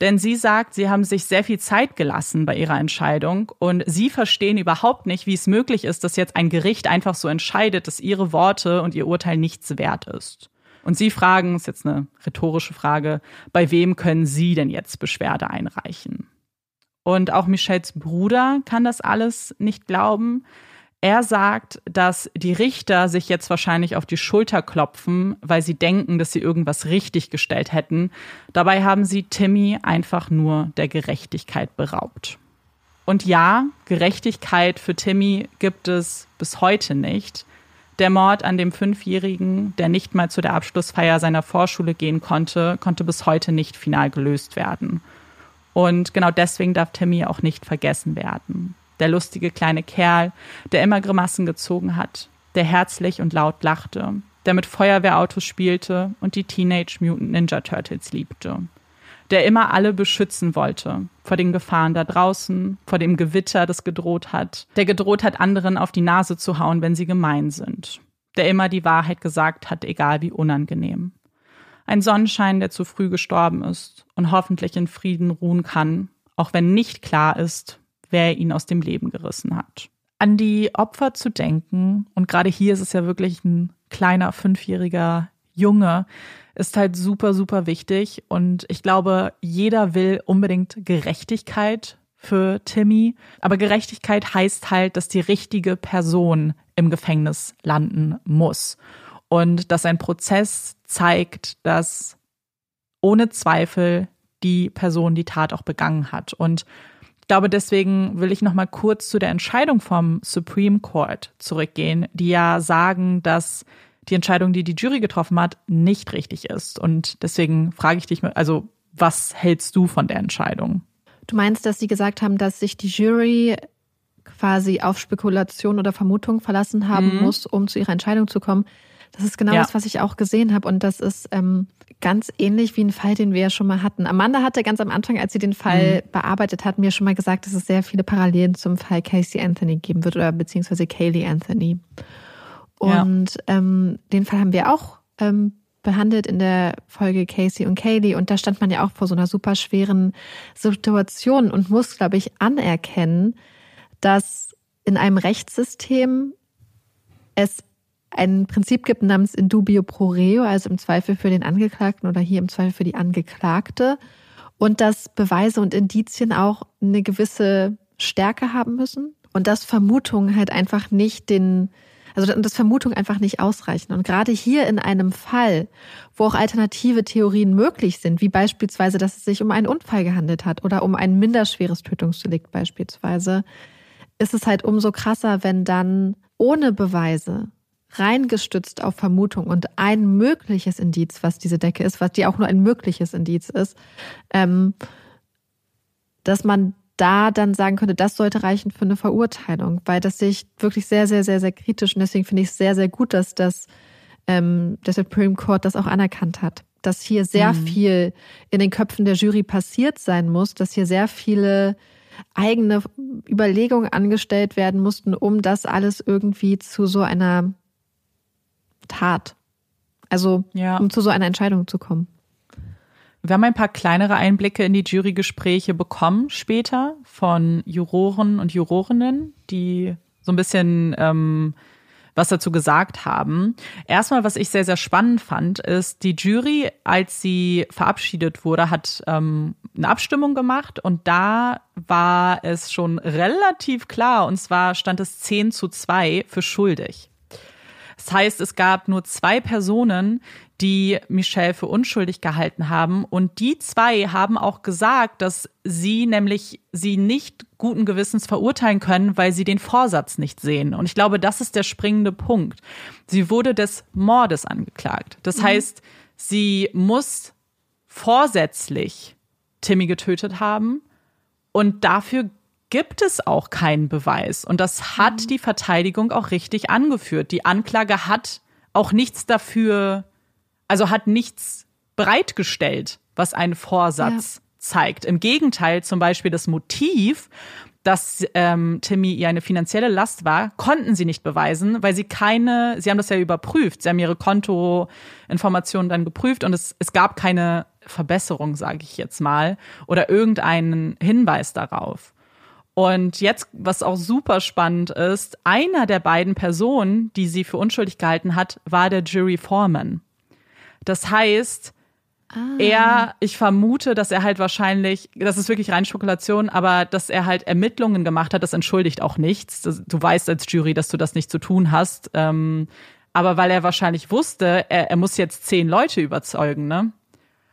denn sie sagt, sie haben sich sehr viel Zeit gelassen bei ihrer Entscheidung und sie verstehen überhaupt nicht, wie es möglich ist, dass jetzt ein Gericht einfach so entscheidet, dass ihre Worte und ihr Urteil nichts wert ist. Und sie fragen, ist jetzt eine rhetorische Frage, bei wem können sie denn jetzt Beschwerde einreichen? Und auch Michels Bruder kann das alles nicht glauben. Er sagt, dass die Richter sich jetzt wahrscheinlich auf die Schulter klopfen, weil sie denken, dass sie irgendwas richtig gestellt hätten. Dabei haben sie Timmy einfach nur der Gerechtigkeit beraubt. Und ja, Gerechtigkeit für Timmy gibt es bis heute nicht. Der Mord an dem Fünfjährigen, der nicht mal zu der Abschlussfeier seiner Vorschule gehen konnte, konnte bis heute nicht final gelöst werden. Und genau deswegen darf Timmy auch nicht vergessen werden der lustige kleine Kerl, der immer Grimassen gezogen hat, der herzlich und laut lachte, der mit Feuerwehrautos spielte und die Teenage Mutant Ninja Turtles liebte, der immer alle beschützen wollte vor den Gefahren da draußen, vor dem Gewitter, das gedroht hat, der gedroht hat, anderen auf die Nase zu hauen, wenn sie gemein sind, der immer die Wahrheit gesagt hat, egal wie unangenehm. Ein Sonnenschein, der zu früh gestorben ist und hoffentlich in Frieden ruhen kann, auch wenn nicht klar ist, wer ihn aus dem Leben gerissen hat. An die Opfer zu denken, und gerade hier ist es ja wirklich ein kleiner fünfjähriger Junge, ist halt super, super wichtig. Und ich glaube, jeder will unbedingt Gerechtigkeit für Timmy. Aber Gerechtigkeit heißt halt, dass die richtige Person im Gefängnis landen muss. Und dass ein Prozess zeigt, dass ohne Zweifel die Person die Tat auch begangen hat. Und glaube, deswegen will ich noch mal kurz zu der Entscheidung vom Supreme Court zurückgehen, die ja sagen, dass die Entscheidung, die die Jury getroffen hat, nicht richtig ist. Und deswegen frage ich dich, also was hältst du von der Entscheidung? Du meinst, dass sie gesagt haben, dass sich die Jury quasi auf Spekulation oder Vermutung verlassen haben mhm. muss, um zu ihrer Entscheidung zu kommen. Das ist genau ja. das, was ich auch gesehen habe. Und das ist ähm, ganz ähnlich wie ein Fall, den wir ja schon mal hatten. Amanda hatte ganz am Anfang, als sie den Fall mhm. bearbeitet hat, mir schon mal gesagt, dass es sehr viele Parallelen zum Fall Casey Anthony geben wird oder beziehungsweise Kaylee Anthony. Und ja. ähm, den Fall haben wir auch ähm, behandelt in der Folge Casey und Kaylee. Und da stand man ja auch vor so einer super schweren Situation und muss, glaube ich, anerkennen, dass in einem Rechtssystem es ein Prinzip gibt namens Indubio pro reo, also im Zweifel für den Angeklagten oder hier im Zweifel für die Angeklagte. Und dass Beweise und Indizien auch eine gewisse Stärke haben müssen und dass Vermutungen halt einfach nicht den, also dass Vermutungen einfach nicht ausreichen. Und gerade hier in einem Fall, wo auch alternative Theorien möglich sind, wie beispielsweise, dass es sich um einen Unfall gehandelt hat oder um ein minderschweres Tötungsdelikt beispielsweise, ist es halt umso krasser, wenn dann ohne Beweise reingestützt auf Vermutung und ein mögliches Indiz, was diese Decke ist, was die auch nur ein mögliches Indiz ist, ähm, dass man da dann sagen könnte, das sollte reichen für eine Verurteilung, weil das sehe ich wirklich sehr, sehr, sehr, sehr kritisch und deswegen finde ich es sehr, sehr gut, dass das ähm, der Supreme Court das auch anerkannt hat, dass hier sehr mhm. viel in den Köpfen der Jury passiert sein muss, dass hier sehr viele eigene Überlegungen angestellt werden mussten, um das alles irgendwie zu so einer Tat. Also, ja. um zu so einer Entscheidung zu kommen. Wir haben ein paar kleinere Einblicke in die Jurygespräche bekommen später von Juroren und Jurorinnen, die so ein bisschen ähm, was dazu gesagt haben. Erstmal, was ich sehr, sehr spannend fand, ist, die Jury, als sie verabschiedet wurde, hat ähm, eine Abstimmung gemacht und da war es schon relativ klar, und zwar stand es 10 zu 2 für schuldig. Das heißt, es gab nur zwei Personen, die Michelle für unschuldig gehalten haben. Und die zwei haben auch gesagt, dass sie nämlich sie nicht guten Gewissens verurteilen können, weil sie den Vorsatz nicht sehen. Und ich glaube, das ist der springende Punkt. Sie wurde des Mordes angeklagt. Das mhm. heißt, sie muss vorsätzlich Timmy getötet haben. Und dafür gibt es auch keinen Beweis. Und das hat mhm. die Verteidigung auch richtig angeführt. Die Anklage hat auch nichts dafür, also hat nichts bereitgestellt, was einen Vorsatz ja. zeigt. Im Gegenteil, zum Beispiel das Motiv, dass ähm, Timmy ihr eine finanzielle Last war, konnten sie nicht beweisen, weil sie keine, sie haben das ja überprüft, sie haben ihre Kontoinformationen dann geprüft und es, es gab keine Verbesserung, sage ich jetzt mal, oder irgendeinen Hinweis darauf. Und jetzt, was auch super spannend ist, einer der beiden Personen, die sie für unschuldig gehalten hat, war der Jury Foreman. Das heißt, ah. er, ich vermute, dass er halt wahrscheinlich, das ist wirklich rein Spekulation, aber dass er halt Ermittlungen gemacht hat, das entschuldigt auch nichts. du weißt als Jury, dass du das nicht zu tun hast. Ähm, aber weil er wahrscheinlich wusste, er, er muss jetzt zehn Leute überzeugen, ne?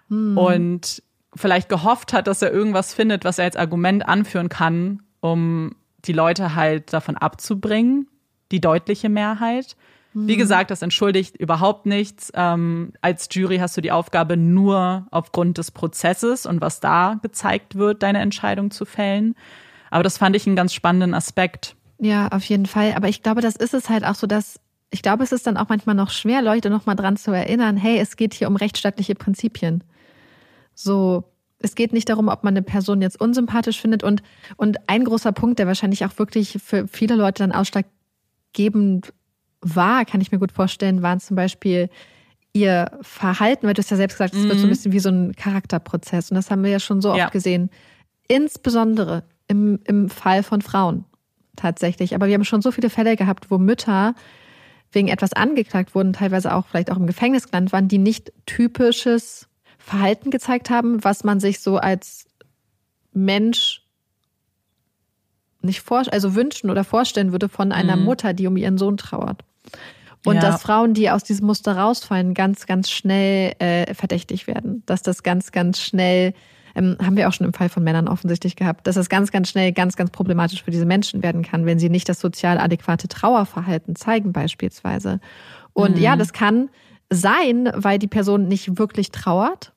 Hm. Und vielleicht gehofft hat, dass er irgendwas findet, was er als Argument anführen kann, um die Leute halt davon abzubringen, die deutliche Mehrheit. Wie hm. gesagt, das entschuldigt überhaupt nichts. Ähm, als Jury hast du die Aufgabe, nur aufgrund des Prozesses und was da gezeigt wird, deine Entscheidung zu fällen. Aber das fand ich einen ganz spannenden Aspekt. Ja, auf jeden Fall. Aber ich glaube, das ist es halt auch so, dass ich glaube, es ist dann auch manchmal noch schwer, Leute nochmal dran zu erinnern, hey, es geht hier um rechtsstaatliche Prinzipien. So, es geht nicht darum, ob man eine Person jetzt unsympathisch findet. Und, und ein großer Punkt, der wahrscheinlich auch wirklich für viele Leute dann ausschlaggebend war, kann ich mir gut vorstellen, waren zum Beispiel ihr Verhalten, weil du hast ja selbst gesagt, es mhm. wird so ein mhm. bisschen wie so ein Charakterprozess. Und das haben wir ja schon so ja. oft gesehen. Insbesondere im, im Fall von Frauen tatsächlich. Aber wir haben schon so viele Fälle gehabt, wo Mütter wegen etwas angeklagt wurden, teilweise auch vielleicht auch im Gefängnis gelandet waren, die nicht typisches Verhalten gezeigt haben, was man sich so als Mensch nicht vor, also wünschen oder vorstellen würde von einer mhm. Mutter, die um ihren Sohn trauert. Und ja. dass Frauen, die aus diesem Muster rausfallen, ganz, ganz schnell äh, verdächtig werden. Dass das ganz, ganz schnell, ähm, haben wir auch schon im Fall von Männern offensichtlich gehabt, dass das ganz, ganz schnell ganz, ganz problematisch für diese Menschen werden kann, wenn sie nicht das sozial adäquate Trauerverhalten zeigen beispielsweise. Und mhm. ja, das kann sein, weil die Person nicht wirklich trauert.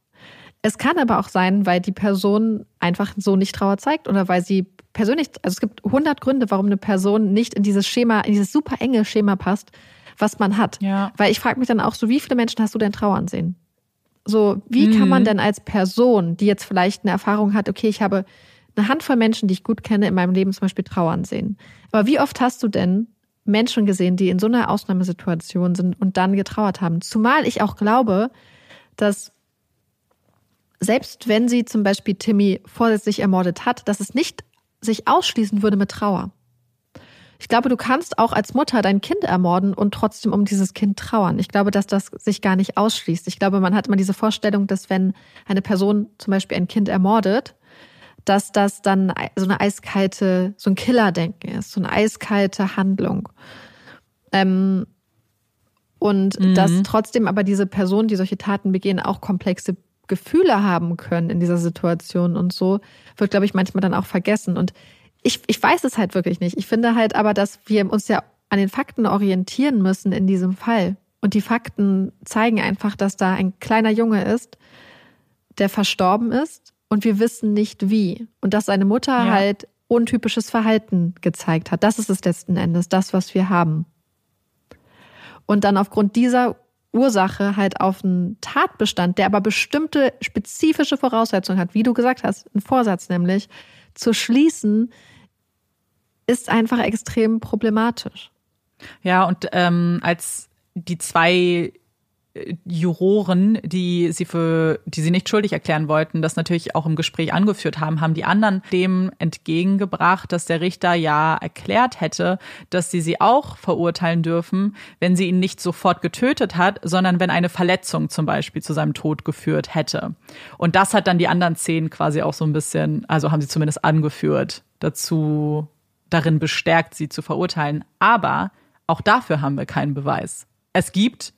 Es kann aber auch sein, weil die Person einfach so nicht Trauer zeigt oder weil sie persönlich, also es gibt 100 Gründe, warum eine Person nicht in dieses Schema, in dieses super enge Schema passt, was man hat. Ja. Weil ich frage mich dann auch so, wie viele Menschen hast du denn trauern sehen? So, wie mhm. kann man mhm. denn als Person, die jetzt vielleicht eine Erfahrung hat, okay, ich habe eine Handvoll Menschen, die ich gut kenne, in meinem Leben zum Beispiel trauern sehen. Aber wie oft hast du denn Menschen gesehen, die in so einer Ausnahmesituation sind und dann getrauert haben. Zumal ich auch glaube, dass selbst wenn sie zum Beispiel Timmy vorsätzlich ermordet hat, dass es nicht sich ausschließen würde mit Trauer. Ich glaube, du kannst auch als Mutter dein Kind ermorden und trotzdem um dieses Kind trauern. Ich glaube, dass das sich gar nicht ausschließt. Ich glaube, man hat immer diese Vorstellung, dass wenn eine Person zum Beispiel ein Kind ermordet, dass das dann so eine eiskalte, so ein Killerdenken ist, so eine eiskalte Handlung. Ähm, und mhm. dass trotzdem aber diese Personen, die solche Taten begehen, auch komplexe Gefühle haben können in dieser Situation und so, wird, glaube ich, manchmal dann auch vergessen. Und ich, ich weiß es halt wirklich nicht. Ich finde halt aber, dass wir uns ja an den Fakten orientieren müssen in diesem Fall. Und die Fakten zeigen einfach, dass da ein kleiner Junge ist, der verstorben ist und wir wissen nicht wie. Und dass seine Mutter ja. halt untypisches Verhalten gezeigt hat. Das ist es letzten Endes, das, was wir haben. Und dann aufgrund dieser Ursache halt auf einen Tatbestand, der aber bestimmte spezifische Voraussetzungen hat, wie du gesagt hast, ein Vorsatz nämlich, zu schließen, ist einfach extrem problematisch. Ja, und ähm, als die zwei Juroren, die sie für, die sie nicht schuldig erklären wollten, das natürlich auch im Gespräch angeführt haben, haben die anderen dem entgegengebracht, dass der Richter ja erklärt hätte, dass sie sie auch verurteilen dürfen, wenn sie ihn nicht sofort getötet hat, sondern wenn eine Verletzung zum Beispiel zu seinem Tod geführt hätte. Und das hat dann die anderen zehn quasi auch so ein bisschen, also haben sie zumindest angeführt, dazu darin bestärkt, sie zu verurteilen. Aber auch dafür haben wir keinen Beweis. Es gibt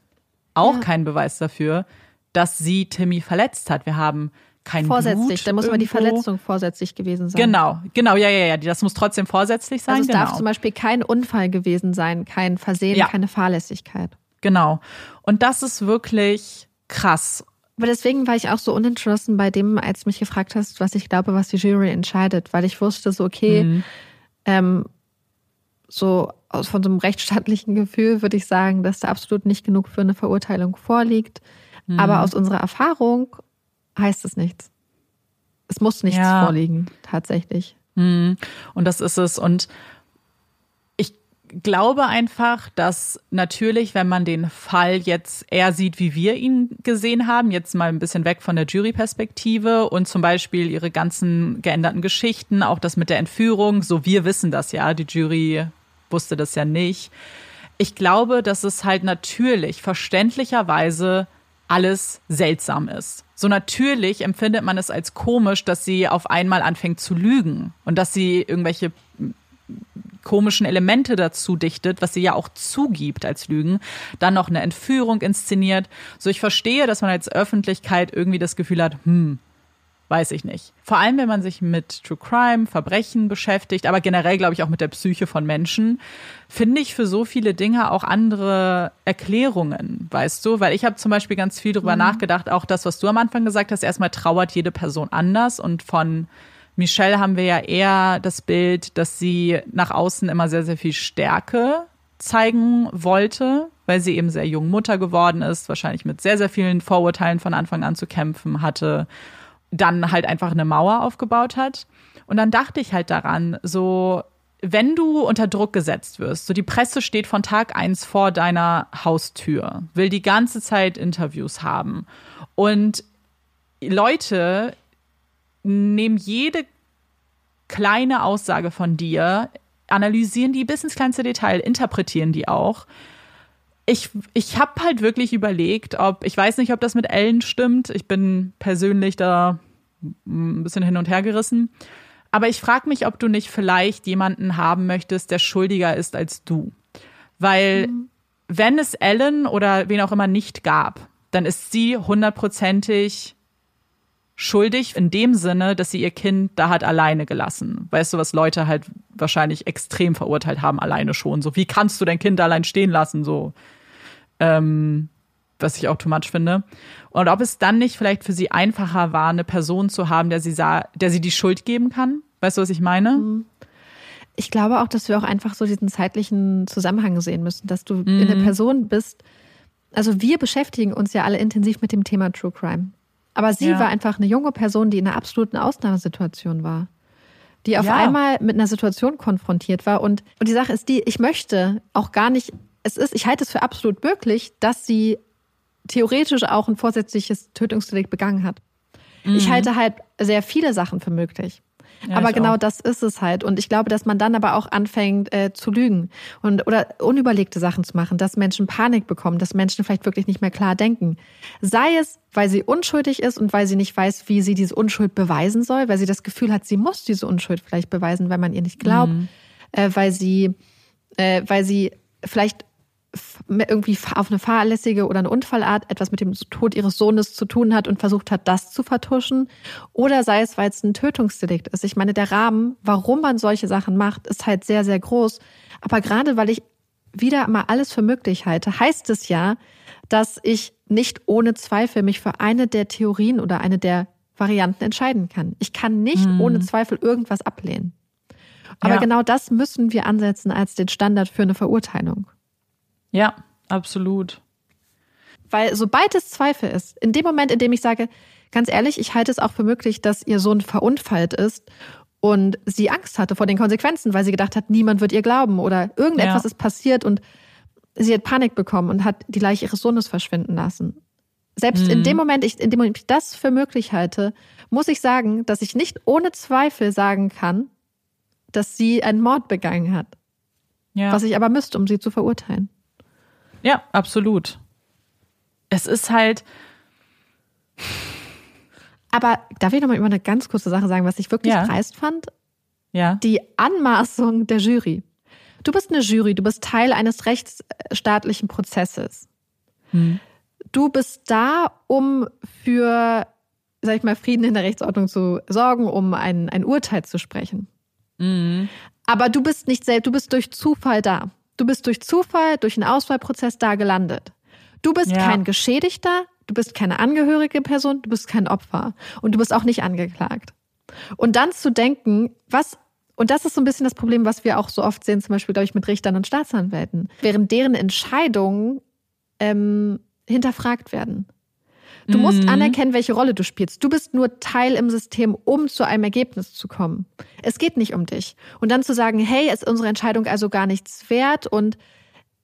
auch ja. kein Beweis dafür, dass sie Timmy verletzt hat. Wir haben kein Vorsätzlich, da muss mal die Verletzung vorsätzlich gewesen sein. Genau, genau, ja, ja, ja, das muss trotzdem vorsätzlich sein. Also es genau. darf zum Beispiel kein Unfall gewesen sein, kein Versehen, ja. keine Fahrlässigkeit. Genau. Und das ist wirklich krass. Aber deswegen war ich auch so unentschlossen bei dem, als du mich gefragt hast, was ich glaube, was die Jury entscheidet, weil ich wusste so, okay, mhm. ähm, so aus von so einem rechtsstaatlichen Gefühl würde ich sagen, dass da absolut nicht genug für eine Verurteilung vorliegt. Mhm. Aber aus unserer Erfahrung heißt es nichts. Es muss nichts ja. vorliegen, tatsächlich. Mhm. Und das ist es. Und glaube einfach, dass natürlich, wenn man den Fall jetzt eher sieht, wie wir ihn gesehen haben, jetzt mal ein bisschen weg von der Juryperspektive und zum Beispiel ihre ganzen geänderten Geschichten, auch das mit der Entführung, so wir wissen das ja, die Jury wusste das ja nicht. Ich glaube, dass es halt natürlich verständlicherweise alles seltsam ist. So natürlich empfindet man es als komisch, dass sie auf einmal anfängt zu lügen und dass sie irgendwelche komischen Elemente dazu dichtet, was sie ja auch zugibt als Lügen, dann noch eine Entführung inszeniert. So, ich verstehe, dass man als Öffentlichkeit irgendwie das Gefühl hat, hm, weiß ich nicht. Vor allem, wenn man sich mit True Crime, Verbrechen beschäftigt, aber generell, glaube ich, auch mit der Psyche von Menschen, finde ich für so viele Dinge auch andere Erklärungen, weißt du? Weil ich habe zum Beispiel ganz viel darüber mhm. nachgedacht, auch das, was du am Anfang gesagt hast, erstmal trauert jede Person anders und von Michelle haben wir ja eher das Bild, dass sie nach außen immer sehr, sehr viel Stärke zeigen wollte, weil sie eben sehr jung Mutter geworden ist, wahrscheinlich mit sehr, sehr vielen Vorurteilen von Anfang an zu kämpfen hatte, dann halt einfach eine Mauer aufgebaut hat. Und dann dachte ich halt daran, so, wenn du unter Druck gesetzt wirst, so die Presse steht von Tag eins vor deiner Haustür, will die ganze Zeit Interviews haben und Leute nehmen jede kleine Aussage von dir, analysieren die bis ins kleinste Detail, interpretieren die auch. Ich, ich habe halt wirklich überlegt, ob, ich weiß nicht, ob das mit Ellen stimmt. Ich bin persönlich da ein bisschen hin und her gerissen. Aber ich frage mich, ob du nicht vielleicht jemanden haben möchtest, der schuldiger ist als du. Weil, mhm. wenn es Ellen oder wen auch immer nicht gab, dann ist sie hundertprozentig schuldig in dem Sinne, dass sie ihr Kind da hat alleine gelassen. Weißt du, was Leute halt wahrscheinlich extrem verurteilt haben, alleine schon. So, wie kannst du dein Kind allein stehen lassen? So, ähm, was ich auch too much finde. Und ob es dann nicht vielleicht für sie einfacher war, eine Person zu haben, der sie sah, der sie die Schuld geben kann. Weißt du, was ich meine? Mhm. Ich glaube auch, dass wir auch einfach so diesen zeitlichen Zusammenhang sehen müssen, dass du mhm. in der Person bist. Also wir beschäftigen uns ja alle intensiv mit dem Thema True Crime. Aber sie ja. war einfach eine junge Person, die in einer absoluten Ausnahmesituation war. Die auf ja. einmal mit einer Situation konfrontiert war. Und, und die Sache ist die, ich möchte auch gar nicht, es ist, ich halte es für absolut möglich, dass sie theoretisch auch ein vorsätzliches Tötungsdelikt begangen hat. Mhm. Ich halte halt sehr viele Sachen für möglich. Ja, aber genau auch. das ist es halt. Und ich glaube, dass man dann aber auch anfängt äh, zu lügen und oder unüberlegte Sachen zu machen, dass Menschen Panik bekommen, dass Menschen vielleicht wirklich nicht mehr klar denken. Sei es, weil sie unschuldig ist und weil sie nicht weiß, wie sie diese Unschuld beweisen soll, weil sie das Gefühl hat, sie muss diese Unschuld vielleicht beweisen, weil man ihr nicht glaubt, mhm. äh, weil sie, äh, weil sie vielleicht irgendwie auf eine fahrlässige oder eine Unfallart etwas mit dem Tod ihres Sohnes zu tun hat und versucht hat, das zu vertuschen. Oder sei es, weil es ein Tötungsdelikt ist. Ich meine, der Rahmen, warum man solche Sachen macht, ist halt sehr, sehr groß. Aber gerade weil ich wieder mal alles für möglich halte, heißt es ja, dass ich nicht ohne Zweifel mich für eine der Theorien oder eine der Varianten entscheiden kann. Ich kann nicht hm. ohne Zweifel irgendwas ablehnen. Aber ja. genau das müssen wir ansetzen als den Standard für eine Verurteilung. Ja, absolut. Weil sobald es Zweifel ist, in dem Moment, in dem ich sage, ganz ehrlich, ich halte es auch für möglich, dass ihr Sohn verunfallt ist und sie Angst hatte vor den Konsequenzen, weil sie gedacht hat, niemand wird ihr glauben oder irgendetwas ja. ist passiert und sie hat Panik bekommen und hat die Leiche ihres Sohnes verschwinden lassen. Selbst mhm. in dem Moment, ich, in dem Moment ich das für möglich halte, muss ich sagen, dass ich nicht ohne Zweifel sagen kann, dass sie einen Mord begangen hat. Ja. Was ich aber müsste, um sie zu verurteilen. Ja, absolut. Es ist halt. Aber darf ich noch mal über eine ganz kurze Sache sagen, was ich wirklich ja. dreist fand? Ja. Die Anmaßung der Jury. Du bist eine Jury, du bist Teil eines rechtsstaatlichen Prozesses. Hm. Du bist da, um für, sag ich mal, Frieden in der Rechtsordnung zu sorgen, um ein, ein Urteil zu sprechen. Mhm. Aber du bist nicht selbst, du bist durch Zufall da. Du bist durch Zufall, durch einen Auswahlprozess da gelandet. Du bist ja. kein Geschädigter, du bist keine angehörige Person, du bist kein Opfer und du bist auch nicht angeklagt. Und dann zu denken, was und das ist so ein bisschen das Problem, was wir auch so oft sehen, zum Beispiel, glaube ich, mit Richtern und Staatsanwälten, während deren Entscheidungen ähm, hinterfragt werden. Du musst Mhm. anerkennen, welche Rolle du spielst. Du bist nur Teil im System, um zu einem Ergebnis zu kommen. Es geht nicht um dich. Und dann zu sagen, hey, ist unsere Entscheidung also gar nichts wert und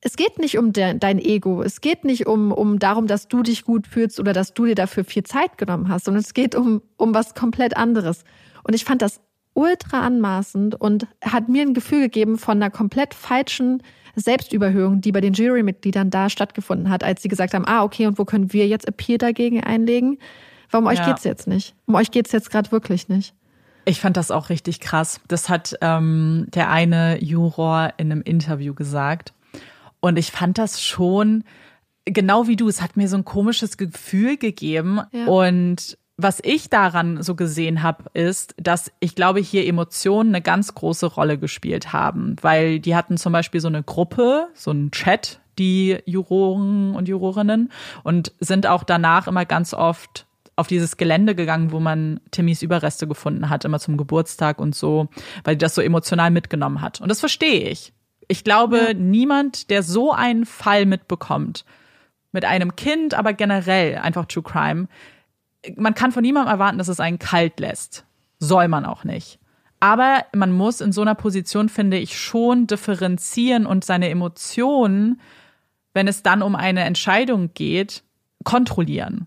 es geht nicht um de dein Ego. Es geht nicht um, um darum, dass du dich gut fühlst oder dass du dir dafür viel Zeit genommen hast, sondern es geht um, um was komplett anderes. Und ich fand das ultra anmaßend und hat mir ein Gefühl gegeben von einer komplett falschen Selbstüberhöhung, die bei den Jurymitgliedern da stattgefunden hat, als sie gesagt haben, ah, okay, und wo können wir jetzt Appeal dagegen einlegen? Warum euch Ja. geht's jetzt nicht? Um euch geht's jetzt gerade wirklich nicht. Ich fand das auch richtig krass. Das hat ähm, der eine Juror in einem Interview gesagt. Und ich fand das schon, genau wie du, es hat mir so ein komisches Gefühl gegeben. Ja. Und was ich daran so gesehen habe, ist, dass ich glaube, hier Emotionen eine ganz große Rolle gespielt haben. Weil die hatten zum Beispiel so eine Gruppe, so einen Chat, die Juroren und Jurorinnen, und sind auch danach immer ganz oft auf dieses Gelände gegangen, wo man Timmys Überreste gefunden hat, immer zum Geburtstag und so, weil die das so emotional mitgenommen hat. Und das verstehe ich. Ich glaube, niemand, der so einen Fall mitbekommt, mit einem Kind, aber generell einfach True Crime, man kann von niemandem erwarten, dass es einen kalt lässt. Soll man auch nicht. Aber man muss in so einer Position, finde ich, schon differenzieren und seine Emotionen, wenn es dann um eine Entscheidung geht, kontrollieren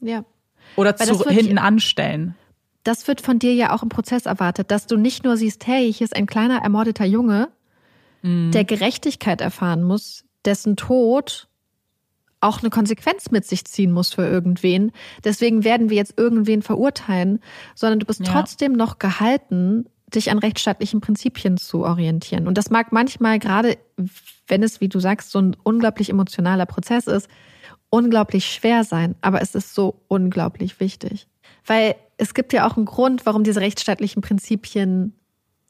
Ja. oder Weil zu, hinten anstellen. Das wird von dir ja auch im Prozess erwartet, dass du nicht nur siehst, hey, hier ist ein kleiner ermordeter Junge, der Gerechtigkeit erfahren muss, dessen Tod auch eine Konsequenz mit sich ziehen muss für irgendwen. Deswegen werden wir jetzt irgendwen verurteilen, sondern du bist Ja. trotzdem noch gehalten, dich an rechtsstaatlichen Prinzipien zu orientieren. Und das mag manchmal gerade, wenn es, wie du sagst, so ein unglaublich emotionaler Prozess ist, unglaublich schwer sein, aber es ist so unglaublich wichtig. Weil es gibt ja auch einen Grund, warum diese rechtsstaatlichen Prinzipien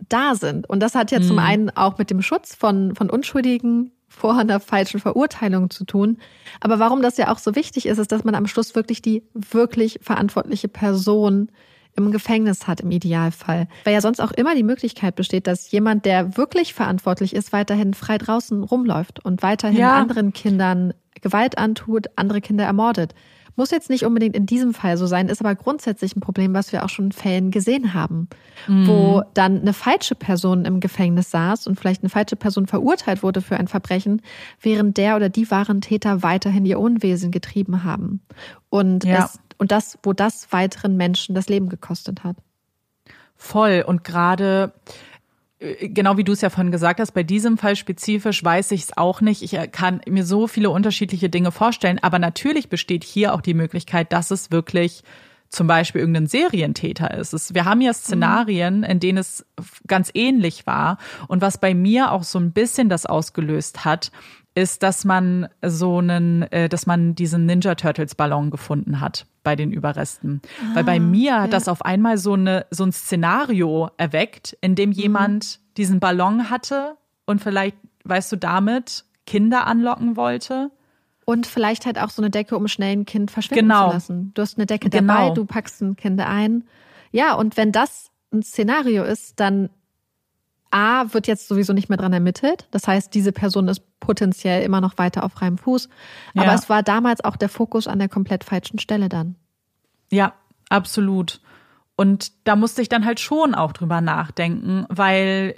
da sind. Und das hat ja zum einen auch mit dem Schutz von, von Unschuldigen vor einer falschen Verurteilung zu tun. Aber warum das ja auch so wichtig ist, ist, dass man am Schluss wirklich die wirklich verantwortliche Person im Gefängnis hat im Idealfall. Weil ja sonst auch immer die Möglichkeit besteht, dass jemand, der wirklich verantwortlich ist, weiterhin frei draußen rumläuft und weiterhin Ja. anderen Kindern Gewalt antut, andere Kinder ermordet. Muss jetzt nicht unbedingt in diesem Fall so sein, ist aber grundsätzlich ein Problem, was wir auch schon in Fällen gesehen haben, wo dann eine falsche Person im Gefängnis saß und vielleicht eine falsche Person verurteilt wurde für ein Verbrechen, während der oder die wahren Täter weiterhin ihr Unwesen getrieben haben. Und, Ja. es, und das, wo das weiteren Menschen das Leben gekostet hat. Voll. Und gerade, genau wie du es ja vorhin gesagt hast, bei diesem Fall spezifisch weiß ich es auch nicht. Ich äh, kann mir so viele unterschiedliche Dinge vorstellen. Aber natürlich besteht hier auch die Möglichkeit, dass es wirklich zum Beispiel irgendein Serientäter ist. Es, wir haben ja Szenarien, in denen es ganz ähnlich war. Und was bei mir auch so ein bisschen das ausgelöst hat, ist, dass man so einen, äh, dass man diesen Ninja Turtles Ballon gefunden hat bei den Überresten. Weil bei mir hat das auf einmal so eine so ein Szenario erweckt, in dem jemand diesen Ballon hatte und vielleicht, weißt du, damit Kinder anlocken wollte. Und vielleicht halt auch so eine Decke, um schnell ein Kind verschwinden Genau. zu lassen. Du hast eine Decke Genau. dabei, du packst ein Kind ein. Ja, und wenn das ein Szenario ist, dann A, wird jetzt sowieso nicht mehr dran ermittelt. Das heißt, diese Person ist potenziell immer noch weiter auf freiem Fuß. Aber Ja. es war damals auch der Fokus an der komplett falschen Stelle dann. Ja, absolut. Und da musste ich dann halt schon auch drüber nachdenken, weil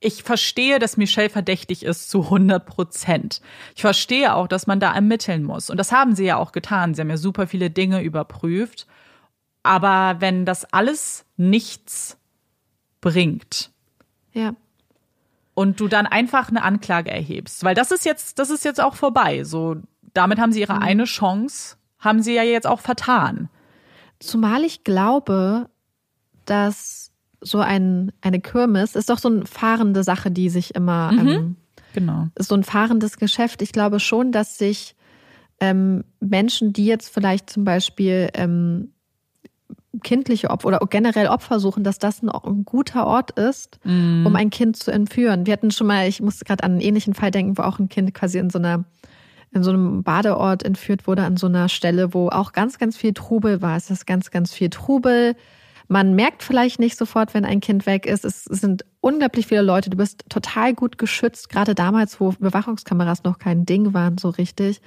ich verstehe, dass Michelle verdächtig ist zu 100 Prozent. Ich verstehe auch, dass man da ermitteln muss. Und das haben sie ja auch getan. Sie haben ja super viele Dinge überprüft. Aber wenn das alles nichts bringt, Ja. und du dann einfach eine Anklage erhebst, weil das ist jetzt, das ist jetzt auch vorbei. So, damit haben sie ihre eine Chance, haben sie ja jetzt auch vertan. Zumal ich glaube, dass so ein, eine Kirmes ist doch so eine fahrende Sache, die sich immer, ähm, Genau. ist so ein fahrendes Geschäft. Ich glaube schon, dass sich ähm, Menschen, die jetzt vielleicht zum Beispiel ähm, kindliche Opfer oder generell Opfer suchen, dass das ein, ein guter Ort ist, um ein Kind zu entführen. Wir hatten schon mal, ich musste gerade an einen ähnlichen Fall denken, wo auch ein Kind quasi in so einer in so einem Badeort entführt wurde, an so einer Stelle, wo auch ganz, ganz viel Trubel war. Es ist ganz, ganz viel Trubel. Man merkt vielleicht nicht sofort, wenn ein Kind weg ist. Es sind unglaublich viele Leute. Du bist total gut geschützt, gerade damals, wo Bewachungskameras noch kein Ding waren, so richtig.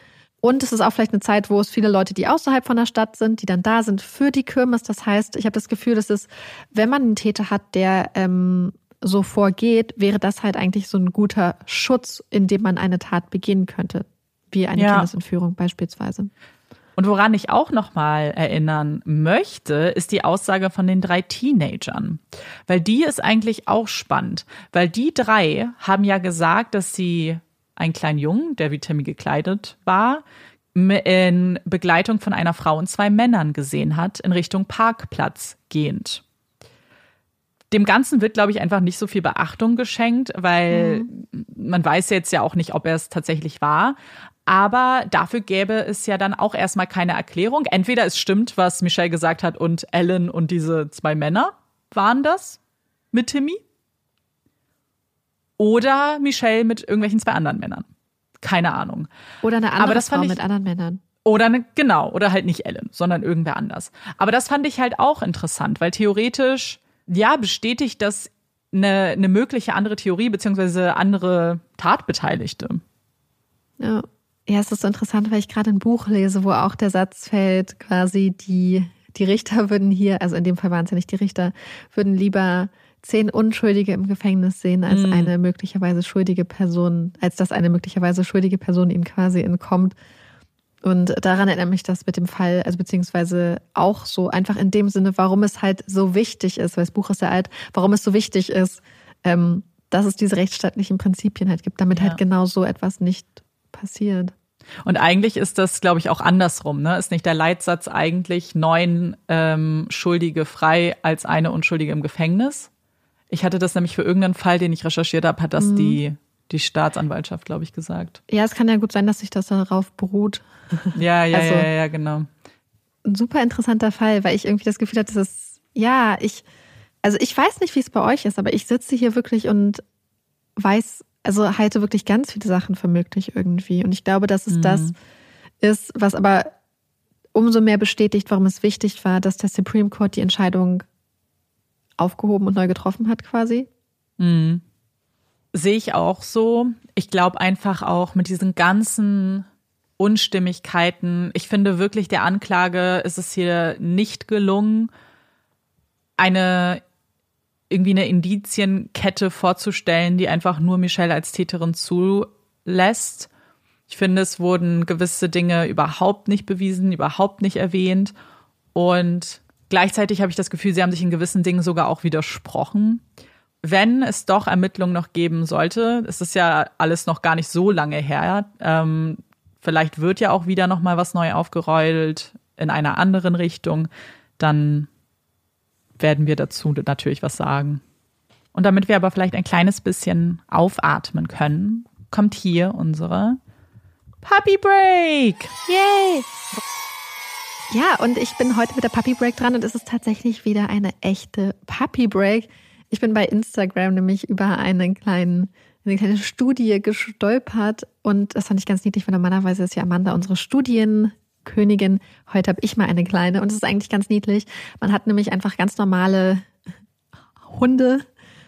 Und es ist auch vielleicht eine Zeit, wo es viele Leute, die außerhalb von der Stadt sind, die dann da sind für die Kirmes. Das heißt, ich habe das Gefühl, dass es, wenn man einen Täter hat, der ähm, so vorgeht, wäre das halt eigentlich so ein guter Schutz, in dem man eine Tat begehen könnte, wie eine ja. Kindesentführung beispielsweise. Und woran ich auch nochmal erinnern möchte, ist die Aussage von den drei Teenagern. Weil die ist eigentlich auch spannend. Weil die drei haben ja gesagt, dass sie einen kleinen Jungen, der wie Timmy gekleidet war, in Begleitung von einer Frau und zwei Männern gesehen hat, in Richtung Parkplatz gehend. Dem Ganzen wird, glaube ich, einfach nicht so viel Beachtung geschenkt, weil mhm. man weiß jetzt ja auch nicht, ob er es tatsächlich war. Aber dafür gäbe es ja dann auch erstmal keine Erklärung. Entweder es stimmt, was Michelle gesagt hat und Ellen und diese zwei Männer waren das mit Timmy. Oder Michelle mit irgendwelchen zwei anderen Männern. Keine Ahnung. Oder eine andere Aber das Frau ich, mit anderen Männern. Oder eine, genau, oder halt nicht Ellen, sondern irgendwer anders. Aber das fand ich halt auch interessant, weil theoretisch, ja, bestätigt das eine, eine mögliche andere Theorie beziehungsweise andere Tatbeteiligte. Ja. Ja, es ist so interessant, weil ich gerade ein Buch lese, wo auch der Satz fällt, quasi die, die Richter würden hier, also in dem Fall waren es ja nicht die Richter, würden lieber zehn Unschuldige im Gefängnis sehen, als mhm. eine möglicherweise schuldige Person, als dass eine möglicherweise schuldige Person ihnen quasi entkommt. Und daran erinnert mich das mit dem Fall, also beziehungsweise auch so einfach in dem Sinne, warum es halt so wichtig ist, weil das Buch ist ja alt, warum es so wichtig ist, ähm, dass es diese rechtsstaatlichen Prinzipien halt gibt, damit ja. halt genau so etwas nicht passiert. Und eigentlich ist das, glaube ich, auch andersrum. Ne? Ist nicht der Leitsatz eigentlich neun ähm, Schuldige frei als eine Unschuldige im Gefängnis? Ich hatte das nämlich für irgendeinen Fall, den ich recherchiert habe, hat das mhm. die, die Staatsanwaltschaft, glaube ich, gesagt. Ja, es kann ja gut sein, dass sich das darauf beruht. *laughs* Ja, ja, also, ja, ja, genau. Ein super interessanter Fall, weil ich irgendwie das Gefühl hatte, dass es, ja, ich, also ich weiß nicht, wie es bei euch ist, aber ich sitze hier wirklich und weiß also halte wirklich ganz viele Sachen für möglich irgendwie. Und ich glaube, dass es mhm. das ist, was aber umso mehr bestätigt, warum es wichtig war, dass der Supreme Court die Entscheidung aufgehoben und neu getroffen hat, quasi. Mhm. Sehe ich auch so. Ich glaube einfach auch mit diesen ganzen Unstimmigkeiten. Ich finde wirklich, der Anklage ist es hier nicht gelungen, eine irgendwie eine Indizienkette vorzustellen, die einfach nur Michelle als Täterin zulässt. Ich finde, es wurden gewisse Dinge überhaupt nicht bewiesen, überhaupt nicht erwähnt. Und gleichzeitig habe ich das Gefühl, sie haben sich in gewissen Dingen sogar auch widersprochen. Wenn es doch Ermittlungen noch geben sollte, es ist ja alles noch gar nicht so lange her, ähm, vielleicht wird ja auch wieder noch mal was neu aufgerollt in einer anderen Richtung, dann werden wir dazu natürlich was sagen. Und damit wir aber vielleicht ein kleines bisschen aufatmen können, kommt hier unsere Puppy Break. Yay! Ja, und ich bin heute mit der Puppy Break dran und es ist tatsächlich wieder eine echte Puppy Break. Ich bin bei Instagram nämlich über einen kleinen, eine kleine Studie gestolpert und das fand ich ganz niedlich, weil normalerweise ist ja Amanda unsere Studien Königin. Heute habe ich mal eine kleine und es ist eigentlich ganz niedlich. Man hat nämlich einfach ganz normale Hunde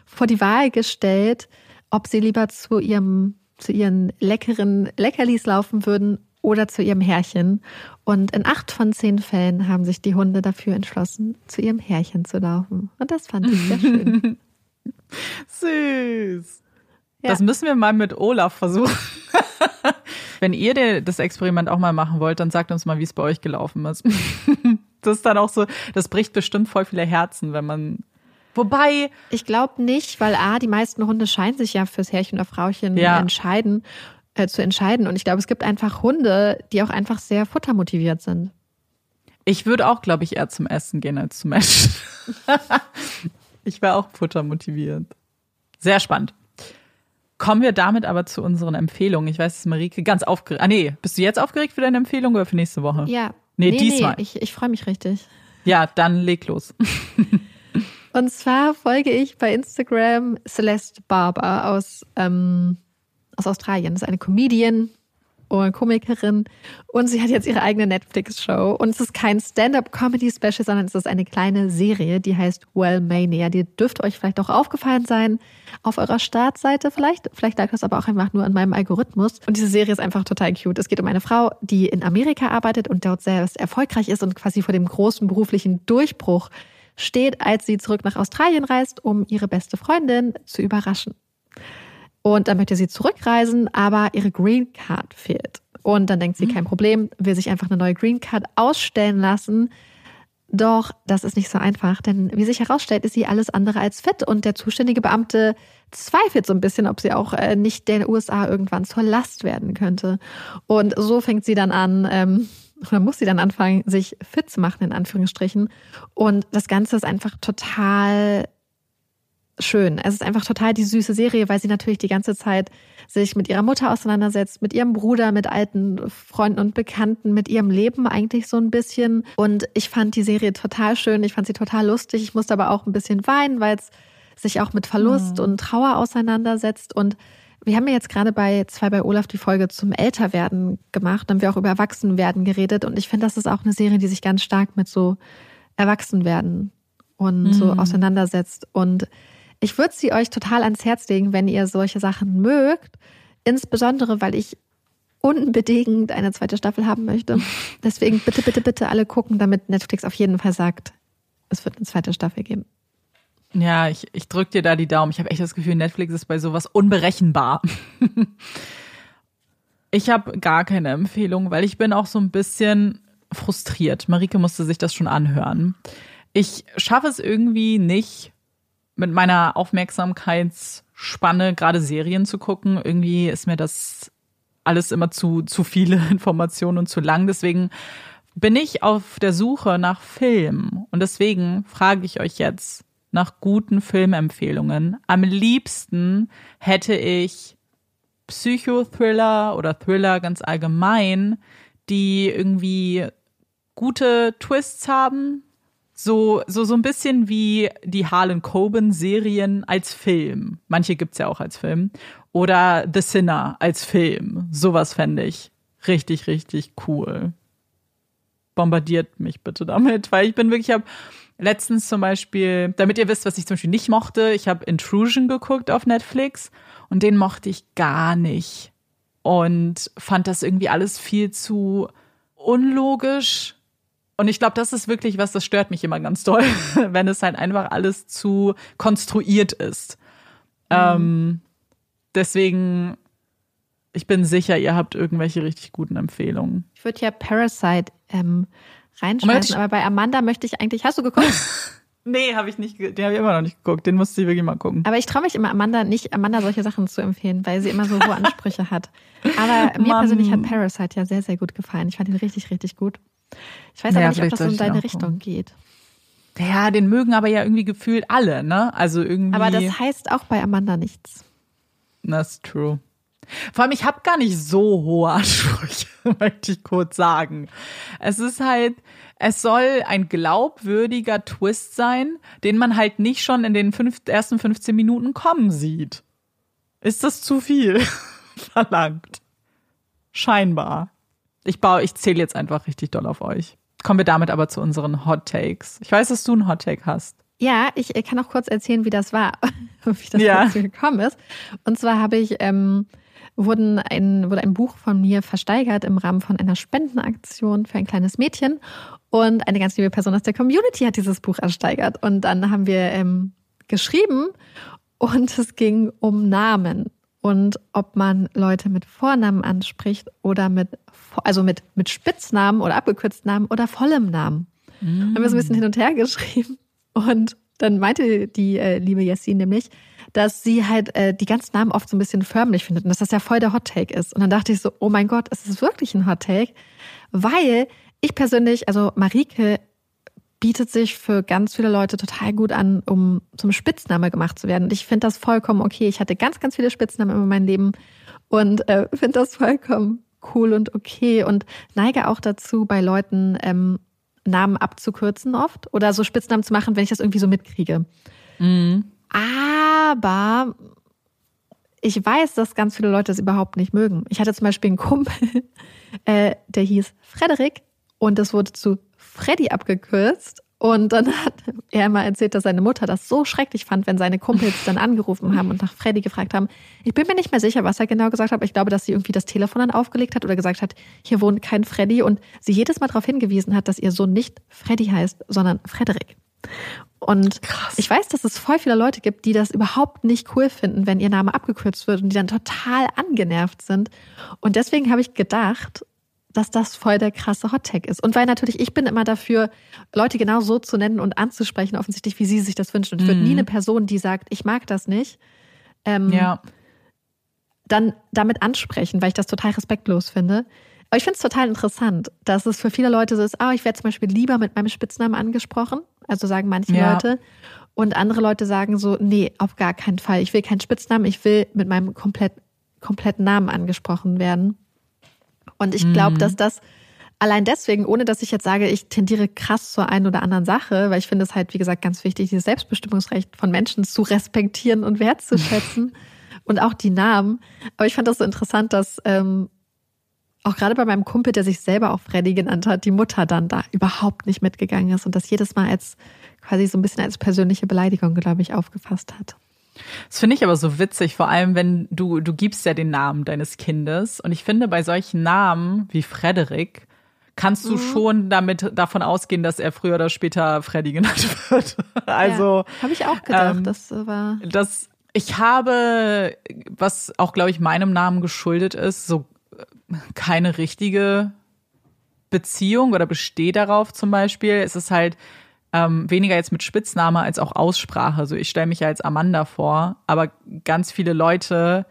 vor die Wahl gestellt, ob sie lieber zu ihrem zu ihren leckeren Leckerlis laufen würden oder zu ihrem Herrchen. Und in acht von zehn Fällen haben sich die Hunde dafür entschlossen, zu ihrem Herrchen zu laufen. Und das fand ich sehr schön. *laughs* Süß. Ja. Das müssen wir mal mit Olaf versuchen. *laughs* Wenn ihr das Experiment auch mal machen wollt, dann sagt uns mal, wie es bei euch gelaufen ist. *laughs* Das ist dann auch so, das bricht bestimmt voll viele Herzen, wenn man. Wobei. Ich glaube nicht, weil A, die meisten Hunde scheinen sich ja fürs Herrchen oder Frauchen ja. entscheiden, äh, zu entscheiden. Und ich glaube, es gibt einfach Hunde, die auch einfach sehr futtermotiviert sind. Ich würde auch, glaube ich, eher zum Essen gehen als zum Essen. *laughs* ich wäre auch futtermotiviert. Sehr spannend. Kommen wir damit aber zu unseren Empfehlungen. Ich weiß, dass Marike ganz aufgeregt. Ah, nee, bist du jetzt aufgeregt für deine Empfehlung oder für nächste Woche? Ja. Nee, nee diesmal. Nee, ich, ich freue mich richtig. Ja, dann leg los. *laughs* Und zwar folge ich bei Instagram Celeste Barber aus, ähm, aus Australien. Das ist eine Comedian. und Komikerin und sie hat jetzt ihre eigene Netflix-Show und es ist kein Stand-up-Comedy-Special, sondern es ist eine kleine Serie, die heißt Well Mania. Die dürfte euch vielleicht auch aufgefallen sein auf eurer Startseite vielleicht. Vielleicht lag das aber auch einfach nur an meinem Algorithmus. Und diese Serie ist einfach total cute. Es geht um eine Frau, die in Amerika arbeitet und dort sehr erfolgreich ist und quasi vor dem großen beruflichen Durchbruch steht, als sie zurück nach Australien reist, um ihre beste Freundin zu überraschen. Und dann möchte sie zurückreisen, aber ihre Green Card fehlt. Und dann denkt sie, kein Problem, will sich einfach eine neue Green Card ausstellen lassen. Doch das ist nicht so einfach, denn wie sich herausstellt, ist sie alles andere als fit und der zuständige Beamte zweifelt so ein bisschen, ob sie auch äh, nicht den USA irgendwann zur Last werden könnte. Und so fängt sie dann an, ähm, *laughs* oder muss sie dann anfangen, sich fit zu machen, in Anführungsstrichen. Und das Ganze ist einfach total schön. Es ist einfach total die süße Serie, weil sie natürlich die ganze Zeit sich mit ihrer Mutter auseinandersetzt, mit ihrem Bruder, mit alten Freunden und Bekannten, mit ihrem Leben eigentlich so ein bisschen. Und ich fand die Serie total schön. Ich fand sie total lustig. Ich musste aber auch ein bisschen weinen, weil es sich auch mit Verlust mhm. und Trauer auseinandersetzt. Und wir haben ja jetzt gerade bei zwei bei Olaf die Folge zum Älterwerden gemacht. Dann haben wir auch über Erwachsenwerden geredet. Und ich finde, das ist auch eine Serie, die sich ganz stark mit so Erwachsenwerden und mhm. so auseinandersetzt. Und ich würde sie euch total ans Herz legen, wenn ihr solche Sachen mögt. Insbesondere, weil ich unbedingt eine zweite Staffel haben möchte. *laughs* Deswegen bitte, bitte, bitte alle gucken, damit Netflix auf jeden Fall sagt, es wird eine zweite Staffel geben. Ja, ich, ich drück dir da die Daumen. Ich habe echt das Gefühl, Netflix ist bei sowas unberechenbar. *laughs* ich habe gar keine Empfehlung, weil ich bin auch so ein bisschen frustriert. Marike musste sich das schon anhören. Ich schaffe es irgendwie nicht, mit meiner Aufmerksamkeitsspanne gerade Serien zu gucken. Irgendwie ist mir das alles immer zu, zu viele *laughs* Informationen und zu lang. Deswegen bin ich auf der Suche nach Film. Und deswegen frage ich euch jetzt nach guten Filmempfehlungen. Am liebsten hätte ich Psychothriller oder Thriller ganz allgemein, die irgendwie gute Twists haben, so, so, so ein bisschen wie die Harlan Coben-Serien als Film. Manche gibt's ja auch als Film. Oder The Sinner als Film. Sowas fände ich richtig, richtig cool. Bombardiert mich bitte damit, weil ich bin wirklich, ich habe letztens zum Beispiel, damit ihr wisst, was ich zum Beispiel nicht mochte, ich habe Intrusion geguckt auf Netflix und den mochte ich gar nicht. Und fand das irgendwie alles viel zu unlogisch und ich glaube, das ist wirklich was, das stört mich immer ganz doll, *laughs* wenn es halt einfach alles zu konstruiert ist. Mhm. Ähm, deswegen, ich bin sicher, ihr habt irgendwelche richtig guten Empfehlungen. Ich würde ja Parasite ähm, reinschreiben, aber bei Amanda möchte ich eigentlich. Hast du geguckt? *laughs* nee, habe ich nicht. Den habe ich immer noch nicht geguckt. Den musste ich wirklich mal gucken. Aber ich traue mich immer Amanda nicht, Amanda solche Sachen zu empfehlen, weil sie immer so hohe Ansprüche hat. Aber mir Mann. persönlich hat Parasite ja sehr, sehr gut gefallen. Ich fand ihn richtig, richtig gut. Ich weiß aber nicht, ob das so in deine Richtung geht. Ja, den mögen aber ja irgendwie gefühlt alle, ne? Also irgendwie. Aber das heißt auch bei Amanda nichts. That's true. Vor allem, ich habe gar nicht so hohe Ansprüche, *laughs* möchte ich kurz sagen. Es ist halt, es soll ein glaubwürdiger Twist sein, den man halt nicht schon in den fünf, ersten 15 Minuten kommen sieht. Ist das zu viel *laughs* verlangt? Scheinbar. Ich baue, ich zähle jetzt einfach richtig doll auf euch. Kommen wir damit aber zu unseren Hot Takes. Ich weiß, dass du einen Hot Take hast. Ja, ich kann auch kurz erzählen, wie das war, *laughs* wie das ja. dazu gekommen ist. Und zwar habe ich ähm, wurden ein, wurde ein Buch von mir versteigert im Rahmen von einer Spendenaktion für ein kleines Mädchen. Und eine ganz liebe Person aus der Community hat dieses Buch ersteigert. Und dann haben wir ähm, geschrieben und es ging um Namen und ob man Leute mit Vornamen anspricht oder mit, also mit, mit Spitznamen oder abgekürzten Namen oder vollem Namen. Mm. Haben wir so ein bisschen hin und her geschrieben. Und dann meinte die äh, liebe Jessin nämlich, dass sie halt äh, die ganzen Namen oft so ein bisschen förmlich findet und dass das ja voll der Hot Take ist. Und dann dachte ich so, oh mein Gott, ist das wirklich ein Hot Take? Weil ich persönlich, also Marike bietet sich für ganz viele Leute total gut an, um zum Spitzname gemacht zu werden. Und ich finde das vollkommen okay. Ich hatte ganz, ganz viele Spitznamen in meinem Leben und äh, *laughs* finde das vollkommen cool und okay und neige auch dazu, bei Leuten ähm, Namen abzukürzen oft oder so Spitznamen zu machen, wenn ich das irgendwie so mitkriege. Mhm. Aber ich weiß, dass ganz viele Leute es überhaupt nicht mögen. Ich hatte zum Beispiel einen Kumpel, *laughs* äh, der hieß Frederik und das wurde zu Freddy abgekürzt. Und dann hat er mal erzählt, dass seine Mutter das so schrecklich fand, wenn seine Kumpels dann angerufen haben und nach Freddy gefragt haben. Ich bin mir nicht mehr sicher, was er genau gesagt hat, aber ich glaube, dass sie irgendwie das Telefon dann aufgelegt hat oder gesagt hat, hier wohnt kein Freddy und sie jedes Mal darauf hingewiesen hat, dass ihr Sohn nicht Freddy heißt, sondern Frederik. Und Krass. ich weiß, dass es voll viele Leute gibt, die das überhaupt nicht cool finden, wenn ihr Name abgekürzt wird und die dann total angenervt sind. Und deswegen habe ich gedacht, dass das voll der krasse Hottag ist. Und weil natürlich, ich bin immer dafür, Leute genau so zu nennen und anzusprechen, offensichtlich, wie sie sich das wünschen. Und ich würde nie mhm. eine Person, die sagt, ich mag das nicht, ähm, ja. dann damit ansprechen, weil ich das total respektlos finde. Aber ich finde es total interessant, dass es für viele Leute so ist, ah, ich werde zum Beispiel lieber mit meinem Spitznamen angesprochen. Also sagen manche ja. Leute. Und andere Leute sagen so, nee, auf gar keinen Fall. Ich will keinen Spitznamen, ich will mit meinem komplett, kompletten Namen angesprochen werden. Und ich glaube, mhm. dass das allein deswegen, ohne dass ich jetzt sage, ich tendiere krass zur einen oder anderen Sache, weil ich finde es halt, wie gesagt, ganz wichtig, dieses Selbstbestimmungsrecht von Menschen zu respektieren und wertzuschätzen *laughs* und auch die Namen. Aber ich fand das so interessant, dass ähm, auch gerade bei meinem Kumpel, der sich selber auch Freddy genannt hat, die Mutter dann da überhaupt nicht mitgegangen ist und das jedes Mal als quasi so ein bisschen als persönliche Beleidigung, glaube ich, aufgefasst hat. Das finde ich aber so witzig, vor allem wenn du, du gibst ja den Namen deines Kindes. Und ich finde, bei solchen Namen wie Frederik kannst du mhm. schon damit davon ausgehen, dass er früher oder später Freddy genannt *laughs* wird. also. Ja, habe ich auch gedacht, ähm, das war. Das, ich habe, was auch, glaube ich, meinem Namen geschuldet ist, so keine richtige Beziehung oder bestehe darauf zum Beispiel. Es ist halt ähm, weniger jetzt mit Spitzname als auch Aussprache. Also ich stelle mich ja als Amanda vor, aber ganz viele Leute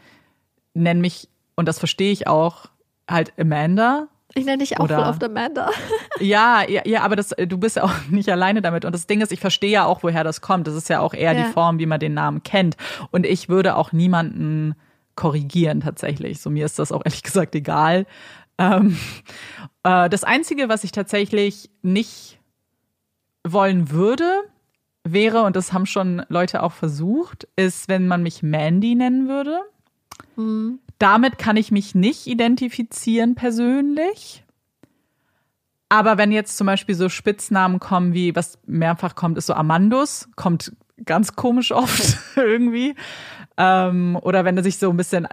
nennen mich, und das verstehe ich auch, halt Amanda. Ich nenne dich auch Oder, voll oft Amanda. *laughs* ja, ja, ja, aber das, du bist ja auch *laughs* nicht alleine damit. Und das Ding ist, ich verstehe ja auch, woher das kommt. Das ist ja auch eher ja. die Form, wie man den Namen kennt. Und ich würde auch niemanden korrigieren tatsächlich. So mir ist das auch ehrlich gesagt egal. Ähm, äh, das Einzige, was ich tatsächlich nicht wollen würde, wäre, und das haben schon Leute auch versucht, ist, wenn man mich Mandy nennen würde. Mhm. Damit kann ich mich nicht identifizieren persönlich. Aber wenn jetzt zum Beispiel so Spitznamen kommen wie, was mehrfach kommt, ist so Amandus, kommt ganz komisch oft *laughs* irgendwie. Ähm, oder wenn er sich so ein bisschen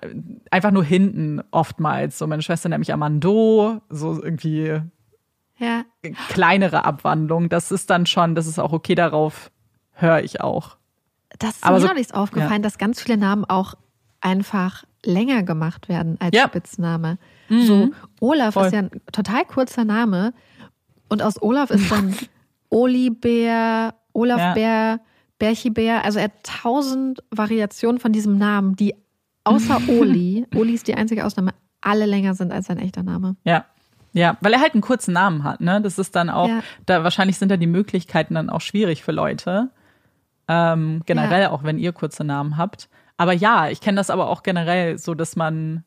einfach nur hinten oftmals, so meine Schwester nennt mich Amando, so irgendwie ja. kleinere Abwandlung. Das ist dann schon, das ist auch okay, darauf höre ich auch. Das ist Aber mir so, noch nichts aufgefallen, ja. dass ganz viele Namen auch einfach länger gemacht werden als ja. Spitzname. Mhm. So, Olaf Voll. ist ja ein total kurzer Name. Und aus Olaf ist dann *laughs* Olibär, Olaf ja. Bär, Bärchibär. Also er hat tausend Variationen von diesem Namen, die außer *laughs* Oli, Oli ist die einzige Ausnahme, alle länger sind als sein echter Name. Ja, ja, weil er halt einen kurzen Namen hat, ne? Das ist dann auch, ja. da wahrscheinlich sind da die Möglichkeiten dann auch schwierig für Leute. Ähm, generell ja. auch, wenn ihr kurze Namen habt. Aber ja, ich kenne das aber auch generell so, dass man.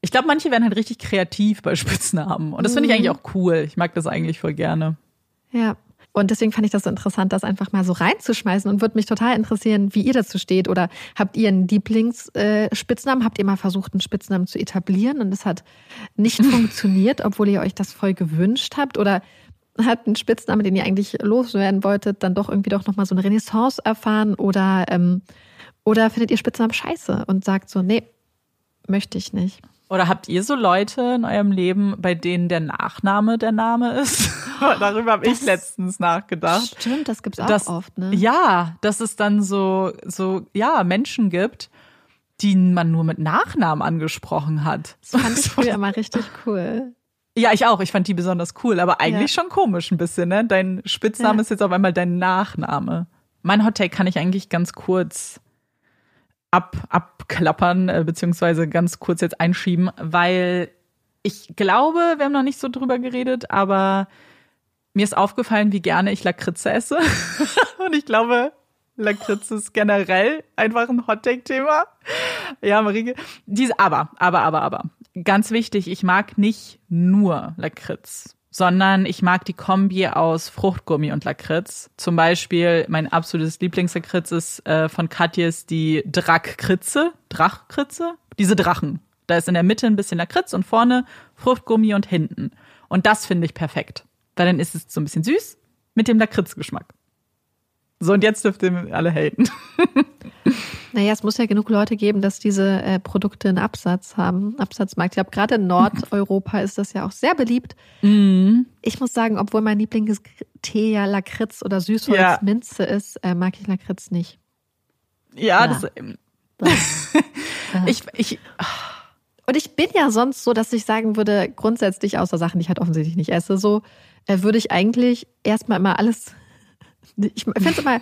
Ich glaube, manche werden halt richtig kreativ bei *laughs* Spitznamen. Und das finde ich eigentlich mhm. auch cool. Ich mag das eigentlich voll gerne. Ja. Und deswegen fand ich das so interessant, das einfach mal so reinzuschmeißen und würde mich total interessieren, wie ihr dazu steht. Oder habt ihr einen Lieblingsspitznamen? Habt ihr mal versucht, einen Spitznamen zu etablieren und es hat nicht *laughs* funktioniert, obwohl ihr euch das voll gewünscht habt? Oder hat ein Spitzname, den ihr eigentlich loswerden wolltet, dann doch irgendwie doch nochmal so eine Renaissance erfahren? Oder, ähm, oder findet ihr Spitznamen scheiße und sagt so, nee, möchte ich nicht? Oder habt ihr so Leute in eurem Leben, bei denen der Nachname der Name ist? *laughs* Darüber habe ich letztens nachgedacht. Stimmt, das gibt's auch dass, oft, ne? Ja, dass es dann so, so, ja, Menschen gibt, die man nur mit Nachnamen angesprochen hat. Das fand ich *laughs* früher immer richtig cool. Ja, ich auch. Ich fand die besonders cool, aber eigentlich ja. schon komisch ein bisschen, ne? Dein Spitzname ja. ist jetzt auf einmal dein Nachname. Mein Hottake kann ich eigentlich ganz kurz ab, abklappern, äh, beziehungsweise ganz kurz jetzt einschieben, weil ich glaube, wir haben noch nicht so drüber geredet, aber mir ist aufgefallen, wie gerne ich Lakritze esse. *laughs* Und ich glaube, Lakritze ist generell einfach ein Hottake-Thema. Ja, Marike. Diese, aber, aber, aber, aber. Ganz wichtig, ich mag nicht nur Lakritz. Sondern ich mag die Kombi aus Fruchtgummi und Lakritz. Zum Beispiel mein absolutes Lieblingslakritz ist äh, von Katjes die Drackkritze. Drachkritze? Diese Drachen. Da ist in der Mitte ein bisschen Lakritz und vorne Fruchtgummi und hinten. Und das finde ich perfekt. Weil dann ist es so ein bisschen süß mit dem Lakritzgeschmack. So, und jetzt dürft ihr alle haten. *laughs* Naja, es muss ja genug Leute geben, dass diese äh, Produkte einen Absatz haben, Absatzmarkt. Ich glaube, gerade in Nordeuropa ist das ja auch sehr beliebt. Mm. Ich muss sagen, obwohl mein Lieblingstee ja Lakritz oder Süßholzminze ja. ist, äh, mag ich Lakritz nicht. Ja, ja. das. *laughs* ich, ich. Und ich bin ja sonst so, dass ich sagen würde, grundsätzlich außer Sachen, die ich halt offensichtlich nicht esse, so äh, würde ich eigentlich erstmal immer alles. *laughs* Ich finde immer,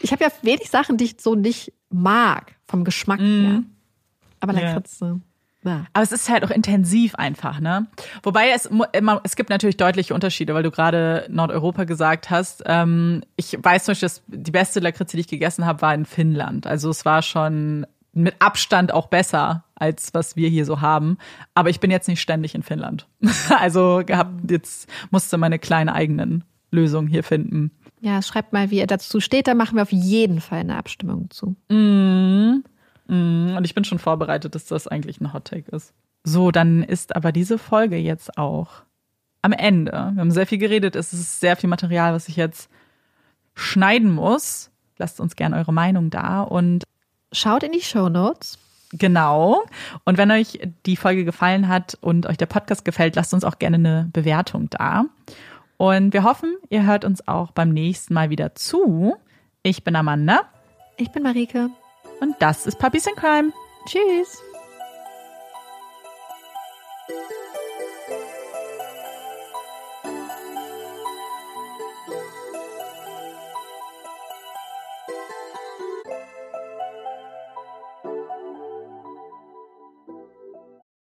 ich habe ja wenig Sachen, die ich so nicht mag, vom Geschmack mm. her. Aber Lakritz. Ja. Ja. Aber es ist halt auch intensiv einfach, ne? Wobei es immer, es gibt natürlich deutliche Unterschiede, weil du gerade Nordeuropa gesagt hast. Ähm, ich weiß zum Beispiel, dass die beste Lakritze, die ich gegessen habe, war in Finnland. Also es war schon mit Abstand auch besser als was wir hier so haben. Aber ich bin jetzt nicht ständig in Finnland. *laughs* also gehabt, jetzt musste meine kleine eigenen Lösungen hier finden. Ja, schreibt mal, wie ihr dazu steht. Da machen wir auf jeden Fall eine Abstimmung zu. Mm. Mm. Und ich bin schon vorbereitet, dass das eigentlich ein Hot Take ist. So, dann ist aber diese Folge jetzt auch am Ende. Wir haben sehr viel geredet. Es ist sehr viel Material, was ich jetzt schneiden muss. Lasst uns gerne eure Meinung da und schaut in die Show Notes. Genau. Und wenn euch die Folge gefallen hat und euch der Podcast gefällt, lasst uns auch gerne eine Bewertung da. Und wir hoffen, ihr hört uns auch beim nächsten Mal wieder zu. Ich bin Amanda. Ich bin Marike. Und das ist Puppies in Crime. Tschüss.